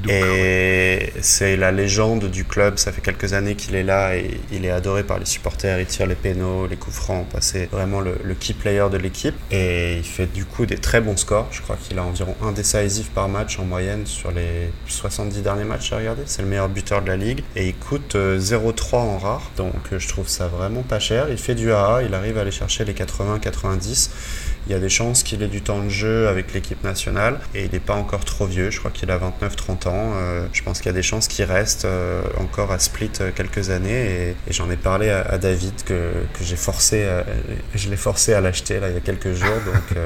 Speaker 3: Et c'est la légende du club, ça fait quelques années qu'il est là et il est adoré par les supporters, il tire les pénaux, les coups francs, c'est vraiment le, key player de l'équipe. Et il fait du coup des très bons scores, je crois qu'il a environ un décisif par match en moyenne sur les 70 derniers matchs à regarder. C'est le meilleur buteur de la ligue. Et il coûte 0,3 en rare. Donc je trouve ça vraiment pas cher. Il fait du AA, il arrive à aller chercher les 80-90 il y a des chances qu'il ait du temps de jeu avec l'équipe nationale et il n'est pas encore trop vieux, je crois qu'il a 29-30 ans. Euh, je pense qu'il y a des chances qu'il reste euh, encore à Split euh, quelques années et, j'en ai parlé à, David que, j'ai forcé, je l'ai forcé à l'acheter là il y a quelques jours. Donc,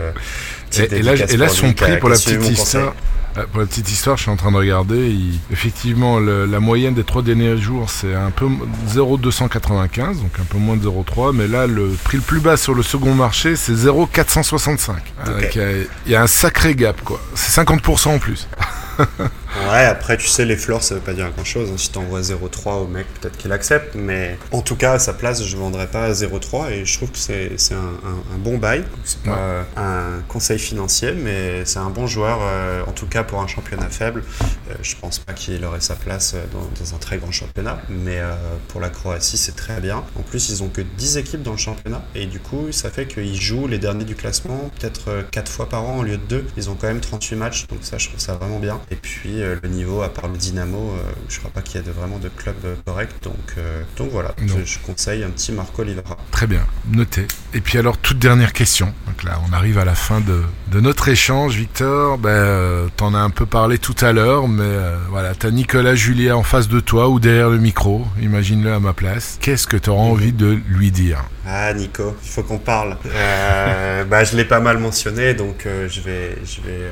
Speaker 2: et, là, et là son prix pour la petite histoire. Pour la petite histoire, je suis en train de regarder. effectivement, la moyenne des trois derniers jours, c'est un peu 0,295, donc un peu moins de 0,3. Mais là, le prix le plus bas sur le second marché, c'est 0,465. Il y a un sacré gap, quoi. C'est 50% en plus.
Speaker 3: ouais, après, tu sais, les fleurs, ça veut pas dire grand chose. Hein. Si t'envoies 0,3 au mec, peut-être qu'il accepte. Mais en tout cas, à sa place, je vendrais pas à 0,3 et je trouve que c'est un, un, bon bail. C'est pas un conseil financier, mais c'est un bon joueur, euh, en tout cas pour un championnat faible. Euh, je pense pas qu'il aurait sa place euh, dans, un très grand championnat, mais pour la Croatie, c'est très bien. En plus, ils ont que 10 équipes dans le championnat et du coup, ça fait qu'ils jouent les derniers du classement peut-être 4 fois par an au lieu de 2. Ils ont quand même 38 matchs, donc ça, je trouve ça vraiment bien. Et puis euh, le niveau, à part le Dynamo, euh, je crois pas qu'il y ait vraiment de club euh, correct. Donc, donc voilà, je, conseille un petit Marco Olivera.
Speaker 2: Très bien, noté. Et puis alors, toute dernière question. Donc là, on arrive à la fin de, de notre échange, Victor. Ben, t'en as un peu parlé tout à l'heure, mais voilà, t'as Nicolas Juliet en face de toi ou derrière le micro. Imagine-le à ma place. Qu'est-ce que tu auras envie de lui dire?
Speaker 3: Ah, Nico, il faut qu'on parle. bah, je l'ai pas mal mentionné, donc je vais, je vais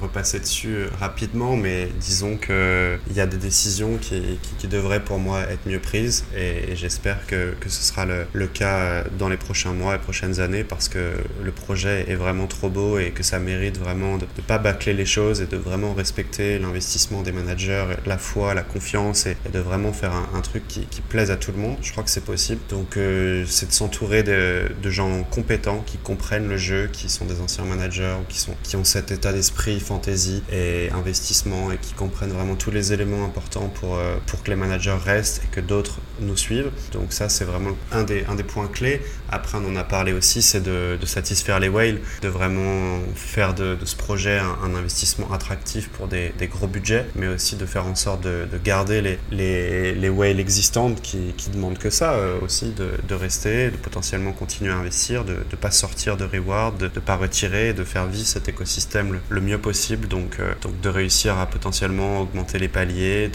Speaker 3: repasser dessus euh, rapidement, mais disons qu'il y a des décisions qui, qui, devraient pour moi être mieux prises et, j'espère que, que, ce sera le, le, cas dans les prochains mois et prochaines années parce que le projet est vraiment trop beau et que ça mérite vraiment de ne pas bâcler les choses et de vraiment respecter l'investissement des managers, la foi, la confiance et, de vraiment faire un, truc qui, plaise à tout le monde. Je crois que c'est possible. Donc euh, c'est de s'entourer de, gens compétents qui comprennent le jeu, qui sont des anciens managers qui, ont cet état d'esprit fantasy et investissement et qui comprennent vraiment tous les éléments importants pour, euh, pour que les managers restent et que d'autres nous suivent. Donc ça, c'est vraiment un des points clés. Après, on en a parlé aussi, c'est de, satisfaire les whales, de vraiment faire de, ce projet un, investissement attractif pour des, gros budgets, mais aussi de faire en sorte de, de garder les, les, les whales existantes qui, demandent que ça euh, aussi, de, rester, de potentiellement continuer à investir, de ne pas sortir de reward, de ne pas retirer, de faire vivre cet écosystème le, le mieux possible. Donc euh, donc de réussir à potentiellement augmenter les paliers,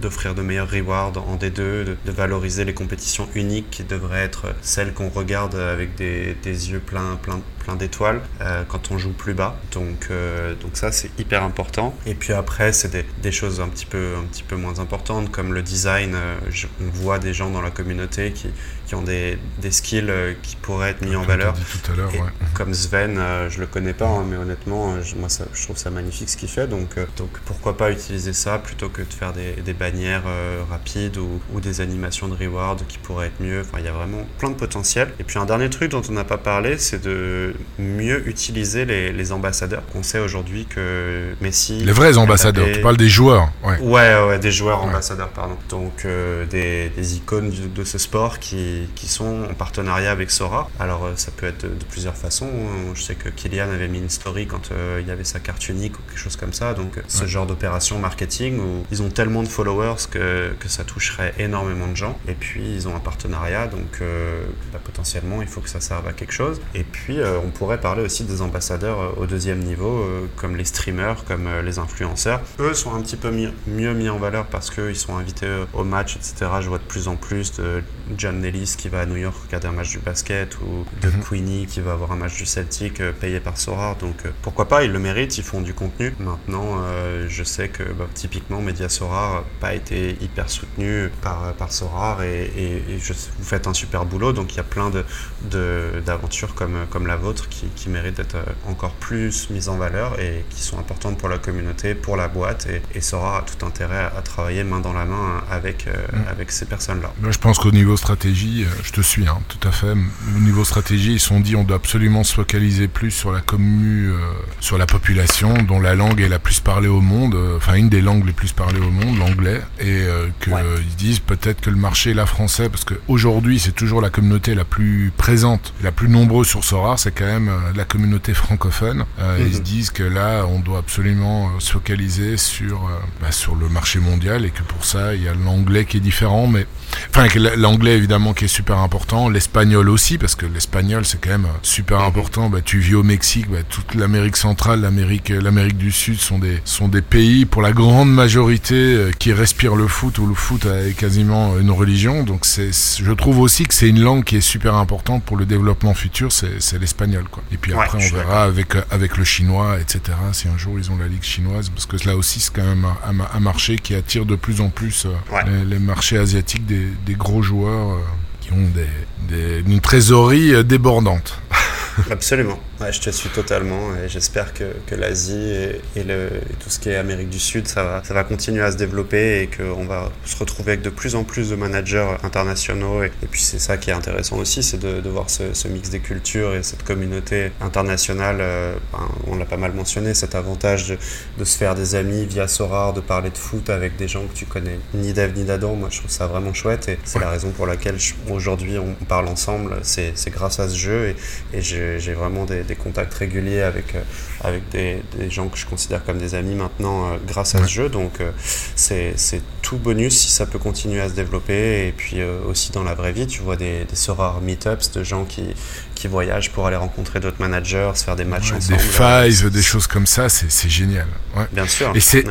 Speaker 3: d'offrir de, meilleurs rewards en D2, de, valoriser les compétitions uniques qui devraient être celles qu'on regarde avec des, yeux pleins, pleins, plein d'étoiles euh, quand on joue plus bas. Donc, euh, donc ça, c'est hyper important. Et puis après, c'est des, des, choses un petit, peu, un petit peu moins importantes, comme le design. Euh, on voit des gens dans la communauté qui, qui ont des, des skills qui pourraient être mis en valeur.
Speaker 2: Tout à l'heure, ouais.
Speaker 3: Comme Sven, je le connais pas, hein, mais honnêtement, moi, ça, je trouve ça magnifique ce qu'il fait. Donc, donc pourquoi pas utiliser ça plutôt que de faire des, des bannières rapides ou, ou, des animations de reward qui pourraient être mieux. Enfin, il y a vraiment plein de potentiel. Et puis un dernier truc dont on n'a pas parlé, c'est de mieux utiliser les, ambassadeurs. On sait aujourd'hui que Messi.
Speaker 2: Les vrais ambassadeurs, tu parles des joueurs.
Speaker 3: Ouais, ouais, des joueurs ambassadeurs, pardon. Donc euh, des, icônes de, ce sport qui, qui, sont en partenariat avec Sora. Alors euh, ça peut être de, plusieurs façons. Je sais que Kylian avait mis une story quand euh, il y avait sa carte unique ou quelque chose comme ça. Donc ce genre d'opération marketing où ils ont tellement de followers que, que ça toucherait énormément de gens. Et puis ils ont un partenariat, donc bah, potentiellement il faut que ça serve à quelque chose. Et puis on on pourrait parler aussi des ambassadeurs euh, au deuxième niveau, euh, comme les streamers, comme euh, les influenceurs. Eux sont un petit peu mieux mis en valeur parce qu'ils sont invités au match, etc. Je vois de plus en plus de John Nellis qui va à New York regarder un match du basket ou de mhm. Queenie qui va avoir un match du Celtic payé par Sora. Donc pourquoi pas, ils le méritent, ils font du contenu. Maintenant, je sais que bah, typiquement Media Sora n'a pas été hyper soutenu par, par Sora et, vous faites un super boulot. Donc il y a plein d'aventures de, comme, comme la vôtre qui, méritent d'être euh, encore plus mises en valeur et qui sont importantes pour la communauté, pour la boîte et, et Sora a tout intérêt à, travailler main dans la main avec, euh, mm. avec ces personnes-là.
Speaker 2: je pense qu'au niveau stratégie, euh, je te suis, hein, tout à fait. Au niveau stratégie, ils se sont dit, on doit absolument se focaliser plus sur la commu, euh, sur la population, dont la langue est la plus parlée au monde, euh, enfin une des langues les plus parlées au monde, l'anglais, et qu'ils
Speaker 3: Ouais.
Speaker 2: disent peut-être que le marché là français, parce qu'aujourd'hui c'est toujours la communauté la plus présente, la plus nombreuse sur Sorar, c'est quand même euh, la communauté francophone. Euh, Ils se
Speaker 3: Mhm.
Speaker 2: disent que là, on doit absolument euh, se focaliser sur, bah, sur le marché mondial et que pour ça, il y a l'anglais qui est différent, mais enfin l'anglais évidemment qui est super important, l'espagnol aussi parce que l'espagnol c'est quand même euh, super
Speaker 3: Mhm.
Speaker 2: important. Bah, tu vis au Mexique, bah, toute l'Amérique centrale, l'Amérique, l'Amérique du Sud sont des sont des pays pour la grande majorité euh, qui respirent le foot où le foot est quasiment une religion. Donc c'est, je trouve aussi que c'est une langue qui est super importante pour le développement futur, c'est, c'est l'espagnol quoi. Et puis après on verra avec euh, avec le chinois, etc. Si un jour ils ont la ligue chinoise, parce que là aussi c'est quand même un, un- un marché qui attire de plus en plus euh,
Speaker 3: Ouais.
Speaker 2: les, les marchés asiatiques des, des gros joueurs euh, qui ont des, une trésorerie euh, débordante.
Speaker 3: Absolument. Je te suis totalement et j'espère que, l'Asie et, tout ce qui est Amérique du Sud, ça va, continuer à se développer et qu'on va se retrouver avec de plus en plus de managers internationaux. Et, puis c'est ça qui est intéressant aussi, c'est de, voir ce, mix des cultures et cette communauté internationale. euh, ben, on l'a pas mal mentionné, cet avantage de, se faire des amis via Sorar, de parler de foot avec des gens que tu connais ni d'Ève ni d'Adam. Moi, je trouve ça vraiment chouette et c'est la raison pour laquelle aujourd'hui on parle ensemble. C'est grâce à ce jeu et, j'ai vraiment des, des contacts réguliers avec, euh, avec des, des gens que je considère comme des amis maintenant euh, grâce à
Speaker 2: Ouais.
Speaker 3: ce jeu. Donc euh, c'est tout bonus si ça peut continuer à se développer. Et puis aussi dans la vraie vie, tu vois des, des rares meetups de gens qui, qui voyagent pour aller rencontrer d'autres managers, se faire des matchs
Speaker 2: Ouais,
Speaker 3: ensemble.
Speaker 2: des fives, des choses comme ça, c'est, génial. Ouais.
Speaker 3: Bien sûr.
Speaker 2: Et c'est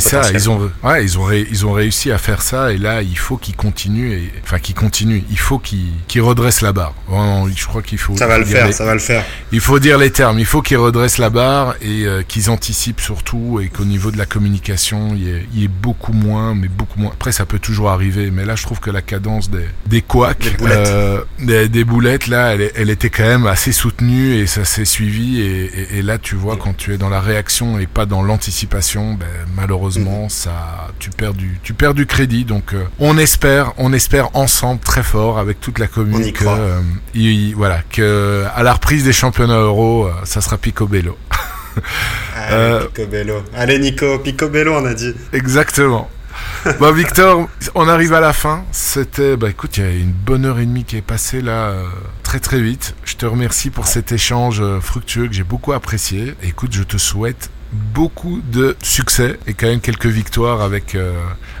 Speaker 2: ça, ils ont ils ont ré- ils ont réussi à faire ça et là il faut qu'ils continuent et enfin qu'ils continuent, il faut qu'ils redressent la barre. Vraiment, je crois qu'il faut
Speaker 3: Ça va le faire,
Speaker 2: les-
Speaker 3: ça va le faire.
Speaker 2: Il faut dire les termes, il faut qu'ils redressent la barre et euh, qu'ils anticipent surtout et qu'au niveau de la communication, il y, ait, il y ait beaucoup moins, mais beaucoup moins. Après, ça peut toujours arriver, mais là, je trouve que la cadence des, des couacs,
Speaker 3: Des boulettes.
Speaker 2: euh, des, des boulettes, là, elle, est- elle était quand même assez soutenue et ça s'est suivi. Et, et- et là, tu vois, quand tu es dans la réaction et pas dans l'anticipation, ben, malheureusement,
Speaker 3: Mhm.
Speaker 2: ça, tu perds du, tu perds du crédit. Donc, euh, on espère, on espère ensemble très fort avec toute la commune
Speaker 3: y
Speaker 2: que,
Speaker 3: croit.
Speaker 2: euh, il- voilà, que à la reprise des championnats euro, euh, ça sera Picobello.
Speaker 3: Allez,
Speaker 2: Euh,
Speaker 3: Picobello. Allez, Nico, Picobello, on a dit.
Speaker 2: Exactement. Bah Victor, on arrive à la fin. C'était, bah écoute, il y a une bonne heure et demie qui est passée là, euh, très très vite. Je te remercie pour cet échange euh, fructueux que j'ai beaucoup apprécié. Écoute, je te souhaite beaucoup de succès et quand même quelques victoires avec euh,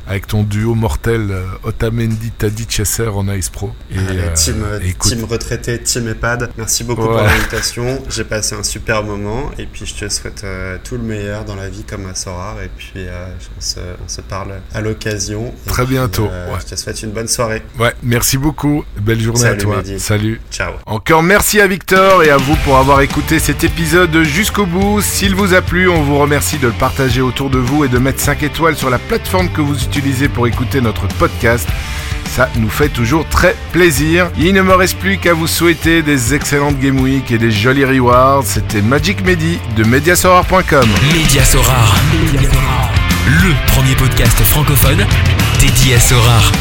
Speaker 2: avec ton duo mortel euh, Otamendi Tadic Chesser en Ice Pro. Et,
Speaker 3: Allez,
Speaker 2: euh,
Speaker 3: team, euh, team retraité, team EHPAD. Merci beaucoup pour l'invitation. J'ai passé un super moment et puis je te souhaite tout le meilleur dans la vie comme à Sorar. Et puis on, se, on se parle à l'occasion.
Speaker 2: Très
Speaker 3: puis,
Speaker 2: bientôt, ouais.
Speaker 3: Je te souhaite une bonne soirée.
Speaker 2: ouais, merci beaucoup. Belle journée à toi.
Speaker 3: Mehdi.
Speaker 2: Salut.
Speaker 3: Ciao.
Speaker 2: Encore merci à Victor et à vous pour avoir écouté cet épisode jusqu'au bout. S'il vous a plu, on vous remercie de le partager autour de vous et de mettre 5 étoiles sur la plateforme que vous utilisez pour écouter notre podcast. Ça nous fait toujours très plaisir. Il ne me reste plus qu'à vous souhaiter des excellentes Game Week et des jolis rewards. C'était Magic Medi de Mediasorar.com.
Speaker 1: Média Sorar. Le premier podcast francophone dédié à Sorar.